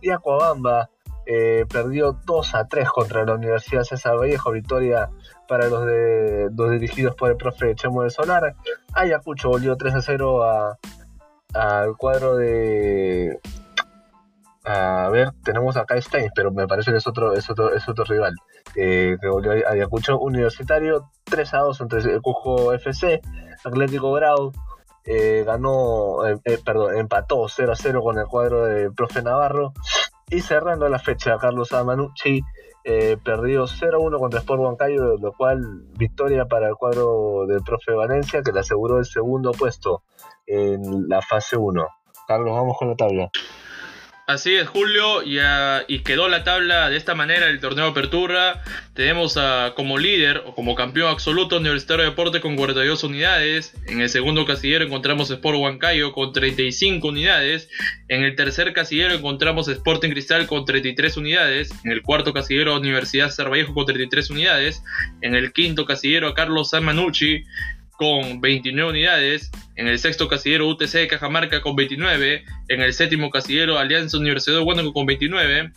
Y Acuabamba eh, perdió 2 a 3 contra la Universidad César Vallejo, victoria para los, de, los dirigidos por el profe Chemo del Solar. Ayacucho volvió 3 a 0 a, al cuadro de. A ver, tenemos acá Steins, pero me parece que es otro, es otro, es otro rival. Eh, que volvió a Ayacucho Universitario 3 a 2 entre el Cujo FC. Atlético Grau eh, ganó, eh, eh, perdón, empató 0 a 0 con el cuadro de profe Navarro. Y cerrando la fecha, Carlos Amanucci eh, perdió 0 a 1 contra Sport Huancayo, lo cual victoria para el cuadro del profe Valencia, que le aseguró el segundo puesto en la fase 1. Carlos, vamos con la tabla. Así es, Julio, y, uh, y, quedó la tabla de esta manera el torneo apertura. Tenemos uh, como líder o como campeón absoluto Universitario de Deporte con 42 unidades. En el segundo casillero encontramos Sport Huancayo con 35 unidades. En el tercer casillero encontramos Sporting Cristal con 33 unidades. En el cuarto casillero Universidad Cervallejo con 33 unidades. En el quinto casillero Carlos San Manucci con 29 unidades, en el sexto casillero UTC de Cajamarca con 29, en el séptimo casillero Alianza Universidad de Huánuco con 29,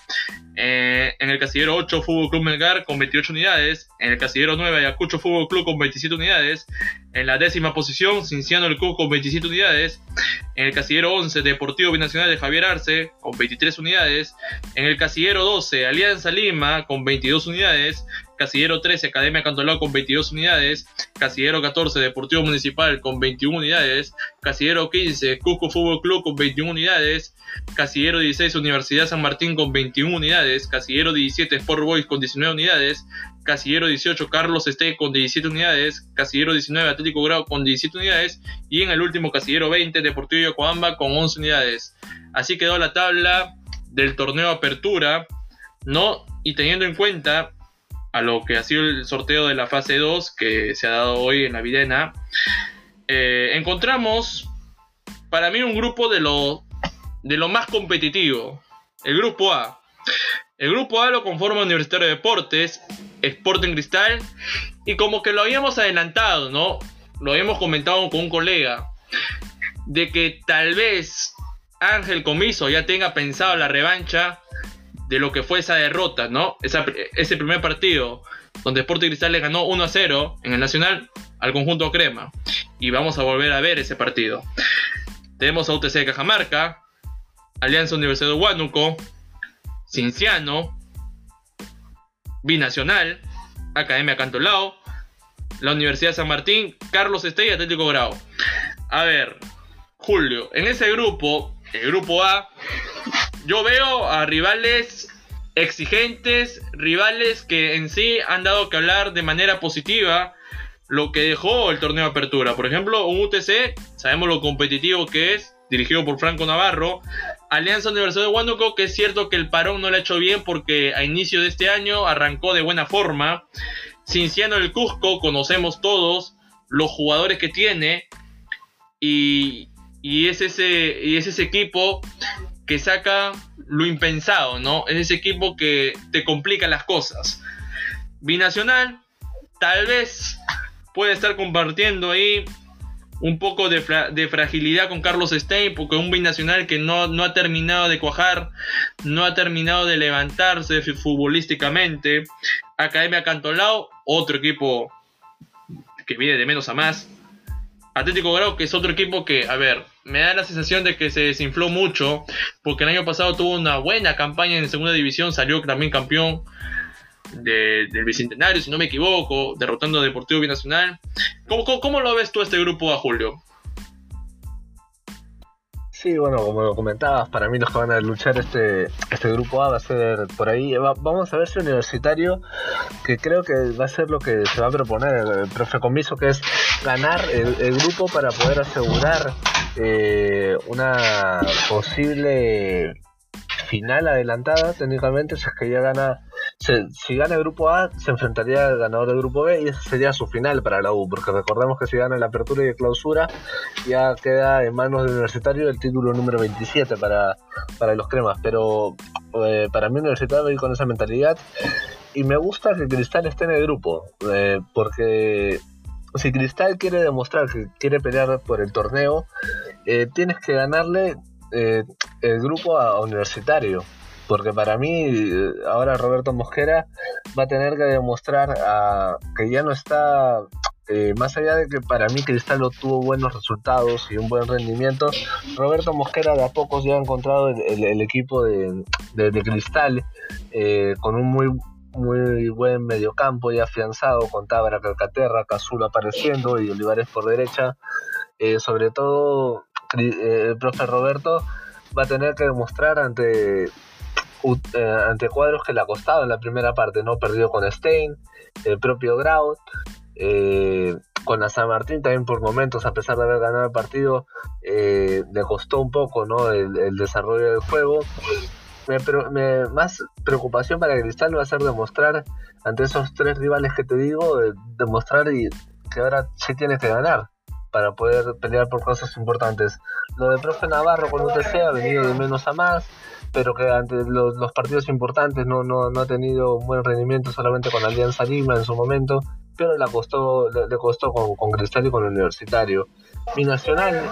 eh, en el casillero 8 Fútbol Club Melgar con 28 unidades, en el casillero 9 Ayacucho Fútbol Club con 27 unidades, en la décima posición Cinciano del Club con 27 unidades, en el casillero 11 Deportivo Binacional de Javier Arce con 23 unidades, en el casillero 12 Alianza Lima con 22 unidades, Casillero 13, Academia Cantolao con 22 unidades, Casillero 14, Deportivo Municipal con 21 unidades, Casillero 15, Cusco Fútbol Club con 21 unidades, Casillero 16, Universidad San Martín con 21 unidades, Casillero 17, Sport Boys con 19 unidades, Casillero 18, Carlos Este con 17 unidades, Casillero 19, Atlético Grau con 17 unidades y en el último Casillero 20, Deportivo Yokohama con 11 unidades. Así quedó la tabla del torneo Apertura, ¿no? Y teniendo en cuenta a lo que ha sido el sorteo de la fase 2 que se ha dado hoy en la Videna, eh, encontramos para mí un grupo de lo, de lo más competitivo. El grupo A. El grupo A lo conforma Universitario de Deportes, Sporting Cristal, y como que lo habíamos adelantado, ¿no? Lo habíamos comentado con un colega, de que tal vez Ángel Comiso ya tenga pensado la revancha de lo que fue esa derrota, ¿no? ese primer partido donde Sporting Cristal le ganó 1 a 0 en el Nacional al conjunto Crema. Y vamos a volver a ver ese partido. Tenemos a UTC de Cajamarca, Alianza Universidad de Huánuco, Cinciano, Binacional, Academia Cantolao, la Universidad San Martín, Carlos Estella Atlético Grau. A ver, Julio, en ese grupo, el grupo A, yo veo a rivales exigentes, rivales que en sí han dado que hablar de manera positiva lo que dejó el torneo de apertura. Por ejemplo, un UTC, sabemos lo competitivo que es, dirigido por Franco Navarro. Alianza Universidad de Huánuco, que es cierto que el parón no le ha hecho bien porque a inicio de este año arrancó de buena forma. Cinciano del Cusco, conocemos todos los jugadores que tiene. Y, y, es ese, y es ese equipo que saca lo impensado, ¿no? Es ese equipo que te complica las cosas. Binacional, tal vez puede estar compartiendo ahí un poco de, fragilidad con Carlos Stein, porque un binacional que no, no, ha terminado de cuajar, no ha terminado de levantarse futbolísticamente. Academia Cantolao, otro equipo que viene de menos a más. Atlético Grau, que es otro equipo que, a ver, me da la sensación de que se desinfló mucho, porque el año pasado tuvo una buena campaña en segunda división, salió también campeón del Bicentenario, si no me equivoco, derrotando a Deportivo Binacional. ¿Cómo, cómo, lo ves tú este grupo a Julio? Sí, bueno, como lo comentabas, para mí los que van a luchar este, este grupo A va a ser por ahí. vamos a ver si Universitario, que creo que va a ser lo que se va a proponer el, profe Comiso, que es ganar el, grupo para poder asegurar eh, una posible final adelantada. Técnicamente si es que ya gana si gana el grupo A se enfrentaría al ganador del grupo B y ese sería su final para la U porque recordemos que si gana la apertura y la clausura ya queda en manos del universitario el título número 27 para, para los cremas. Pero eh, para mí universitario ir con esa mentalidad. Y me gusta que Cristal esté en el grupo eh, porque si Cristal quiere demostrar que quiere pelear por el torneo, eh, tienes que ganarle eh, el grupo a Universitario. Porque para mí, ahora Roberto Mosquera va a tener que demostrar que ya no está eh, más allá de que para mí Cristal tuvo buenos resultados y un buen rendimiento, Roberto Mosquera de a pocos ya ha encontrado el, equipo de, Cristal con un muy muy buen mediocampo y afianzado con Tábara, Calcaterra, Cazulo apareciendo y Olivares por derecha. Eh, sobre todo, eh, el profe Roberto va a tener que demostrar ante, eh, ante cuadros que le ha costado en la primera parte, ¿no? Perdido con Stein, el propio Graut, con la San Martín también por momentos, a pesar de haber ganado el partido, le costó un poco, ¿no? El desarrollo del juego me, más preocupación para Cristal va a ser demostrar ante esos tres rivales que te digo, demostrar y que ahora sí tiene que ganar para poder pelear por cosas importantes. Lo de profe Navarro con UTC ha venido de menos a más, pero que ante los, partidos importantes no, no, no, ha tenido buen rendimiento solamente con Alianza Lima en su momento, pero le costó, le, costó con, con, Cristal y con Universitario. Mi Nacional,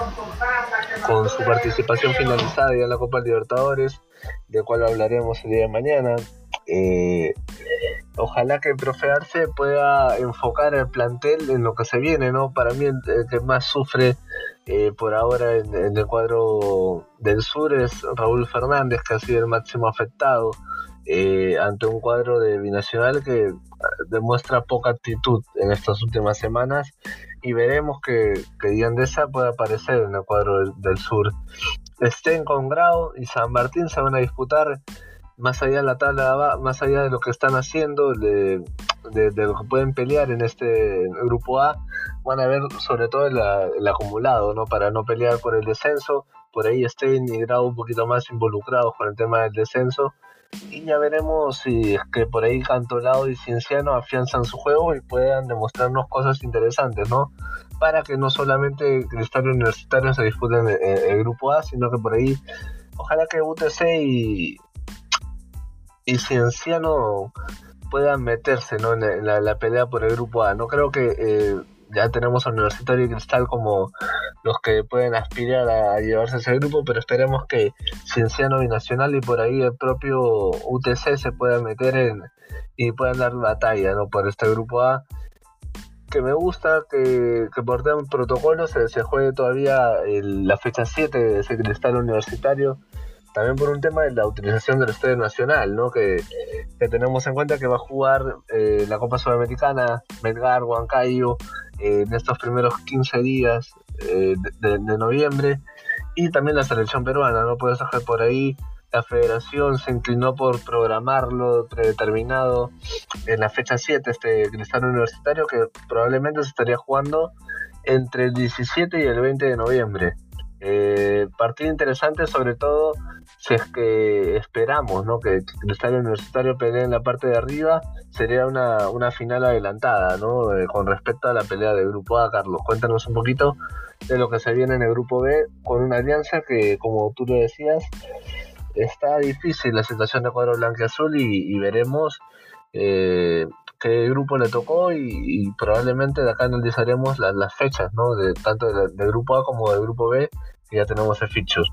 con su participación finalizada ya en la Copa Libertadores, de cual hablaremos el día de mañana. Eh, ojalá que el profe Arce pueda enfocar el plantel en lo que se viene, ¿no? Para mí el, que más sufre eh, por ahora en, el cuadro del sur es Raúl Fernández, que ha sido el máximo afectado. eh, ante un cuadro de Binacional que demuestra poca actitud en estas últimas semanas y veremos que, que Diandesa puede aparecer en el cuadro del, sur. Estén con Grau y San Martín se van a disputar más allá de la tabla, más allá de lo que están haciendo, de, lo que pueden pelear en este grupo A, van a ver sobre todo el, acumulado, ¿no? Para no pelear por el descenso. Por ahí estén y Grau un poquito más involucrados con el tema del descenso y ya veremos si es que por ahí Cantolao y Cienciano afianzan su juego y puedan demostrarnos cosas interesantes, ¿no? Para que no solamente Cristal Universitario se disputen el, el, grupo A, sino que por ahí, ojalá que UTC y, y Cienciano puedan meterse ¿no? en, la, pelea por el grupo A. No creo que eh, ya tenemos a Universitario y Cristal como los que pueden aspirar a llevarse ese grupo, pero esperemos que Cienciano Binacional y por ahí el propio UTC se puedan meter en y puedan dar batalla ¿no? por este grupo A. Que me gusta que, que por un protocolo se, juegue todavía la fecha 7 de ese cristal universitario también por un tema de la utilización del Estadio Nacional, ¿no? Que, tenemos en cuenta que va a jugar eh, la Copa Sudamericana, Melgar, Huancayo, eh, en estos primeros 15 días eh, de, noviembre, y también la selección peruana, ¿no? Puede ser por ahí la federación se inclinó por programarlo predeterminado en la fecha 7, este cristal universitario, que probablemente se estaría jugando entre el 17 y el 20 de noviembre. Eh, partido interesante, sobre todo si es que esperamos ¿no? que Cristal Universitario pelee en la parte de arriba, sería una, una final adelantada ¿no? Eh, con respecto a la pelea del grupo A. Carlos, cuéntanos un poquito de lo que se viene en el grupo B con una alianza que, como tú lo decías, está difícil la situación de cuadro blanco y azul y, veremos. Eh, qué grupo le tocó y, probablemente de acá analizaremos las fechas, ¿no? De, tanto del grupo A como del grupo B, que ya tenemos el fichos.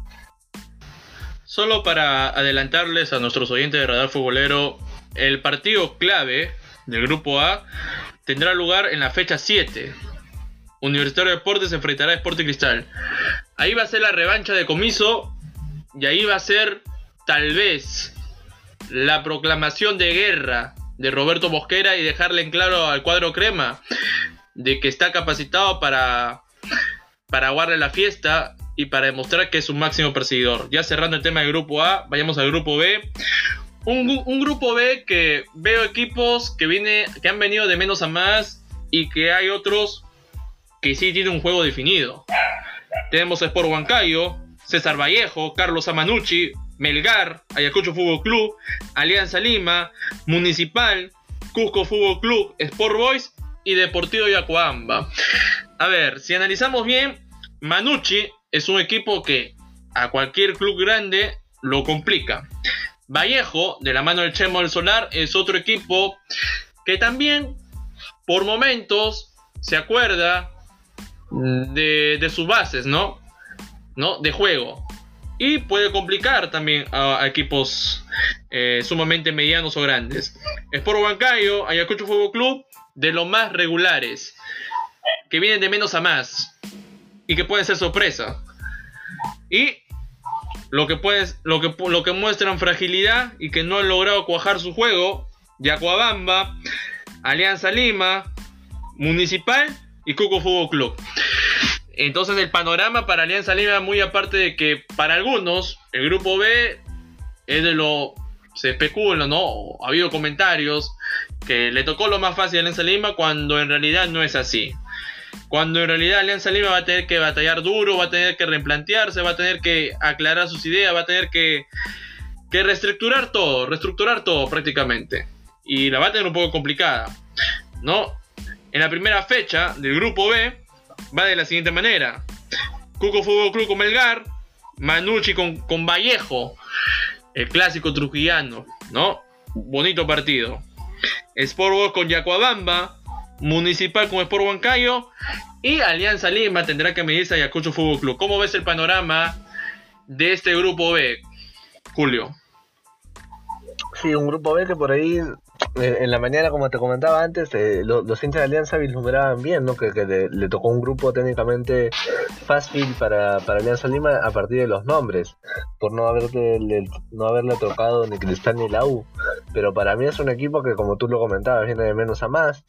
Solo para adelantarles a nuestros oyentes de Radar Futbolero, el partido clave del grupo A tendrá lugar en la fecha 7. Universitario de Deportes se enfrentará a Sporting Cristal. Ahí va a ser la revancha de comiso y ahí va a ser tal vez la proclamación de guerra de Roberto Mosquera y dejarle en claro al cuadro crema de que está capacitado para, para la fiesta y para demostrar que es un máximo perseguidor. Ya cerrando el tema del grupo A, vayamos al grupo B. Un, grupo B que veo equipos que, viene, que han venido de menos a más y que hay otros que sí tienen un juego definido. Tenemos a Sport Huancayo, César Vallejo, Carlos Amanucci, Melgar, Ayacucho Fútbol Club, Alianza Lima, Municipal, Cusco Fútbol Club, Sport Boys y Deportivo Yacuamba. A ver, si analizamos bien, Manucci es un equipo que a cualquier club grande lo complica. Vallejo, de la mano del Chemo del Solar, es otro equipo que también, por momentos, se acuerda de, de sus bases, ¿no? ¿No? De juego y puede complicar también a, equipos eh, sumamente medianos o grandes. Sport Huancayo, Ayacucho Fútbol Club, de los más regulares, que vienen de menos a más y que pueden ser sorpresa. Y lo que, puedes, lo que, lo que muestran fragilidad y que no han logrado cuajar su juego, Yacuabamba, Alianza Lima, Municipal y Cuco Fútbol Club. Entonces el panorama para Alianza Lima, muy aparte de que para algunos el grupo B es de lo... Se especula, ¿no? Ha habido comentarios que le tocó lo más fácil a Alianza Lima cuando en realidad no es así. Cuando en realidad Alianza Lima va a tener que batallar duro, va a tener que replantearse, va a tener que aclarar sus ideas, va a tener que, que reestructurar todo, reestructurar todo prácticamente. Y la va a tener un poco complicada, ¿no? En la primera fecha del grupo B, va de la siguiente manera. Cuco Fútbol Club con Melgar, Manucci con, con Vallejo, el clásico trujillano, ¿no? Bonito partido. Sport con Yacuabamba, Municipal con Sport Huancayo y Alianza Lima tendrá que medirse a Ayacucho Fútbol Club. ¿Cómo ves el panorama de este grupo B, Julio? Sí, un grupo B que por ahí en la mañana, como te comentaba antes, eh, los hinchas de Alianza vislumbraban bien, ¿no? Que, le, tocó un grupo técnicamente fácil para, para, Alianza Lima a partir de los nombres, por no haberle, no haberle tocado ni Cristal ni la U. Pero para mí es un equipo que, como tú lo comentabas, viene de menos a más.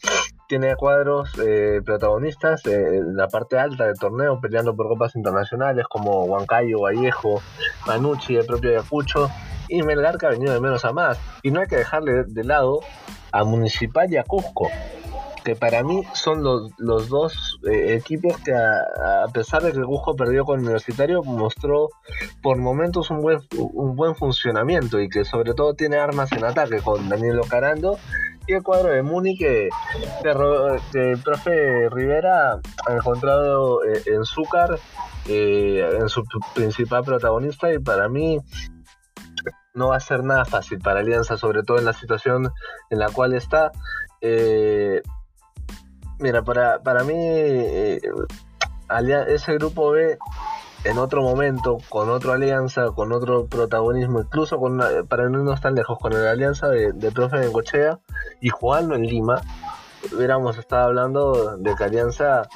Tiene cuadros eh, protagonistas eh, en la parte alta del torneo, peleando por copas internacionales como Huancayo, Vallejo, Manucci, el propio Ayacucho y Melgar que ha venido de menos a más. Y no hay que dejarle de lado a Municipal y a Cusco, que para mí son los, los dos eh, equipos que a, pesar de que Cusco perdió con Universitario, mostró por momentos un buen, un buen funcionamiento y que sobre todo tiene armas en ataque con Daniel Carando y el cuadro de Muni que, el profe Rivera ha encontrado eh, en Zúcar eh, en su principal protagonista y para mí no va a ser nada fácil para Alianza, sobre todo en la situación en la cual está. Eh, mira, para, para mí, eh, ese grupo B en otro momento, con otra alianza, con otro protagonismo, incluso con para no irnos tan lejos, con la alianza de, de profe de Cochea y jugando en Lima, hubiéramos estado hablando de que Alianza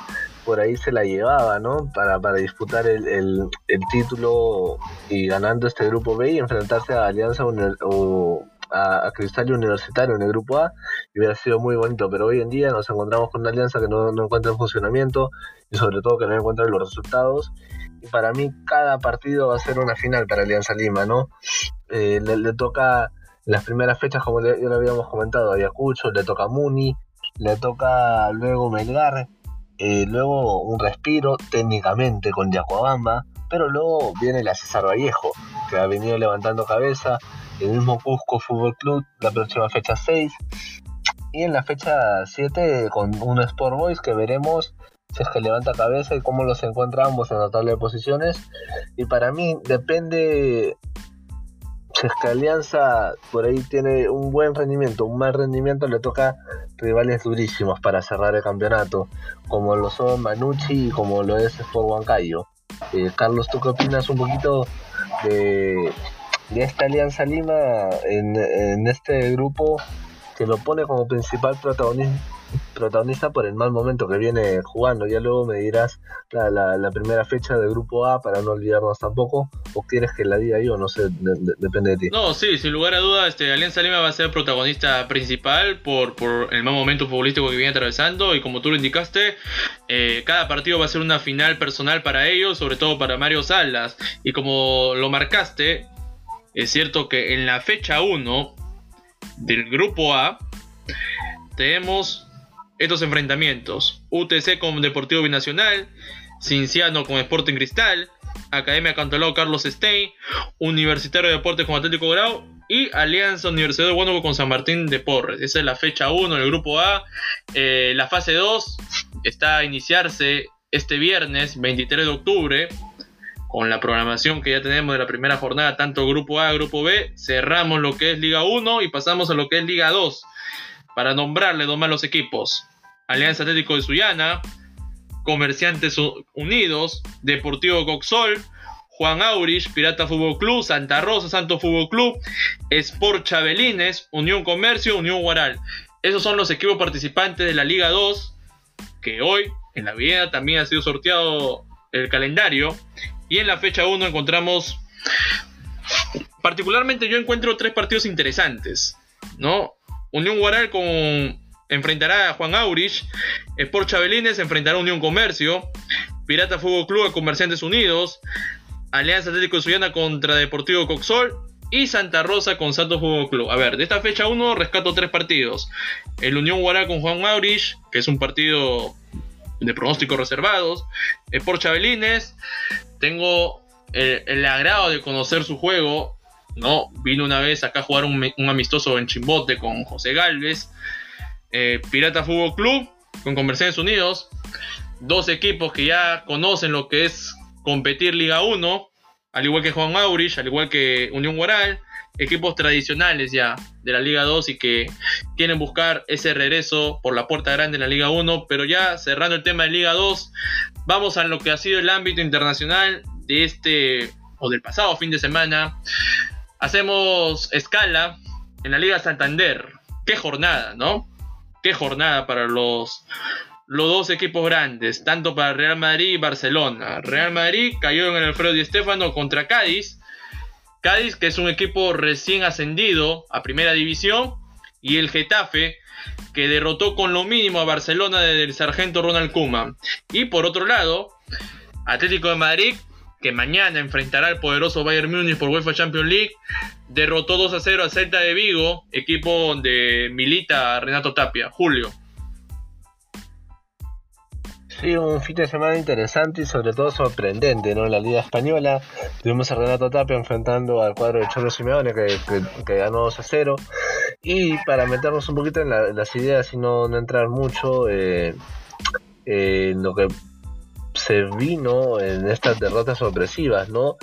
por ahí se la llevaba, ¿no? Para, para disputar el, el, título y ganando este grupo B y enfrentarse a Alianza o a, Cristal Universitario en el grupo A y hubiera sido muy bonito, pero hoy en día nos encontramos con una alianza que no, no encuentra en funcionamiento y sobre todo que no encuentra los resultados y para mí cada partido va a ser una final para Alianza Lima, ¿no? Eh, le, toca las primeras fechas, como ya lo habíamos comentado, a Ayacucho, le toca a Muni, le toca luego Melgar, eh, luego un respiro técnicamente con Yacuabamba, pero luego viene la César Vallejo, que ha venido levantando cabeza, el mismo Cusco Fútbol Club, la próxima fecha 6, y en la fecha 7 con un Sport Boys que veremos si es que levanta cabeza y cómo los encontramos en la tabla de posiciones. Y para mí depende si es que Alianza por ahí tiene un buen rendimiento, un mal rendimiento, le toca rivales durísimos para cerrar el campeonato, como lo son Manucci y como lo es Sport Huancayo. Eh, Carlos, ¿tú qué opinas un poquito de, esta Alianza Lima en, en este grupo que lo pone como principal protagonista? Protagonista por el mal momento que viene jugando. Ya luego me dirás la, la, primera fecha del grupo A para no olvidarnos tampoco. ¿O quieres que la diga yo? No sé, depende de ti. No, sí, sin lugar a dudas, este, Alianza Lima va a ser protagonista principal por, por el mal momento futbolístico que viene atravesando. Y como tú lo indicaste, eh, cada partido va a ser una final personal para ellos, sobre todo para Mario Salas. Y como lo marcaste, es cierto que en la fecha 1 del grupo A tenemos estos enfrentamientos. UTC con Deportivo Binacional, Cinciano con Sporting Cristal, Academia Cantalao Carlos Stein, Universitario de Deportes con Atlético Grau y Alianza Universidad de Huánuco con San Martín de Porres. Esa es la fecha 1 en el grupo A. Eh, la fase 2 está a iniciarse este viernes 23 de octubre con la programación que ya tenemos de la primera jornada, tanto grupo A, grupo B, cerramos lo que es Liga 1 y pasamos a lo que es Liga 2 para nombrarle dos malos equipos. Alianza Atlético de Sullana, Comerciantes Unidos, Deportivo Coxol, Juan Aurich, Pirata Fútbol Club, Santa Rosa, Santo Fútbol Club, Sport Chabelines, Unión Comercio, Unión Guaral. Esos son los equipos participantes de la Liga 2, que hoy en la vida también ha sido sorteado el calendario. Y en la fecha 1 encontramos, particularmente yo encuentro tres partidos interesantes, ¿no? Unión Guaral con enfrentará a Juan Aurich, Sport Chabelines enfrentará a Unión Comercio, Pirata Fútbol Club a Comerciantes Unidos, Alianza Atlético de Suyana contra Deportivo Coxol y Santa Rosa con Santos Fútbol Club. A ver, de esta fecha 1 rescato tres partidos. El Unión Guaral con Juan Aurich, que es un partido de pronósticos reservados. Sport Chabelines, tengo el, agrado de conocer su juego. ¿No? Vino una vez acá a jugar un, amistoso en Chimbote con José Galvez. Eh, Pirata Fútbol Club con Comerciantes Unidos. Dos equipos que ya conocen lo que es competir Liga 1, al igual que Juan Aurich, al igual que Unión Guaral, equipos tradicionales ya de la Liga 2 y que quieren buscar ese regreso por la puerta grande en la Liga 1, pero ya cerrando el tema de Liga 2, vamos a lo que ha sido el ámbito internacional de este o del pasado fin de semana. Hacemos escala en la Liga Santander, qué jornada, ¿no? Qué jornada para los, los dos equipos grandes, tanto para Real Madrid y Barcelona. Real Madrid cayó en el Alfredo Di Stéfano contra Cádiz. Cádiz, que es un equipo recién ascendido a primera división, y el Getafe, que derrotó con lo mínimo a Barcelona del sargento Ronald Koeman. Y por otro lado, Atlético de Madrid, que mañana enfrentará al poderoso Bayern Múnich por UEFA Champions League, derrotó 2 a 0 a Celta de Vigo, equipo donde milita Renato Tapia. Julio. Sí, un fin de semana interesante y sobre todo sorprendente, ¿no? En la Liga Española tuvimos a Renato Tapia enfrentando al cuadro de Cholo Simeone que, que, ganó 2 a 0. Y para meternos un poquito en, las ideas y no, no entrar mucho eh, en lo que se vino en estas derrotas sorpresivas, ¿no?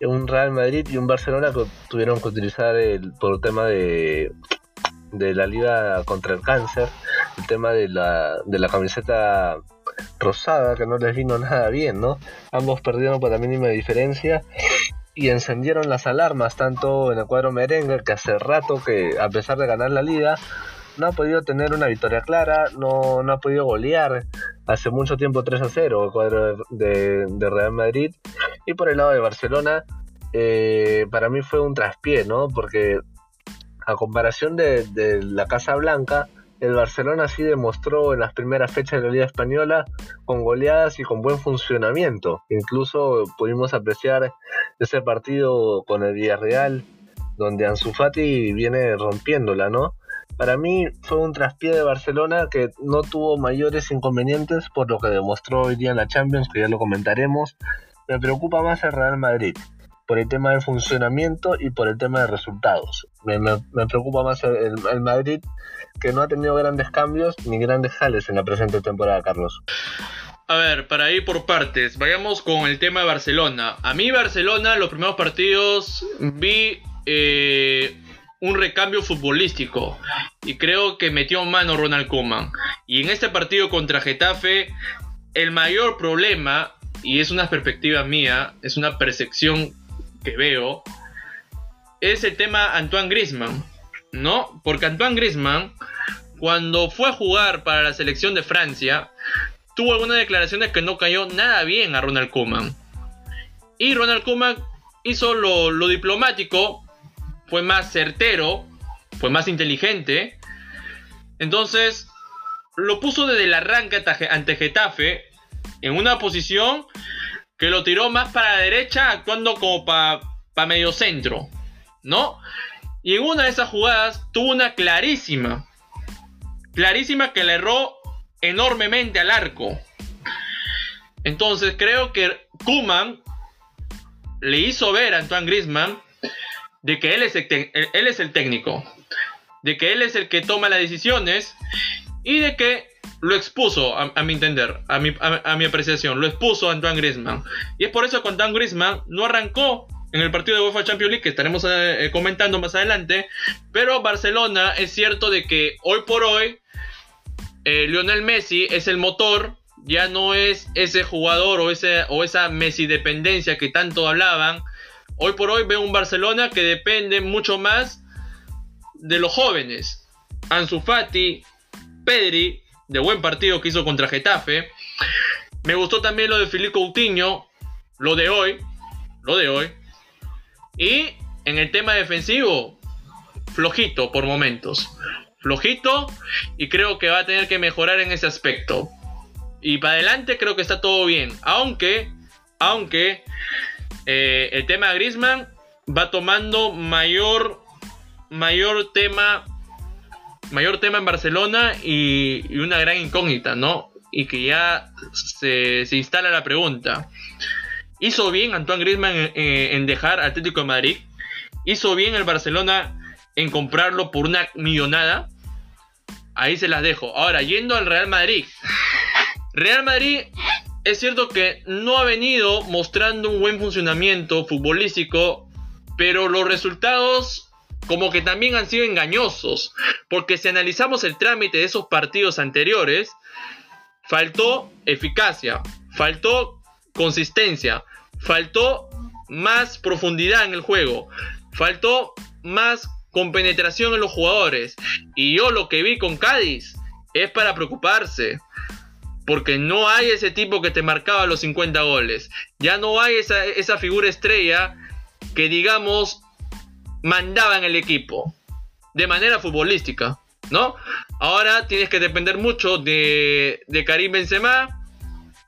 Un Real Madrid y un Barcelona que tuvieron que utilizar el, por el tema de, de la liga contra el cáncer, el tema de la, de la camiseta rosada que no les vino nada bien, ¿no? Ambos perdieron por la mínima diferencia y encendieron las alarmas tanto en el cuadro merengue que hace rato que a pesar de ganar la liga no ha podido tener una victoria clara, no, no ha podido golear hace mucho tiempo 3 a 0 el cuadro de, Real Madrid y por el lado de Barcelona eh, para mí fue un traspié, ¿no? Porque a comparación de, de la Casa Blanca, el Barcelona sí demostró en las primeras fechas de la Liga Española con goleadas y con buen funcionamiento. Incluso pudimos apreciar ese partido con el Villarreal, donde Ansu Fati viene rompiéndola, ¿no? Para mí fue un traspié de Barcelona que no tuvo mayores inconvenientes por lo que demostró hoy día en la Champions, que ya lo comentaremos. Me preocupa más el Real Madrid por el tema de funcionamiento y por el tema de resultados. Me, preocupa más el, Madrid, que no ha tenido grandes cambios ni grandes jales en la presente temporada, Carlos. A ver, para ir por partes, vayamos con el tema de Barcelona. A mí Barcelona, los primeros partidos vi eh, un recambio futbolístico y creo que metió mano Ronald Koeman. Y en este partido contra Getafe, el mayor problema, y es una perspectiva mía, es una percepción que veo es el tema Antoine Grisman, ¿no? Porque Antoine Grisman, cuando fue a jugar para la selección de Francia, tuvo algunas declaraciones que no cayó nada bien a Ronald Koeman. Y Ronald Koeman hizo lo, lo diplomático, fue más certero, fue más inteligente. Entonces, lo puso desde el arranque ante Getafe en una posición que lo tiró más para la derecha, actuando como para pa medio centro, ¿no? Y en una de esas jugadas tuvo una clarísima, clarísima que le erró enormemente al arco. Entonces creo que Kuman le hizo ver a Antoine Grisman de que él es, él es el técnico, de que él es el que toma las decisiones y de que lo expuso, a, mi entender, a mi, a, mi, apreciación, lo expuso Antoine Griezmann. Y es por eso que Antoine Griezmann no arrancó en el partido de UEFA Champions League que estaremos eh, comentando más adelante. Pero Barcelona es cierto de que hoy por hoy eh, Lionel Messi es el motor, ya no es ese jugador o, ese, o esa Messi dependencia que tanto hablaban. Hoy por hoy veo un Barcelona que depende mucho más de los jóvenes. Ansu Fati, Pedri, de buen partido que hizo contra Getafe. Me gustó también lo de Filipe Coutinho, lo de hoy, lo de hoy. Y en el tema defensivo, flojito por momentos. Flojito y creo que va a tener que mejorar en ese aspecto. Y para adelante creo que está todo bien. Aunque, aunque eh, el tema de Griezmann va tomando mayor, mayor tema mayor tema en Barcelona y, una gran incógnita, ¿no? Y que ya se, instala la pregunta. ¿Hizo bien Antoine Griezmann en, dejar Atlético de Madrid? ¿Hizo bien el Barcelona en comprarlo por una millonada? Ahí se las dejo. Ahora, yendo al Real Madrid. Real Madrid es cierto que no ha venido mostrando un buen funcionamiento futbolístico, pero los resultados como que también han sido engañosos, porque si analizamos el trámite de esos partidos anteriores, faltó eficacia, faltó consistencia, faltó más profundidad en el juego, faltó más con penetración en los jugadores. Y yo lo que vi con Cádiz es para preocuparse. Porque no hay ese tipo que te marcaba los 50 goles. Ya no hay esa, esa figura estrella que digamos mandaba en el equipo. De manera futbolística. ¿No? Ahora tienes que depender mucho de, de Karim Benzema.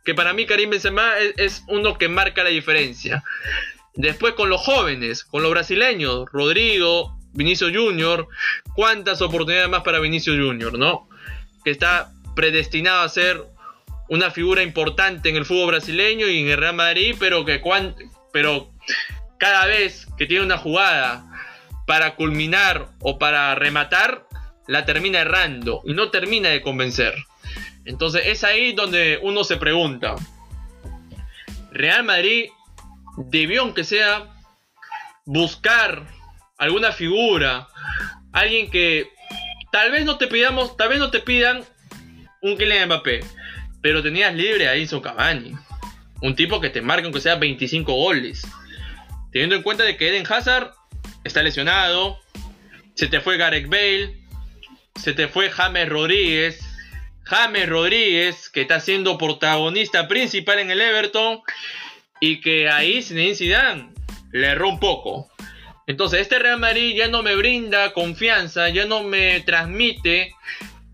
Que para mí Karim Benzema es, uno que marca la diferencia. Después con los jóvenes, con los brasileños, Rodrigo, Vinicio Junior, cuántas oportunidades más para Vinicio Junior, ¿no? Que está predestinado a ser una figura importante en el fútbol brasileño y en el Real Madrid, pero que pero cada vez que tiene una jugada para culminar o para rematar, la termina errando y no termina de convencer. Entonces es ahí donde uno se pregunta, Real Madrid debió aunque sea buscar alguna figura, alguien que tal vez no te pidamos, tal vez no te pidan un Kylian Mbappé, pero tenías libre a Edison Cavani, un tipo que te marca aunque sea 25 goles. Teniendo en cuenta de que Eden Hazard está lesionado, se te fue Gareth Bale, se te fue James Rodríguez. James Rodríguez, que está siendo protagonista principal en el Everton. Y que ahí Zinedine Zidane le erró un poco. Entonces, este Real Madrid ya no me brinda confianza, ya no me transmite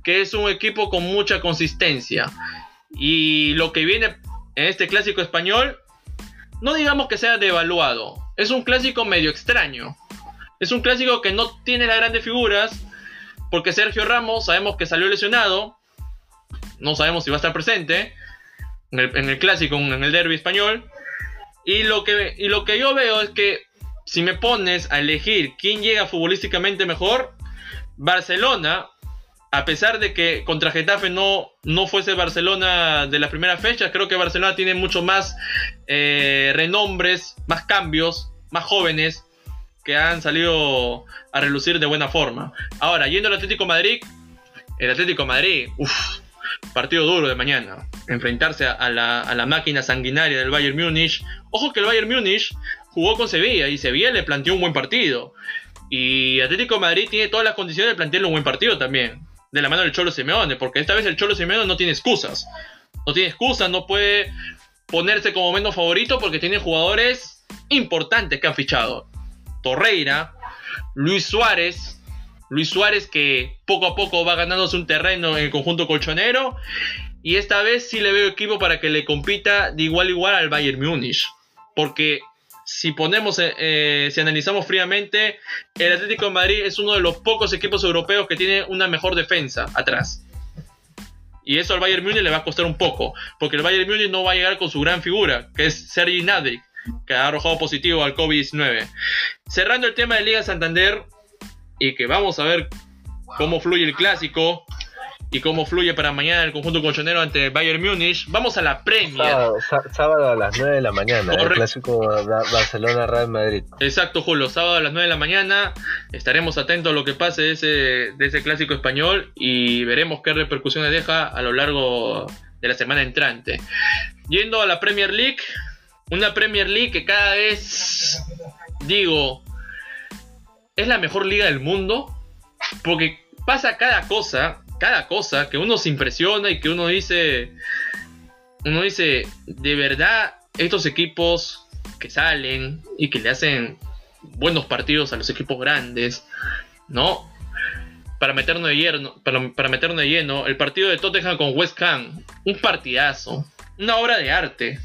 que es un equipo con mucha consistencia. Y lo que viene en este clásico español, no digamos que sea devaluado, es un clásico medio extraño. Es un clásico que no tiene las grandes figuras, porque Sergio Ramos sabemos que salió lesionado. No sabemos si va a estar presente en el, clásico, en el derby español. Y lo, que, y lo que yo veo es que si me pones a elegir quién llega futbolísticamente mejor, Barcelona, a pesar de que contra Getafe no, no fuese Barcelona de las primeras fechas, creo que Barcelona tiene mucho más eh, renombres, más cambios, más jóvenes que han salido a relucir de buena forma. Ahora, yendo al Atlético Madrid, el Atlético Madrid, uff, partido duro de mañana. Enfrentarse a la, máquina sanguinaria del Bayern Múnich. Ojo que el Bayern Múnich jugó con Sevilla y Sevilla le planteó un buen partido. Y Atlético Madrid tiene todas las condiciones de plantearle un buen partido también. De la mano del Cholo Simeone, porque esta vez el Cholo Simeone no tiene excusas. No tiene excusas, no puede ponerse como menos favorito porque tiene jugadores importantes que han fichado. Torreira, Luis Suárez, Luis Suárez que poco a poco va ganándose un terreno en el conjunto colchonero. Y esta vez sí le veo equipo para que le compita de igual a igual al Bayern Múnich. Porque si ponemos, eh, eh, si analizamos fríamente, el Atlético de Madrid es uno de los pocos equipos europeos que tiene una mejor defensa atrás. Y eso al Bayern Múnich le va a costar un poco. Porque el Bayern Múnich no va a llegar con su gran figura, que es Sergi Gnabry que ha arrojado positivo al COVID-19. Cerrando el tema de Liga Santander y que vamos a ver cómo fluye el clásico y cómo fluye para mañana el conjunto colchonero ante Bayern Múnich. Vamos a la Premier. Sábado, a las 9 de la mañana, el clásico Barcelona-Real Madrid. Exacto, Julio. Sábado a las 9 de la mañana. Estaremos atentos a lo que pase de ese, de ese clásico español y veremos qué repercusiones deja a lo largo de la semana entrante. Yendo a la Premier League, una Premier League que cada vez digo es la mejor liga del mundo porque pasa cada cosa, cada cosa que uno se impresiona y que uno dice uno dice, de verdad estos equipos que salen y que le hacen buenos partidos a los equipos grandes, ¿no? Para meternos de lleno, para, para meternos de lleno, el partido de Tottenham con West Ham, un partidazo, una obra de arte.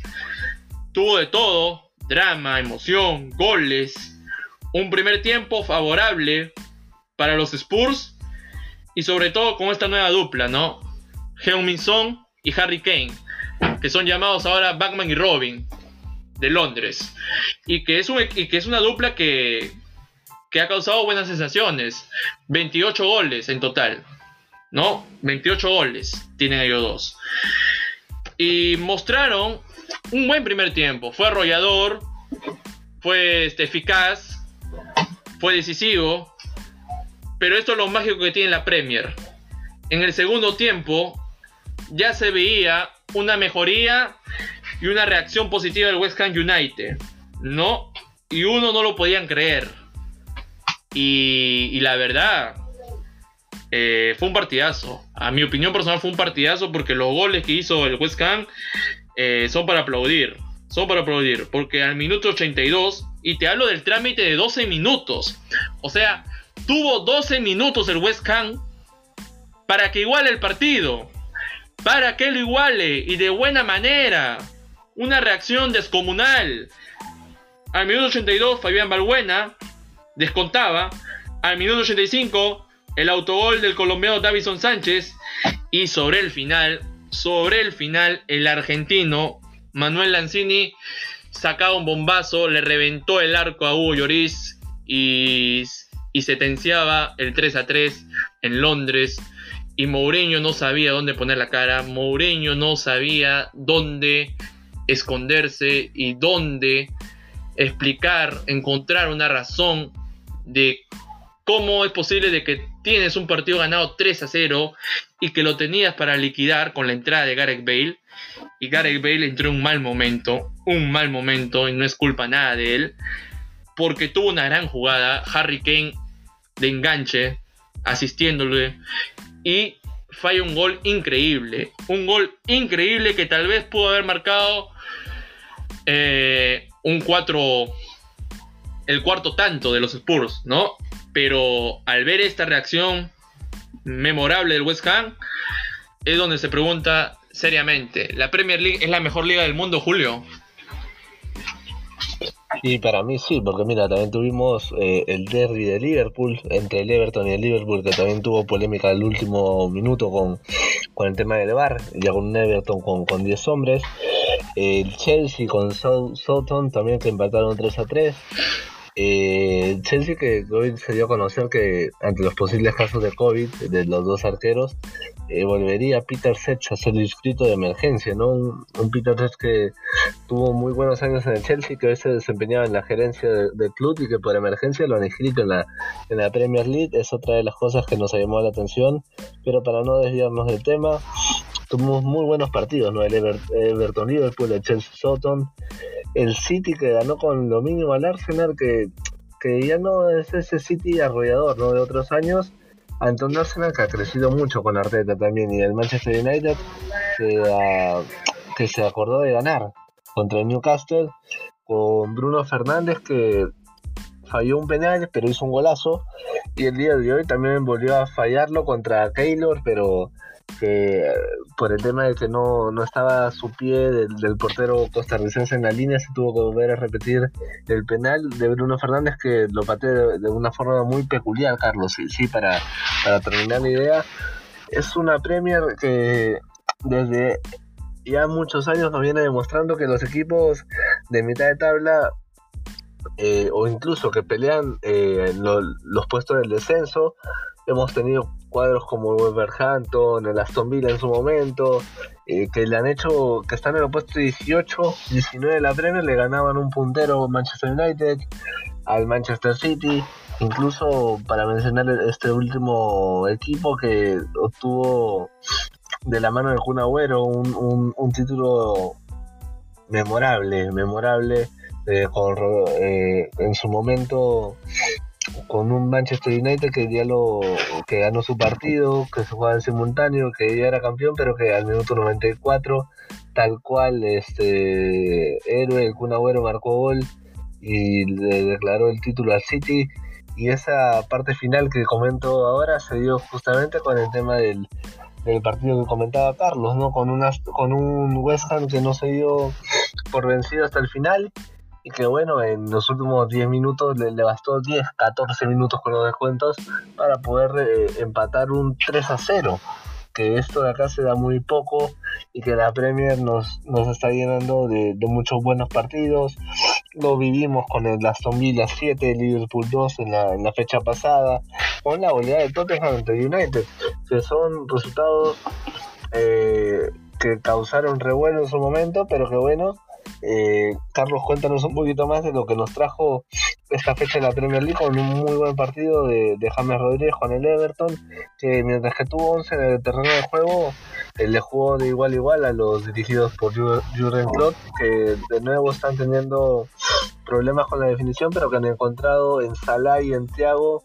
Tuvo de todo, drama, emoción, goles, un primer tiempo favorable para los Spurs y sobre todo con esta nueva dupla, ¿no? Heung-Min y Harry Kane, que son llamados ahora Batman y Robin de Londres y que es, un, que es una dupla que, que ha causado buenas sensaciones, 28 goles en total, ¿no? 28 goles tienen ellos dos. Y mostraron un buen primer tiempo. Fue arrollador, fue este, eficaz, fue decisivo. Pero esto es lo mágico que tiene la Premier. En el segundo tiempo ya se veía una mejoría y una reacción positiva del West Ham United. ¿No? Y uno no lo podían creer. Y, la verdad, eh, fue un partidazo. A mi opinión personal fue un partidazo porque los goles que hizo el West Ham eh, son para aplaudir. Son para aplaudir. Porque al minuto 82, y te hablo del trámite de 12 minutos. O sea, tuvo 12 minutos el West Ham para que iguale el partido. Para que lo iguale y de buena manera. Una reacción descomunal. Al minuto 82, Fabián Balbuena descontaba. Al minuto 85, el autogol del colombiano Davison Sánchez. Y sobre el final, sobre el final, el argentino Manuel Lanzini sacaba un bombazo, le reventó el arco a Hugo Lloris y, y sentenciaba el 3 a 3 en Londres. Y Mourinho no sabía dónde poner la cara, Mourinho no sabía dónde esconderse y dónde explicar, encontrar una razón de cómo es posible de que tienes un partido ganado 3 a 0 y que lo tenías para liquidar con la entrada de Gareth Bale y Gareth Bale entró en un mal momento, un mal momento y no es culpa nada de él porque tuvo una gran jugada, Harry Kane de enganche asistiéndole y falla un gol increíble, un gol increíble que tal vez pudo haber marcado eh, un 4, el cuarto tanto de los Spurs, ¿no? Pero al ver esta reacción memorable del West Ham, es donde se pregunta seriamente, ¿la Premier League es la mejor liga del mundo, Julio? Y para mí sí, porque mira, también tuvimos eh, el derby de Liverpool entre el Everton y el Liverpool, que también tuvo polémica el último minuto con, con el tema del VAR, ya con un Everton con, con 10 hombres. El Chelsea con Southampton también que empataron 3 a 3. Eh, Chelsea que hoy se dio a conocer que ante los posibles casos de COVID de los dos arqueros, eh, volvería Peter Sech a ser inscrito de emergencia, ¿no? Un, Peter Sech que tuvo muy buenos años en el Chelsea, que hoy se desempeñaba en la gerencia del club y que por emergencia lo han inscrito en la, en la Premier League, es otra de las cosas que nos llamado la atención, pero para no desviarnos del tema, tuvimos muy buenos partidos, ¿no? El Everton Liverpool, el Chelsea Soton, el City que ganó con lo mínimo al Arsenal, que, que ya no es ese City arrollador, ¿no? De otros años. Anton Arsenal que ha crecido mucho con Arteta también y el Manchester United que, que se acordó de ganar contra el Newcastle con Bruno Fernández que falló un penal pero hizo un golazo. Y el día de hoy también volvió a fallarlo contra Keylor pero que por el tema de que no, estaba a su pie del, portero costarricense en la línea, se tuvo que volver a repetir el penal de Bruno Fernández que lo pateó de, una forma muy peculiar, Carlos. Sí, sí para, para terminar la idea, es una Premier que desde ya muchos años nos viene demostrando que los equipos de mitad de tabla eh, o incluso que pelean eh, los puestos del descenso, hemos tenido cuadros como Wolverhampton, el Aston Villa en su momento, eh, que le han hecho, que están en el puesto 18, 19 de la Premier, le ganaban un puntero Manchester United, al Manchester City, incluso para mencionar este último equipo que obtuvo de la mano de Kun Agüero un, título memorable, memorable, eh, eh, en su momento con un Manchester United que ya lo que ganó su partido, que se jugaba en simultáneo, que ya era campeón, pero que al minuto 94, tal cual, este héroe, el Kun Agüero marcó gol y le declaró el título al City. Y esa parte final que comento ahora se dio justamente con el tema del, del partido que comentaba Carlos, ¿no? Con, una, con un West Ham que no se dio por vencido hasta el final y que bueno, en los últimos 10 minutos le, bastó 10, 14 minutos con los descuentos para poder eh, empatar un 3 a 0. Que esto de acá se da muy poco y que la Premier nos, nos está llenando de, muchos buenos partidos. Lo vivimos con el Aston Villa 7, Liverpool 2 en la, en la fecha pasada, con la goleada de Tottenham ante United, que son resultados eh, que causaron revuelo en su momento, pero que bueno, eh, Carlos, cuéntanos un poquito más de lo que nos trajo esta fecha en la Premier League con un muy buen partido de, James Rodríguez con el Everton, que mientras que tuvo 11 en el terreno de juego, eh, le jugó de igual a igual a los dirigidos por Jurgen Klopp, que de nuevo están teniendo problemas con la definición, pero que han encontrado en Salah y en Thiago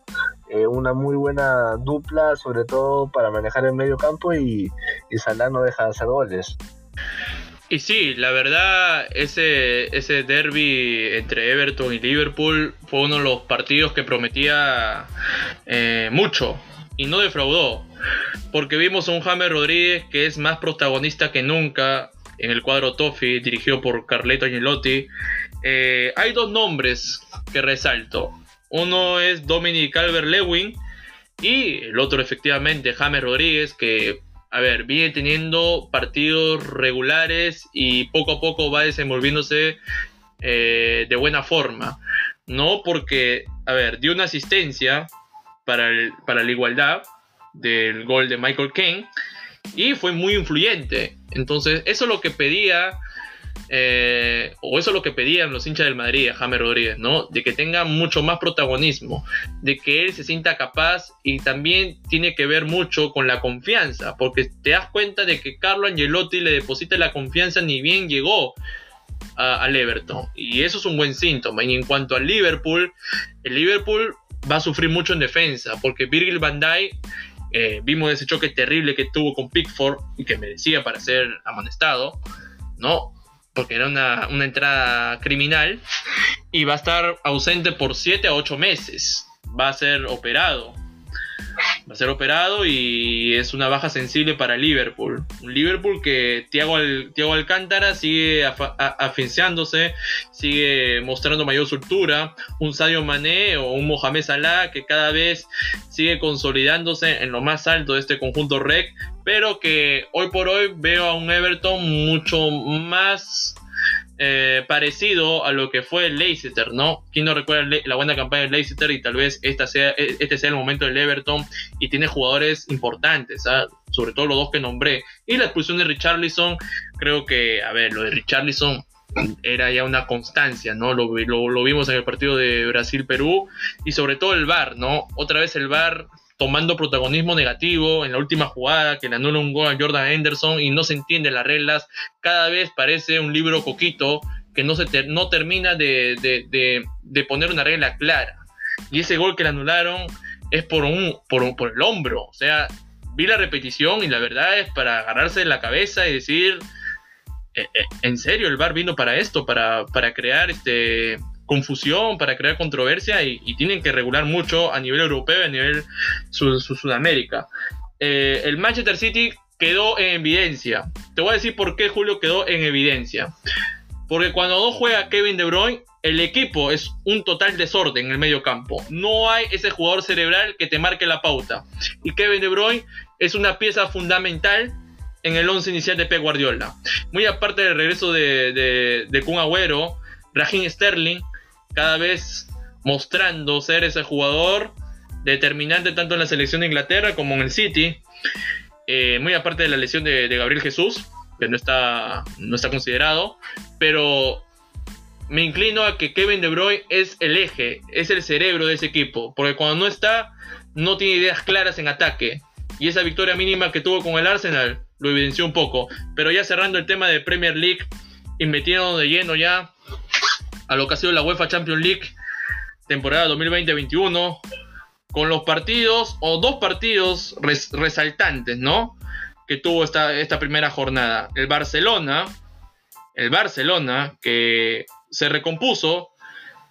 eh, una muy buena dupla, sobre todo para manejar el medio campo y, y Salah no deja de hacer goles. Y sí, la verdad, ese, ese derby entre Everton y Liverpool fue uno de los partidos que prometía eh, mucho y no defraudó. Porque vimos a un James Rodríguez que es más protagonista que nunca en el cuadro Toffee, dirigido por Carleto Angelotti. Eh, hay dos nombres que resalto. Uno es Dominic Calvert-Lewin y el otro efectivamente James Rodríguez que a ver, viene teniendo partidos regulares y poco a poco va desenvolviéndose eh, de buena forma. No porque, a ver, dio una asistencia para, para la igualdad del gol de Michael Kane y fue muy influyente. Entonces, eso es lo que pedía eh, o eso es lo que pedían los hinchas del Madrid a James Rodríguez, ¿no? De que tenga mucho más protagonismo, de que él se sienta capaz y también tiene que ver mucho con la confianza, porque te das cuenta de que Carlo Angelotti le deposita la confianza ni bien llegó al Everton, y eso es un buen síntoma. Y en cuanto al Liverpool, el Liverpool va a sufrir mucho en defensa, porque Virgil van Dijk eh, vimos ese choque terrible que tuvo con Pickford y que merecía para ser amonestado, ¿no? Porque era una, entrada criminal, y va a estar ausente por 7 a 8 meses. Va a ser operado. Va a ser operado y es una baja sensible para Liverpool. Un Liverpool que Thiago, Alcántara sigue afinciándose, sigue mostrando mayor soltura. Un Sadio Mané o un Mohamed Salah que cada vez sigue consolidándose en lo más alto de este conjunto REC pero que hoy por hoy veo a un Everton mucho más eh, parecido a lo que fue el Leicester, ¿no? ¿Quién no recuerda la buena campaña del Leicester y tal vez esta sea, e, este sea el momento del Everton y tiene jugadores importantes, ¿ah? sobre todo los dos que nombré. Y la expulsión de Richarlison, creo que, a ver, lo de Richarlison era ya una constancia, ¿no? Lo, lo, lo vimos en el partido de Brasil-Perú y sobre todo el VAR, ¿no? Otra vez el VAR tomando protagonismo negativo en la última jugada que le anula un gol a Jordan Henderson y no se entiende las reglas. Cada vez parece un libro coquito que no, se no termina de, de, poner una regla clara. Y ese gol que le anularon es por, un, por, por el hombro. O sea, vi la repetición y la verdad es para agarrarse de la cabeza y decir, eh, eh, ¿en serio el VAR vino para esto? Para, para crear este confusión, para crear controversia y, tienen que regular mucho a nivel europeo y a nivel su, Sudamérica. Eh, el Manchester City quedó en evidencia. Te voy a decir por qué Julio quedó en evidencia. Porque cuando no juega Kevin De Bruyne, el equipo es un total desorden en el medio campo. No hay ese jugador cerebral que te marque la pauta. Y Kevin De Bruyne es una pieza fundamental en el once inicial de Pep Guardiola. Muy aparte del regreso de, de, de Kun Agüero, Raheem Sterling cada vez mostrando ser ese jugador determinante tanto en la selección de Inglaterra como en el City. Eh, muy aparte de la lesión de, Gabriel Jesús, que no está, no está considerado, pero me inclino a que Kevin De Bruyne es el eje, es el cerebro de ese equipo, porque cuando no está, no tiene ideas claras en ataque. Y esa victoria mínima que tuvo con el Arsenal lo evidenció un poco. Pero ya cerrando el tema de Premier League y metiendo de lleno ya a lo que ha sido la UEFA Champions League temporada 2020-21 con los partidos o dos partidos resaltantes, ¿no? Que tuvo esta, esta primera jornada. El Barcelona, el Barcelona que se recompuso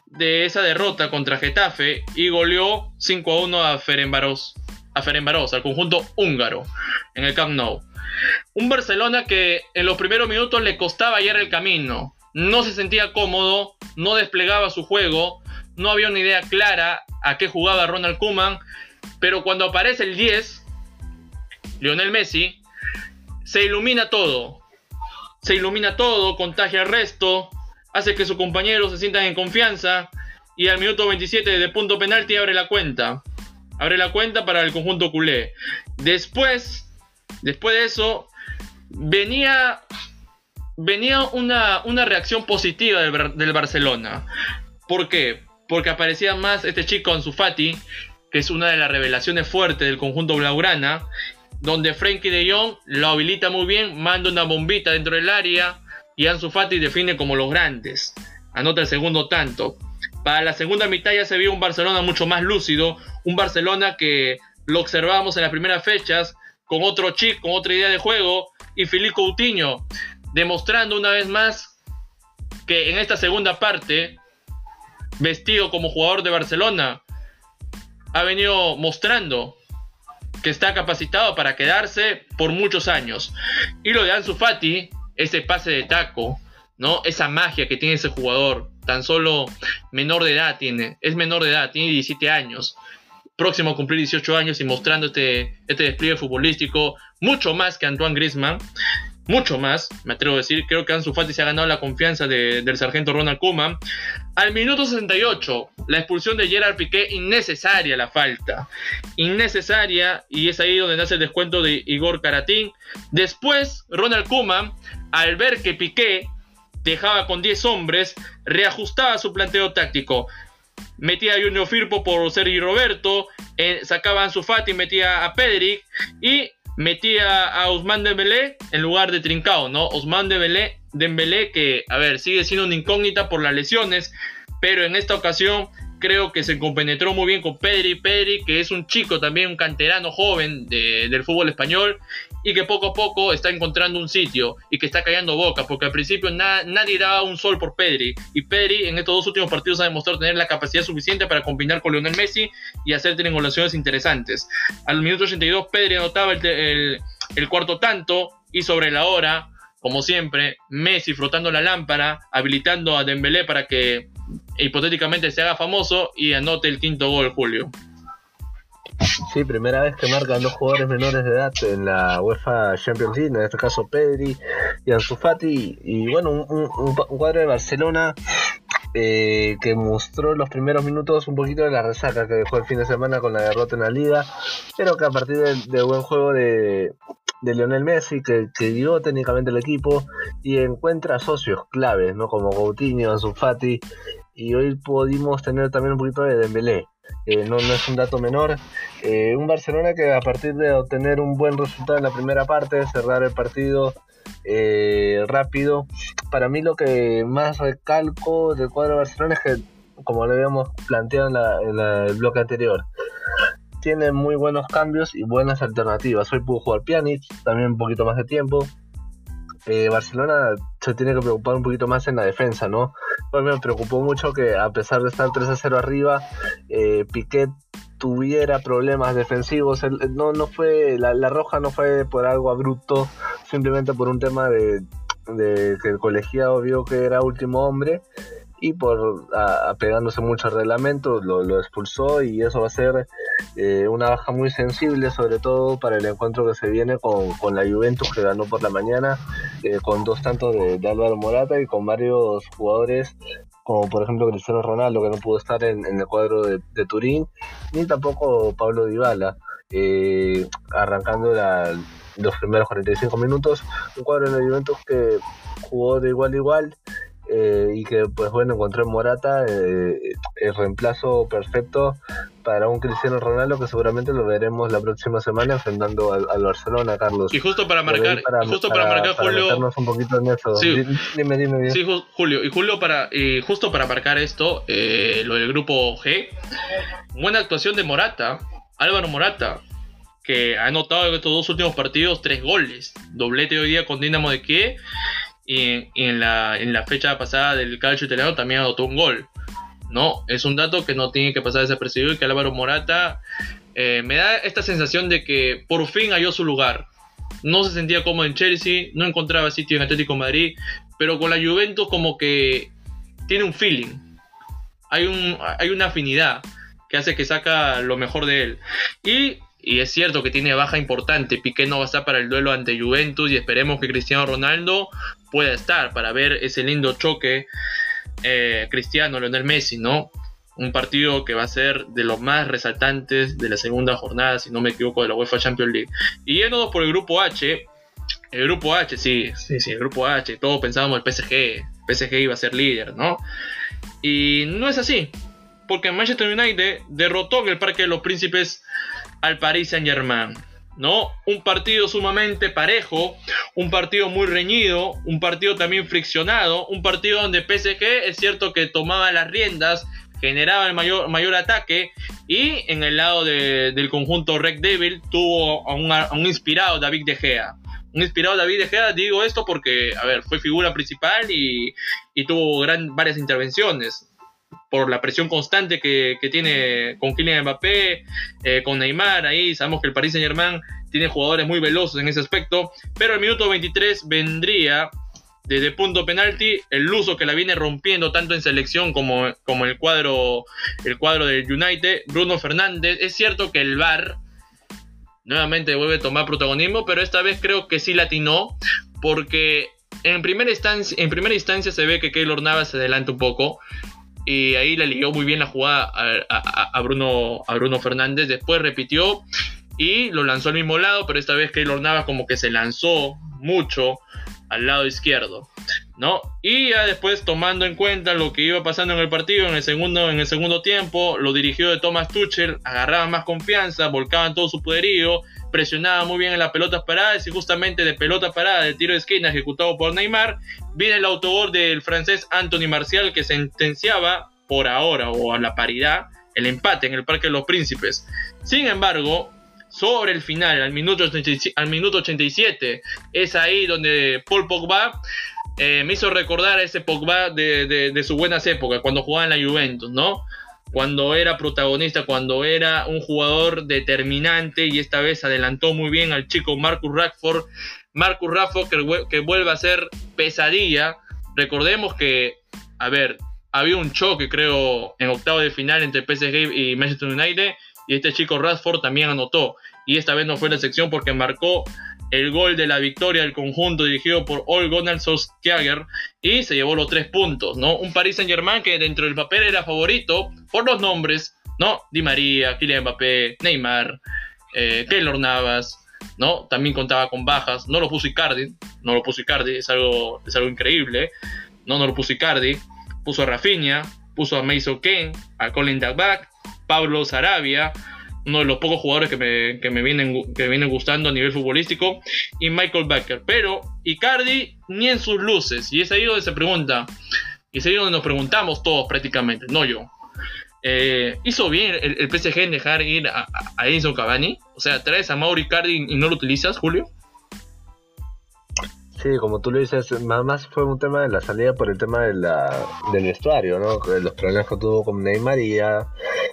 de esa derrota contra Getafe y goleó 5 a 1 a Ferenbaros, a Ferenbaros, al conjunto húngaro en el Camp Nou. Un Barcelona que en los primeros minutos le costaba hallar el camino, no se sentía cómodo, no desplegaba su juego, no había una idea clara a qué jugaba Ronald Koeman, pero cuando aparece el 10, Lionel Messi, se ilumina todo. Se ilumina todo, contagia al resto, hace que sus compañeros se sientan en confianza y al minuto 27 de punto penalti abre la cuenta. Abre la cuenta para el conjunto culé. Después, después de eso, venía venía una, reacción positiva del, Barcelona. ¿Por qué? Porque aparecía más este chico Ansu Fati, que es una de las revelaciones fuertes del conjunto blaugrana, donde Frankie de Jong lo habilita muy bien, manda una bombita dentro del área y Ansu Fati define como los grandes. anota el segundo tanto. Para la segunda mitad ya se vio un Barcelona mucho más lúcido, un Barcelona que lo observamos en las primeras fechas, con otro chip, con otra idea de juego, y Filipe Coutinho demostrando una vez más que en esta segunda parte, vestido como jugador de Barcelona, ha venido mostrando que está capacitado para quedarse por muchos años. Y lo de Ansu Fati, ese pase de taco, ¿no? Esa magia que tiene ese jugador, tan solo menor de edad tiene, es menor de edad, tiene 17 años, próximo a cumplir 18 años y mostrando este, este despliegue futbolístico mucho más que Antoine Griezmann mucho más, me atrevo a decir. Creo que Ansu Fati se ha ganado la confianza del sargento Ronald Koeman. Al minuto 68, la expulsión de Gerard Piqué, innecesaria la falta. Innecesaria, y es ahí donde nace el descuento de Igor Karatín. Después, Ronald Koeman, al ver que Piqué dejaba con 10 hombres, reajustaba su planteo táctico. Metía a Junior Firpo por Sergi Roberto, eh, sacaba a Ansu Fati, metía a Pedrick y metía a Ousmane Dembélé en lugar de Trincao, ¿no? Ousmane Dembélé, Dembélé que, a ver, sigue siendo una incógnita por las lesiones, pero en esta ocasión creo que se compenetró muy bien con Pedri, Pedri que es un chico también, un canterano joven del fútbol español y que poco a poco está encontrando un sitio y que está callando boca, porque al principio nadie daba un sol por Pedri, y Pedri en estos dos últimos partidos ha demostrado tener la capacidad suficiente para combinar con Lionel Messi y hacer triangulaciones interesantes. Al minuto 82 Pedri anotaba el, el cuarto tanto y sobre la hora, como siempre, Messi frotando la lámpara, habilitando a Dembélé para que hipotéticamente se haga famoso y anote el quinto gol, Julio. Sí, primera vez que marcan dos jugadores menores de edad en la UEFA Champions League, en este caso Pedri y Ansu Fati. Y bueno, un, cuadro de Barcelona eh, que mostró los primeros minutos un poquito de la resaca que dejó el fin de semana con la derrota en la liga, pero que a partir del buen juego de, de Lionel Messi, que, que técnicamente el equipo y encuentra socios claves, ¿no? Como Coutinho, Ansu Fati, y hoy pudimos tener también un poquito de Dembélé. Eh, no, no, es un dato menor. Eh, un Barcelona que a partir de obtener un buen resultado en la primera parte, cerrar el partido eh, rápido, para mí lo que más recalco del cuadro de Barcelona es que, como lo habíamos planteado en, el bloque anterior, tiene muy buenos cambios y buenas alternativas. Hoy pudo jugar Pjanic, también un poquito más de tiempo. Barcelona se tiene que preocupar un poquito más en la defensa, ¿no? Pues me preocupó mucho que a pesar de estar 3 a 0 arriba, eh, Piquet tuviera problemas defensivos. no, no fue, la, roja no fue por algo abrupto, simplemente por un tema de, de que el colegiado vio que era último hombre y por apegándose mucho al reglamento lo, expulsó y eso va a ser eh, una baja muy sensible sobre todo para el encuentro que se viene con, con la Juventus que ganó por la mañana eh, con dos tantos de, Álvaro Morata y con varios jugadores como por ejemplo Cristiano Ronaldo que no pudo estar en, el cuadro de, Turín ni tampoco Pablo Dybala eh, arrancando los primeros 45 minutos. Un cuadro en la Juventus que jugó de igual a igual eh, y que pues bueno encontró en Morata eh, el reemplazo perfecto para un Cristiano Ronaldo que seguramente lo veremos la próxima semana enfrentando al, Barcelona Carlos. Y justo para marcar justo para, marcar Julio un poquito en eso. Sí, dime dime sí Julio y Julio para y justo para marcar esto eh, lo del grupo G buena actuación de Morata Álvaro Morata que ha anotado en estos dos últimos partidos tres goles doblete hoy día con Dinamo de Kiev y, en, la, en la fecha pasada del calcio italiano también anotó un gol. ¿no? Es un dato que no tiene que pasar desapercibido y que Álvaro Morata eh, me da esta sensación de que por fin halló su lugar. No se sentía cómodo en Chelsea, no encontraba sitio en Atlético Madrid, pero con la Juventus como que tiene un feeling. Hay, un, hay una afinidad que hace que saca lo mejor de él. Y y es cierto que tiene baja importante. Piqué no va a estar para el duelo ante Juventus y esperemos que Cristiano Ronaldo pueda estar para ver ese lindo choque eh, Cristiano Lionel Messi, ¿no? Un partido que va a ser de los más resaltantes de la segunda jornada, si no me equivoco, de la UEFA Champions League. Y yéndonos por el grupo H, el grupo H, sí, sí, sí, el grupo H, todos pensábamos el PSG, PSG iba a ser líder, ¿no? Y no es así, porque Manchester United derrotó en el Parque de los Príncipes al Paris Saint Germain. ¿no? Un partido sumamente parejo, un partido muy reñido, un partido también friccionado, un partido donde PSG es cierto que tomaba las riendas, generaba el mayor, mayor ataque y en el lado del conjunto Red Devil tuvo a un, inspirado David De Gea. Un inspirado David De Gea, digo esto porque, a ver, fue figura principal y, tuvo gran, varias intervenciones por la presión constante que, tiene con Kylian Mbappé, eh, con Neymar, ahí sabemos que el Paris Saint Germain tiene jugadores muy veloces en ese aspecto, pero el minuto 23 vendría desde punto penalti el Luso que la viene rompiendo tanto en selección como, como el cuadro el cuadro del United, Bruno Fernández, es cierto que el VAR nuevamente vuelve a tomar protagonismo, pero esta vez creo que sí latinó porque en primera instancia, en primera instancia se ve que Keylor Navas se adelanta un poco y ahí le ligó muy bien la jugada a, Bruno, a Bruno Fernández. Después repitió y lo lanzó al mismo lado, pero esta vez Keylor Navas como que se lanzó mucho al lado izquierdo, ¿no? Y ya después tomando en cuenta lo que iba pasando en el partido en el segundo, en el segundo tiempo, lo dirigió de Thomas Tuchel, agarraba más confianza, volcaban todo su poderío, presionaba muy bien en las pelotas paradas y justamente de pelota parada de tiro de esquina ejecutado por Neymar, viene el autogol del francés Anthony Marcial que sentenciaba por ahora o a la paridad el empate en el Parque de los Príncipes. Sin embargo, sobre el final, al minuto, al minuto 87, es ahí donde Paul Pogba eh, me hizo recordar a ese Pogba de, de, sus buenas épocas, cuando jugaba en la Juventus, ¿no? Cuando era protagonista, cuando era un jugador determinante y esta vez adelantó muy bien al chico Marcus Rashford. Marcus Rashford que, vuelve a ser pesadilla. Recordemos que, a ver, había un choque creo en octavo de final entre PSG y Manchester United y este chico Rashford también anotó. Y esta vez no fue la sección porque marcó el gol de la victoria del conjunto dirigido por Ole Gunnar Solskjaer y se llevó los tres puntos, ¿no? Un Paris Saint Germain que dentro del papel era favorito por los nombres, ¿no? Di María, Kylian Mbappé, Neymar, eh, Keylor Navas, ¿no? También contaba con bajas, no lo puso Icardi, no lo puso Icardi, es algo, es algo increíble, ¿no? No lo puso Icardi, puso a Rafinha, puso a Mason Kane, a Colin Dagback, Pablo Sarabia, uno de los pocos jugadores que me, vienen, que vienen gustando a nivel futbolístico, y Michael Becker. Pero Icardi ni en sus luces, y es ahí donde se pregunta, y es ahí donde nos preguntamos todos prácticamente, no yo. Eh, ¿Hizo bien el, PSG en dejar ir a, a Enzo Cavani? O sea, traes a Mauro Icardi y no lo utilizas, Julio. Sí, como tú lo dices, más fue un tema de la salida por el tema de la, del vestuario, ¿no? Los problemas que tuvo con Neymar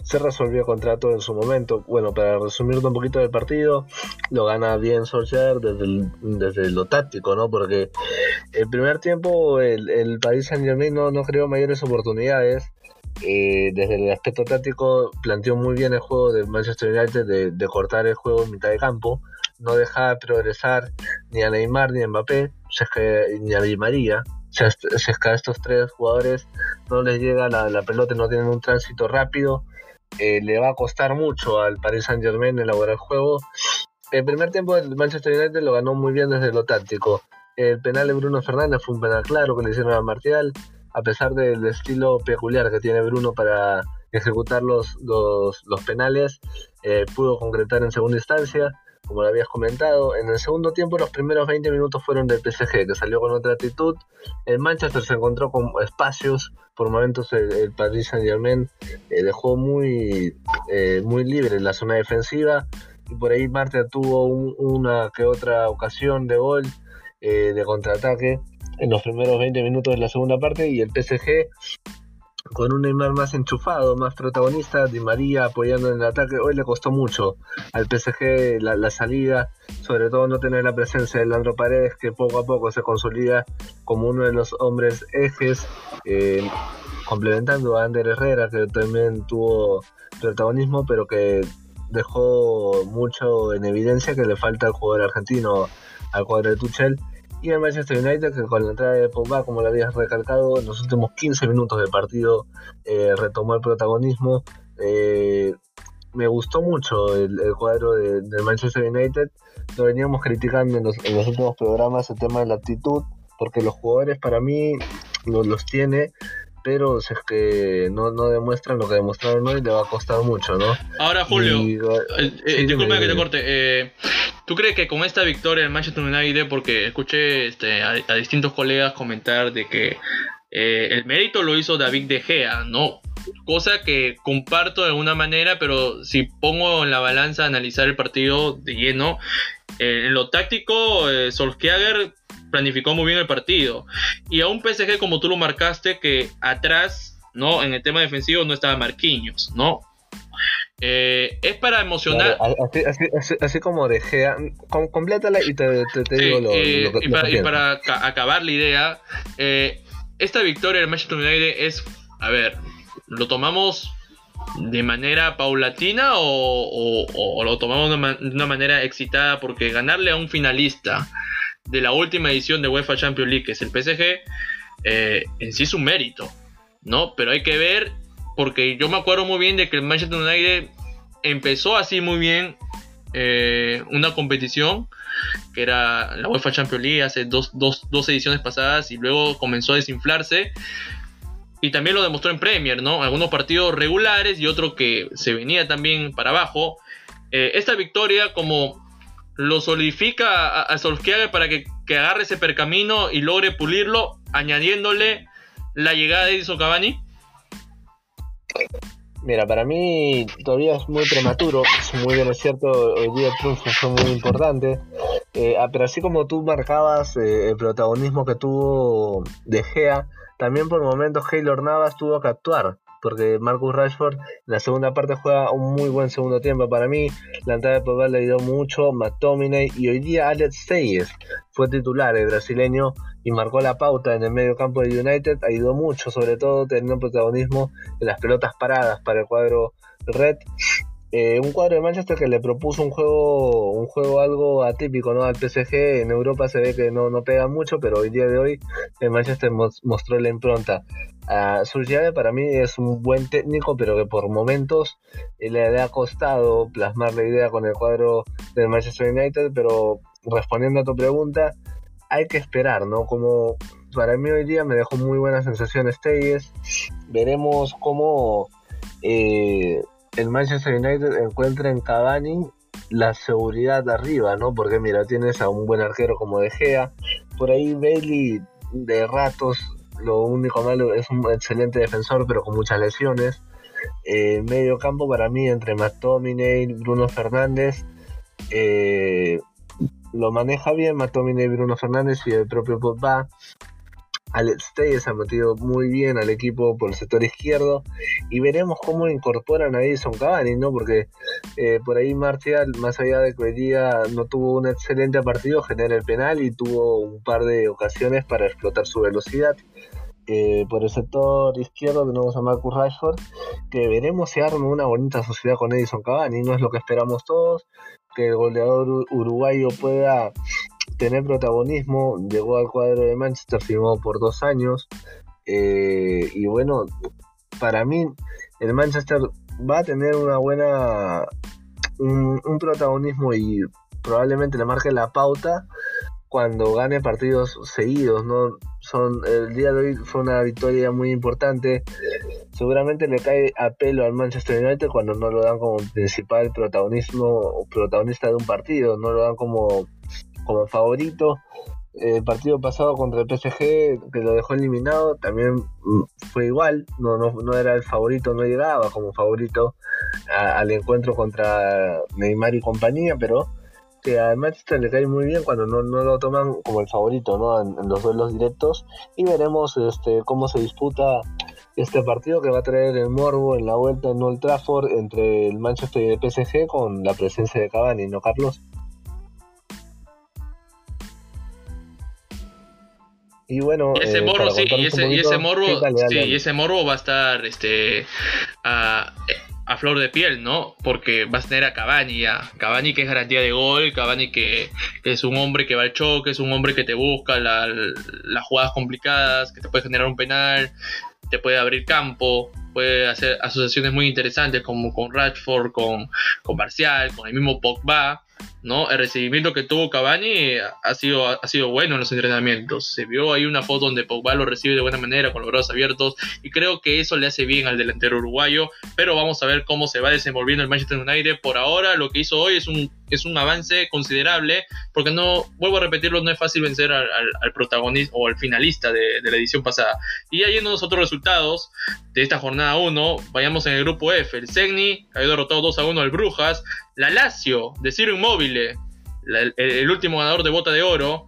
se resolvió el contrato en su momento. Bueno, para resumirte un poquito del partido, lo gana bien Solskjaer desde, desde lo táctico, ¿no? Porque el primer tiempo el, el Paris Saint Germain no, no creó mayores oportunidades. Eh, desde el aspecto táctico planteó muy bien el juego de Manchester United de, de cortar el juego en mitad de campo no deja progresar ni a Neymar ni a Mbappé, ni a Di María. Si es, a estos tres jugadores no les llega la, pelota y no tienen un tránsito rápido, eh, le va a costar mucho al Paris Saint Germain elaborar el juego. El primer tiempo del Manchester United lo ganó muy bien desde lo táctico. El penal de Bruno Fernández fue un penal claro que le hicieron a Martial, a pesar del estilo peculiar que tiene Bruno para ejecutar los, los, penales, eh, pudo concretar en segunda instancia como lo habías comentado. En el segundo tiempo, los primeros 20 minutos fueron del PSG, que salió con otra actitud. El Manchester se encontró con espacios. Por momentos, el, Paris Saint-Germain eh, dejó muy, eh, muy libre la zona defensiva. Y por ahí Marta tuvo una que otra ocasión de gol, eh, de contraataque en los primeros 20 minutos de la segunda parte. Y el PSG con un Neymar más enchufado, más protagonista, Di María apoyando en el ataque, hoy le costó mucho al PSG la, salida, sobre todo no tener la presencia de Leandro Paredes, que poco a poco se consolida como uno de los hombres ejes, eh, complementando a Ander Herrera, que también tuvo protagonismo, pero que dejó mucho en evidencia que le falta al jugador argentino, al cuadro de Tuchel y el Manchester United, que con la entrada de Pogba, como lo habías recalcado, en los últimos 15 minutos del partido eh, retomó el protagonismo. Eh, me gustó mucho el, cuadro del Manchester United. Lo veníamos criticando en los, últimos programas el tema de la actitud, porque los jugadores para mí los, los tiene, pero si es que no, no demuestran lo que demostraron hoy, le va a costar mucho, ¿no? Ahora, Julio, eh, disculpa que te corte. ¿Tú crees que con esta victoria el Manchester United, porque escuché este, a, distintos colegas comentar de que eh, el mérito lo hizo David De Gea, ¿no? Cosa que comparto de alguna manera, pero si pongo en la balanza a analizar el partido de lleno, eh, en lo táctico, eh, Solskjaer planificó muy bien el partido. Y a un PSG, como tú lo marcaste, que atrás, ¿no? En el tema defensivo no estaba Marquinhos, ¿no? Eh, es para emocionar. así, como de Gea, complétala y te, digo lo, que, y, para, acabar la idea, esta victoria del Manchester United es, a ver, lo tomamos de manera paulatina o, lo tomamos de una manera excitada porque ganarle a un finalista de la última edición de UEFA Champions League, que es el PSG, eh, en sí es un mérito, ¿no? Pero hay que ver, porque yo me acuerdo muy bien de que el Manchester United empezó así muy bien eh, una competición que era la UEFA Champions League hace dos, dos ediciones pasadas y luego comenzó a desinflarse y también lo demostró en Premier, ¿no? Algunos partidos regulares y otro que se venía también para abajo. Eh, esta victoria como lo solidifica a, a Solskjaer para que, agarre ese percamino y logre pulirlo, añadiéndole la llegada de Edison Cavani. Mira, para mí todavía es muy prematuro, muy bien es cierto, hoy día el triunfo fue muy importante, eh, ah, pero así como tú marcabas eh, el protagonismo que tuvo De Gea, también por momentos Keylor Navas tuvo que actuar, porque Marcus Rashford en la segunda parte juega un muy buen segundo tiempo para mí. La entrada de Pogba le ayudó mucho, McTominay y hoy día Alex Telles fue titular, el brasileño, y marcó la pauta en el medio campo de United. Ayudó mucho, sobre todo teniendo protagonismo en las pelotas paradas para el cuadro red. Eh, un cuadro de Manchester que le propuso un juego un juego algo atípico no al PSG en Europa se ve que no, no pega mucho pero hoy día de hoy el Manchester mostró la impronta uh, llave para mí es un buen técnico pero que por momentos eh, le, ha costado plasmar la idea con el cuadro del Manchester United pero respondiendo a tu pregunta hay que esperar no como para mí hoy día me dejó muy buenas sensaciones Telles. Veremos cómo eh, el Manchester United encuentra en Cavani la seguridad de arriba, ¿no? Porque mira, tienes a un buen arquero como De Gea, por ahí Bailey de ratos, lo único malo es un excelente defensor, pero con muchas lesiones. Eh, medio campo para mí entre McTominay, Bruno Fernández, eh, lo maneja bien McTominay, Bruno Fernández y el propio Pogba. Alex Telles ha metido muy bien al equipo por el sector izquierdo y veremos cómo incorporan a Edison Cavani, ¿no? Porque eh, por ahí Martial, más allá de que hoy día no tuvo un excelente partido, genera el penal y tuvo un par de ocasiones para explotar su velocidad. Por el sector izquierdo tenemos a Marcus Rashford, que veremos si arma una bonita sociedad con Edison Cavani, no es lo que esperamos todos, que el goleador uruguayo pueda tener protagonismo, llegó al cuadro de Manchester, firmó por dos años. Eh, y bueno, para mí el Manchester va a tener una buena un, protagonismo y probablemente le marque la pauta cuando gane partidos seguidos, ¿no? Son, el día de hoy fue una victoria muy importante. Seguramente le cae a pelo al Manchester United cuando no lo dan como principal protagonismo o protagonista de un partido, no lo dan como como favorito. El partido pasado contra el PSG, que lo dejó eliminado, también mm, fue igual, no, no, era el favorito, no llegaba como favorito al encuentro contra Neymar y compañía, pero que al Manchester le cae muy bien cuando no, lo toman como el favorito ¿no? en, los duelos directos y veremos este, cómo se disputa este partido que va a traer el morbo en la vuelta en Old Trafford entre el Manchester y el PSG con la presencia de Cavani, ¿no, Carlos? Y bueno, ese morbo, sí, y ese, morbo, sí, ese morbo va a estar este a, flor de piel, ¿no? Porque vas a tener a Cavani ya. Cavani que es garantía de gol, Cavani que, es un hombre que va al choque, es un hombre que te busca las jugadas complicadas, que te puede generar un penal, te puede abrir campo, puede hacer asociaciones muy interesantes como con Rashford, con, con Marcial, con el mismo Pogba. ¿No? El recibimiento que tuvo Cavani ha sido, ha sido bueno en los entrenamientos. Se vio ahí una foto donde Pogba lo recibe de buena manera, con los brazos abiertos, y creo que eso le hace bien al delantero uruguayo, pero vamos a ver cómo se va desenvolviendo el Manchester United. Por ahora, lo que hizo hoy es un, es un avance considerable, porque no, vuelvo a repetirlo, no es fácil vencer al, protagonista o al finalista de, la edición pasada. Y ahí en los otros resultados de esta jornada 1, vayamos en el grupo F. El Segni cayó derrotado 2 a 1 al Brujas, la Lazio de Ciro Immobile, el, último ganador de bota de oro,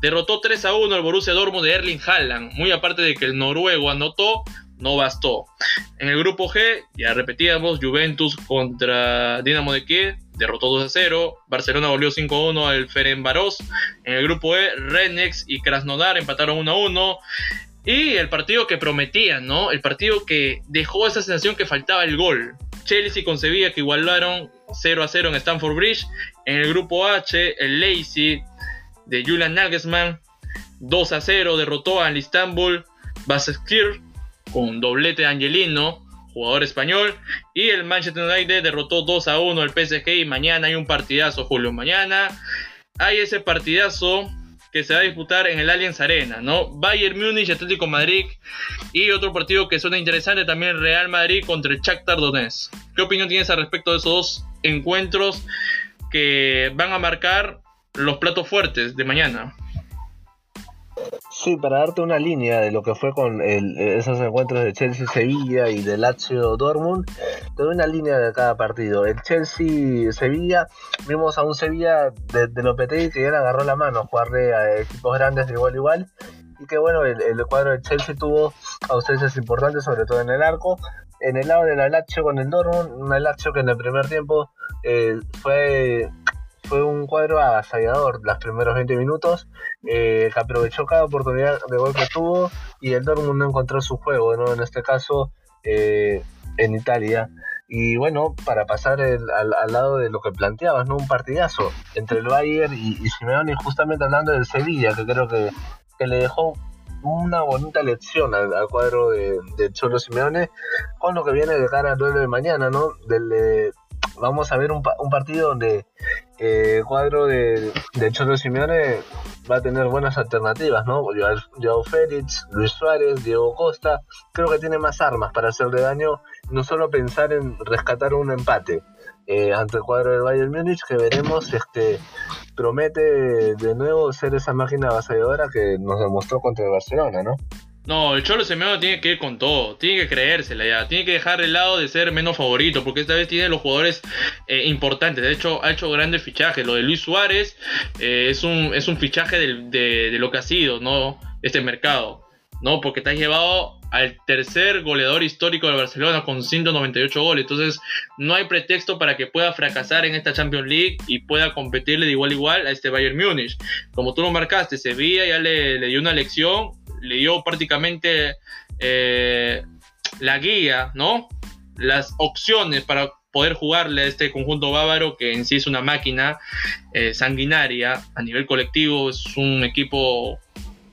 derrotó 3 a 1 al Borussia Dortmund de Erling Haaland. Muy aparte de que el noruego anotó, no bastó. En el grupo G, ya repetíamos, Juventus contra Dinamo de Kiev, derrotó 2 a 0. Barcelona volvió 5 a 1 al Ferenbaros. En el grupo E, Rennex y Krasnodar empataron 1 a 1. Y el partido que prometían, ¿no? El partido que dejó esa sensación que faltaba el gol. Chelsea concebía que igualaron 0 a 0 en Stamford Bridge. En el grupo H, el Leipzig de Julian Nagelsmann 2 a 0 derrotó al Istanbul Basaksehir con doblete de Angelino, jugador español. Y el Manchester United derrotó 2 a 1 al PSG. Y mañana hay un partidazo, Julio. Mañana hay ese partidazo que se va a disputar en el Allianz Arena, ¿no? Bayern Múnich, Atlético Madrid y otro partido que suena interesante también Real Madrid contra el Shakhtar Donetsk. ¿Qué opinión tienes al respecto de esos dos encuentros que van a marcar los platos fuertes de mañana? Sí, para darte una línea de lo que fue con esos encuentros de Chelsea-Sevilla y de Lazio-Dortmund, te una línea de cada partido. El Chelsea-Sevilla, vimos a un Sevilla de, de Lopetegui que ya le agarró la mano jugarle a equipos grandes de igual igual. Y que bueno, el, cuadro de Chelsea tuvo ausencias importantes, sobre todo en el arco. En el lado de la Lazio con el Dortmund, una Lazio que en el primer tiempo eh, fue fue un cuadro avasallador los primeros 20 minutos, eh, que aprovechó cada oportunidad de gol que tuvo y el Dortmund no encontró su juego, ¿no? En este caso, eh, en Italia. Y bueno, para pasar al, lado de lo que planteabas, ¿no? Un partidazo entre el Bayern y, y justamente hablando del Sevilla, que creo que, que le dejó una bonita lección al, cuadro de, Cholo Simeone con lo que viene de cara al duelo de mañana, ¿no? Del, vamos a ver un, un partido donde eh, el cuadro de, de Cholo Simeone va a tener buenas alternativas, ¿no? Joao Félix, Luis Suárez, Diego Costa, creo que tiene más armas para hacerle daño, no solo pensar en rescatar un empate eh, ante el cuadro del Bayern Múnich, que veremos si este promete de nuevo ser esa máquina avasalladora que nos demostró contra el Barcelona, ¿no? No, el Cholo Simeone tiene que ir con todo, tiene que creérsela ya, tiene que dejar el lado de ser menos favorito, porque esta vez tiene los jugadores eh, importantes, de hecho ha hecho grandes fichajes, lo de Luis Suárez eh, es, un, es un fichaje de, lo que ha sido, ¿no? Este mercado, ¿no? Porque te has llevado al tercer goleador histórico de Barcelona con 198 goles, entonces no hay pretexto para que pueda fracasar en esta Champions League y pueda competirle de igual a igual a este Bayern Múnich. Como tú lo marcaste, Sevilla ya le, le dio una lección le dio prácticamente eh, la guía, ¿no? Las opciones para poder jugarle a este conjunto bávaro que en sí es una máquina eh, sanguinaria a nivel colectivo, es un equipo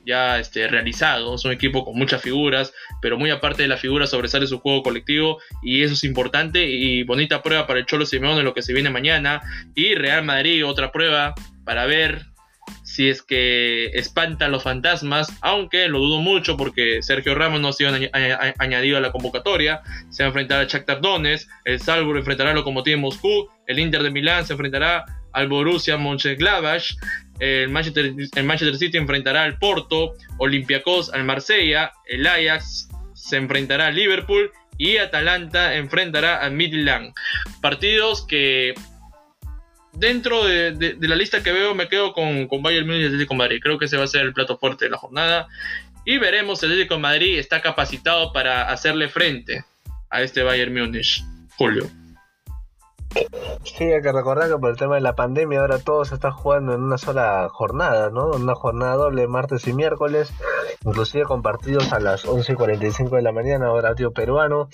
ya este, realizado, es un equipo con muchas figuras, pero muy aparte de la figura sobresale su juego colectivo y eso es importante y bonita prueba para el Cholo Simeone lo que se viene mañana y Real Madrid otra prueba para ver si es que espantan los fantasmas, aunque lo dudo mucho porque Sergio Ramos no ha sido añadido a la convocatoria. Se va a enfrentar a Shakhtar Donetsk, el Salzburg enfrentará al Lokomotiv Moscú, el Inter de Milán se enfrentará al Borussia Mönchengladbach, el Manchester, el Manchester City enfrentará al Porto, Olympiacos al Marsella, el Ajax se enfrentará al Liverpool y Atalanta enfrentará al Midland. Partidos que dentro de, la lista que veo me quedo con, con Bayern Múnich y Atlético Madrid. Creo que ese va a ser el plato fuerte de la jornada. Y veremos si Atlético Madrid está capacitado para hacerle frente a este Bayern Múnich. Julio. Sí, hay que recordar que por el tema de la pandemia ahora todo se está jugando en una sola jornada, ¿no? Una jornada doble, martes y miércoles, inclusive compartidos a las 11 y 45 de la mañana, horario peruano.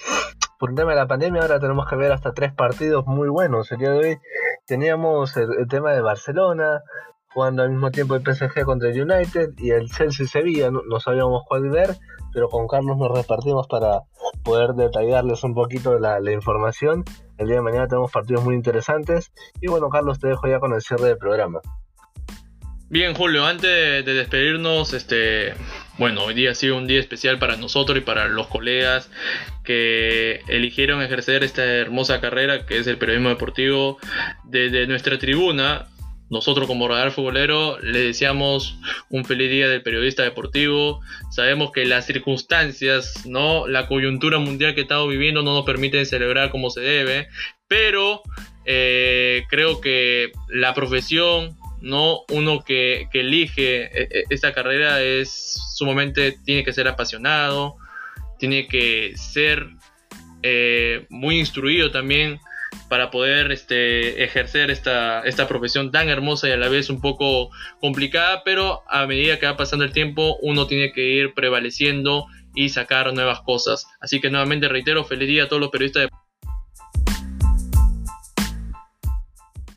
Por el tema de la pandemia ahora tenemos que ver hasta tres partidos muy buenos. El día de hoy teníamos el, tema de Barcelona, jugando al mismo tiempo el PSG contra el United y el Chelsea Sevilla, no, sabíamos cuál ver, pero con Carlos nos repartimos para poder detallarles un poquito la, la información. El día de mañana tenemos partidos muy interesantes. Y bueno, Carlos, te dejo ya con el cierre del programa. Bien, Julio, antes de despedirnos, este, bueno, hoy día ha sido un día especial para nosotros y para los colegas que eligieron ejercer esta hermosa carrera que es el periodismo deportivo desde nuestra tribuna. Nosotros como Radar Futbolero le deseamos un feliz día del periodista deportivo. Sabemos que las circunstancias, ¿no? La coyuntura mundial que estamos viviendo no nos permiten celebrar como se debe, pero eh, creo que la profesión, no uno que, elige e, e, esta carrera es sumamente, tiene que ser apasionado, tiene que ser eh, muy instruido también para poder este, ejercer esta, esta profesión tan hermosa y a la vez un poco complicada, pero a medida que va pasando el tiempo uno tiene que ir prevaleciendo y sacar nuevas cosas. Así que nuevamente reitero, feliz día a todos los periodistas de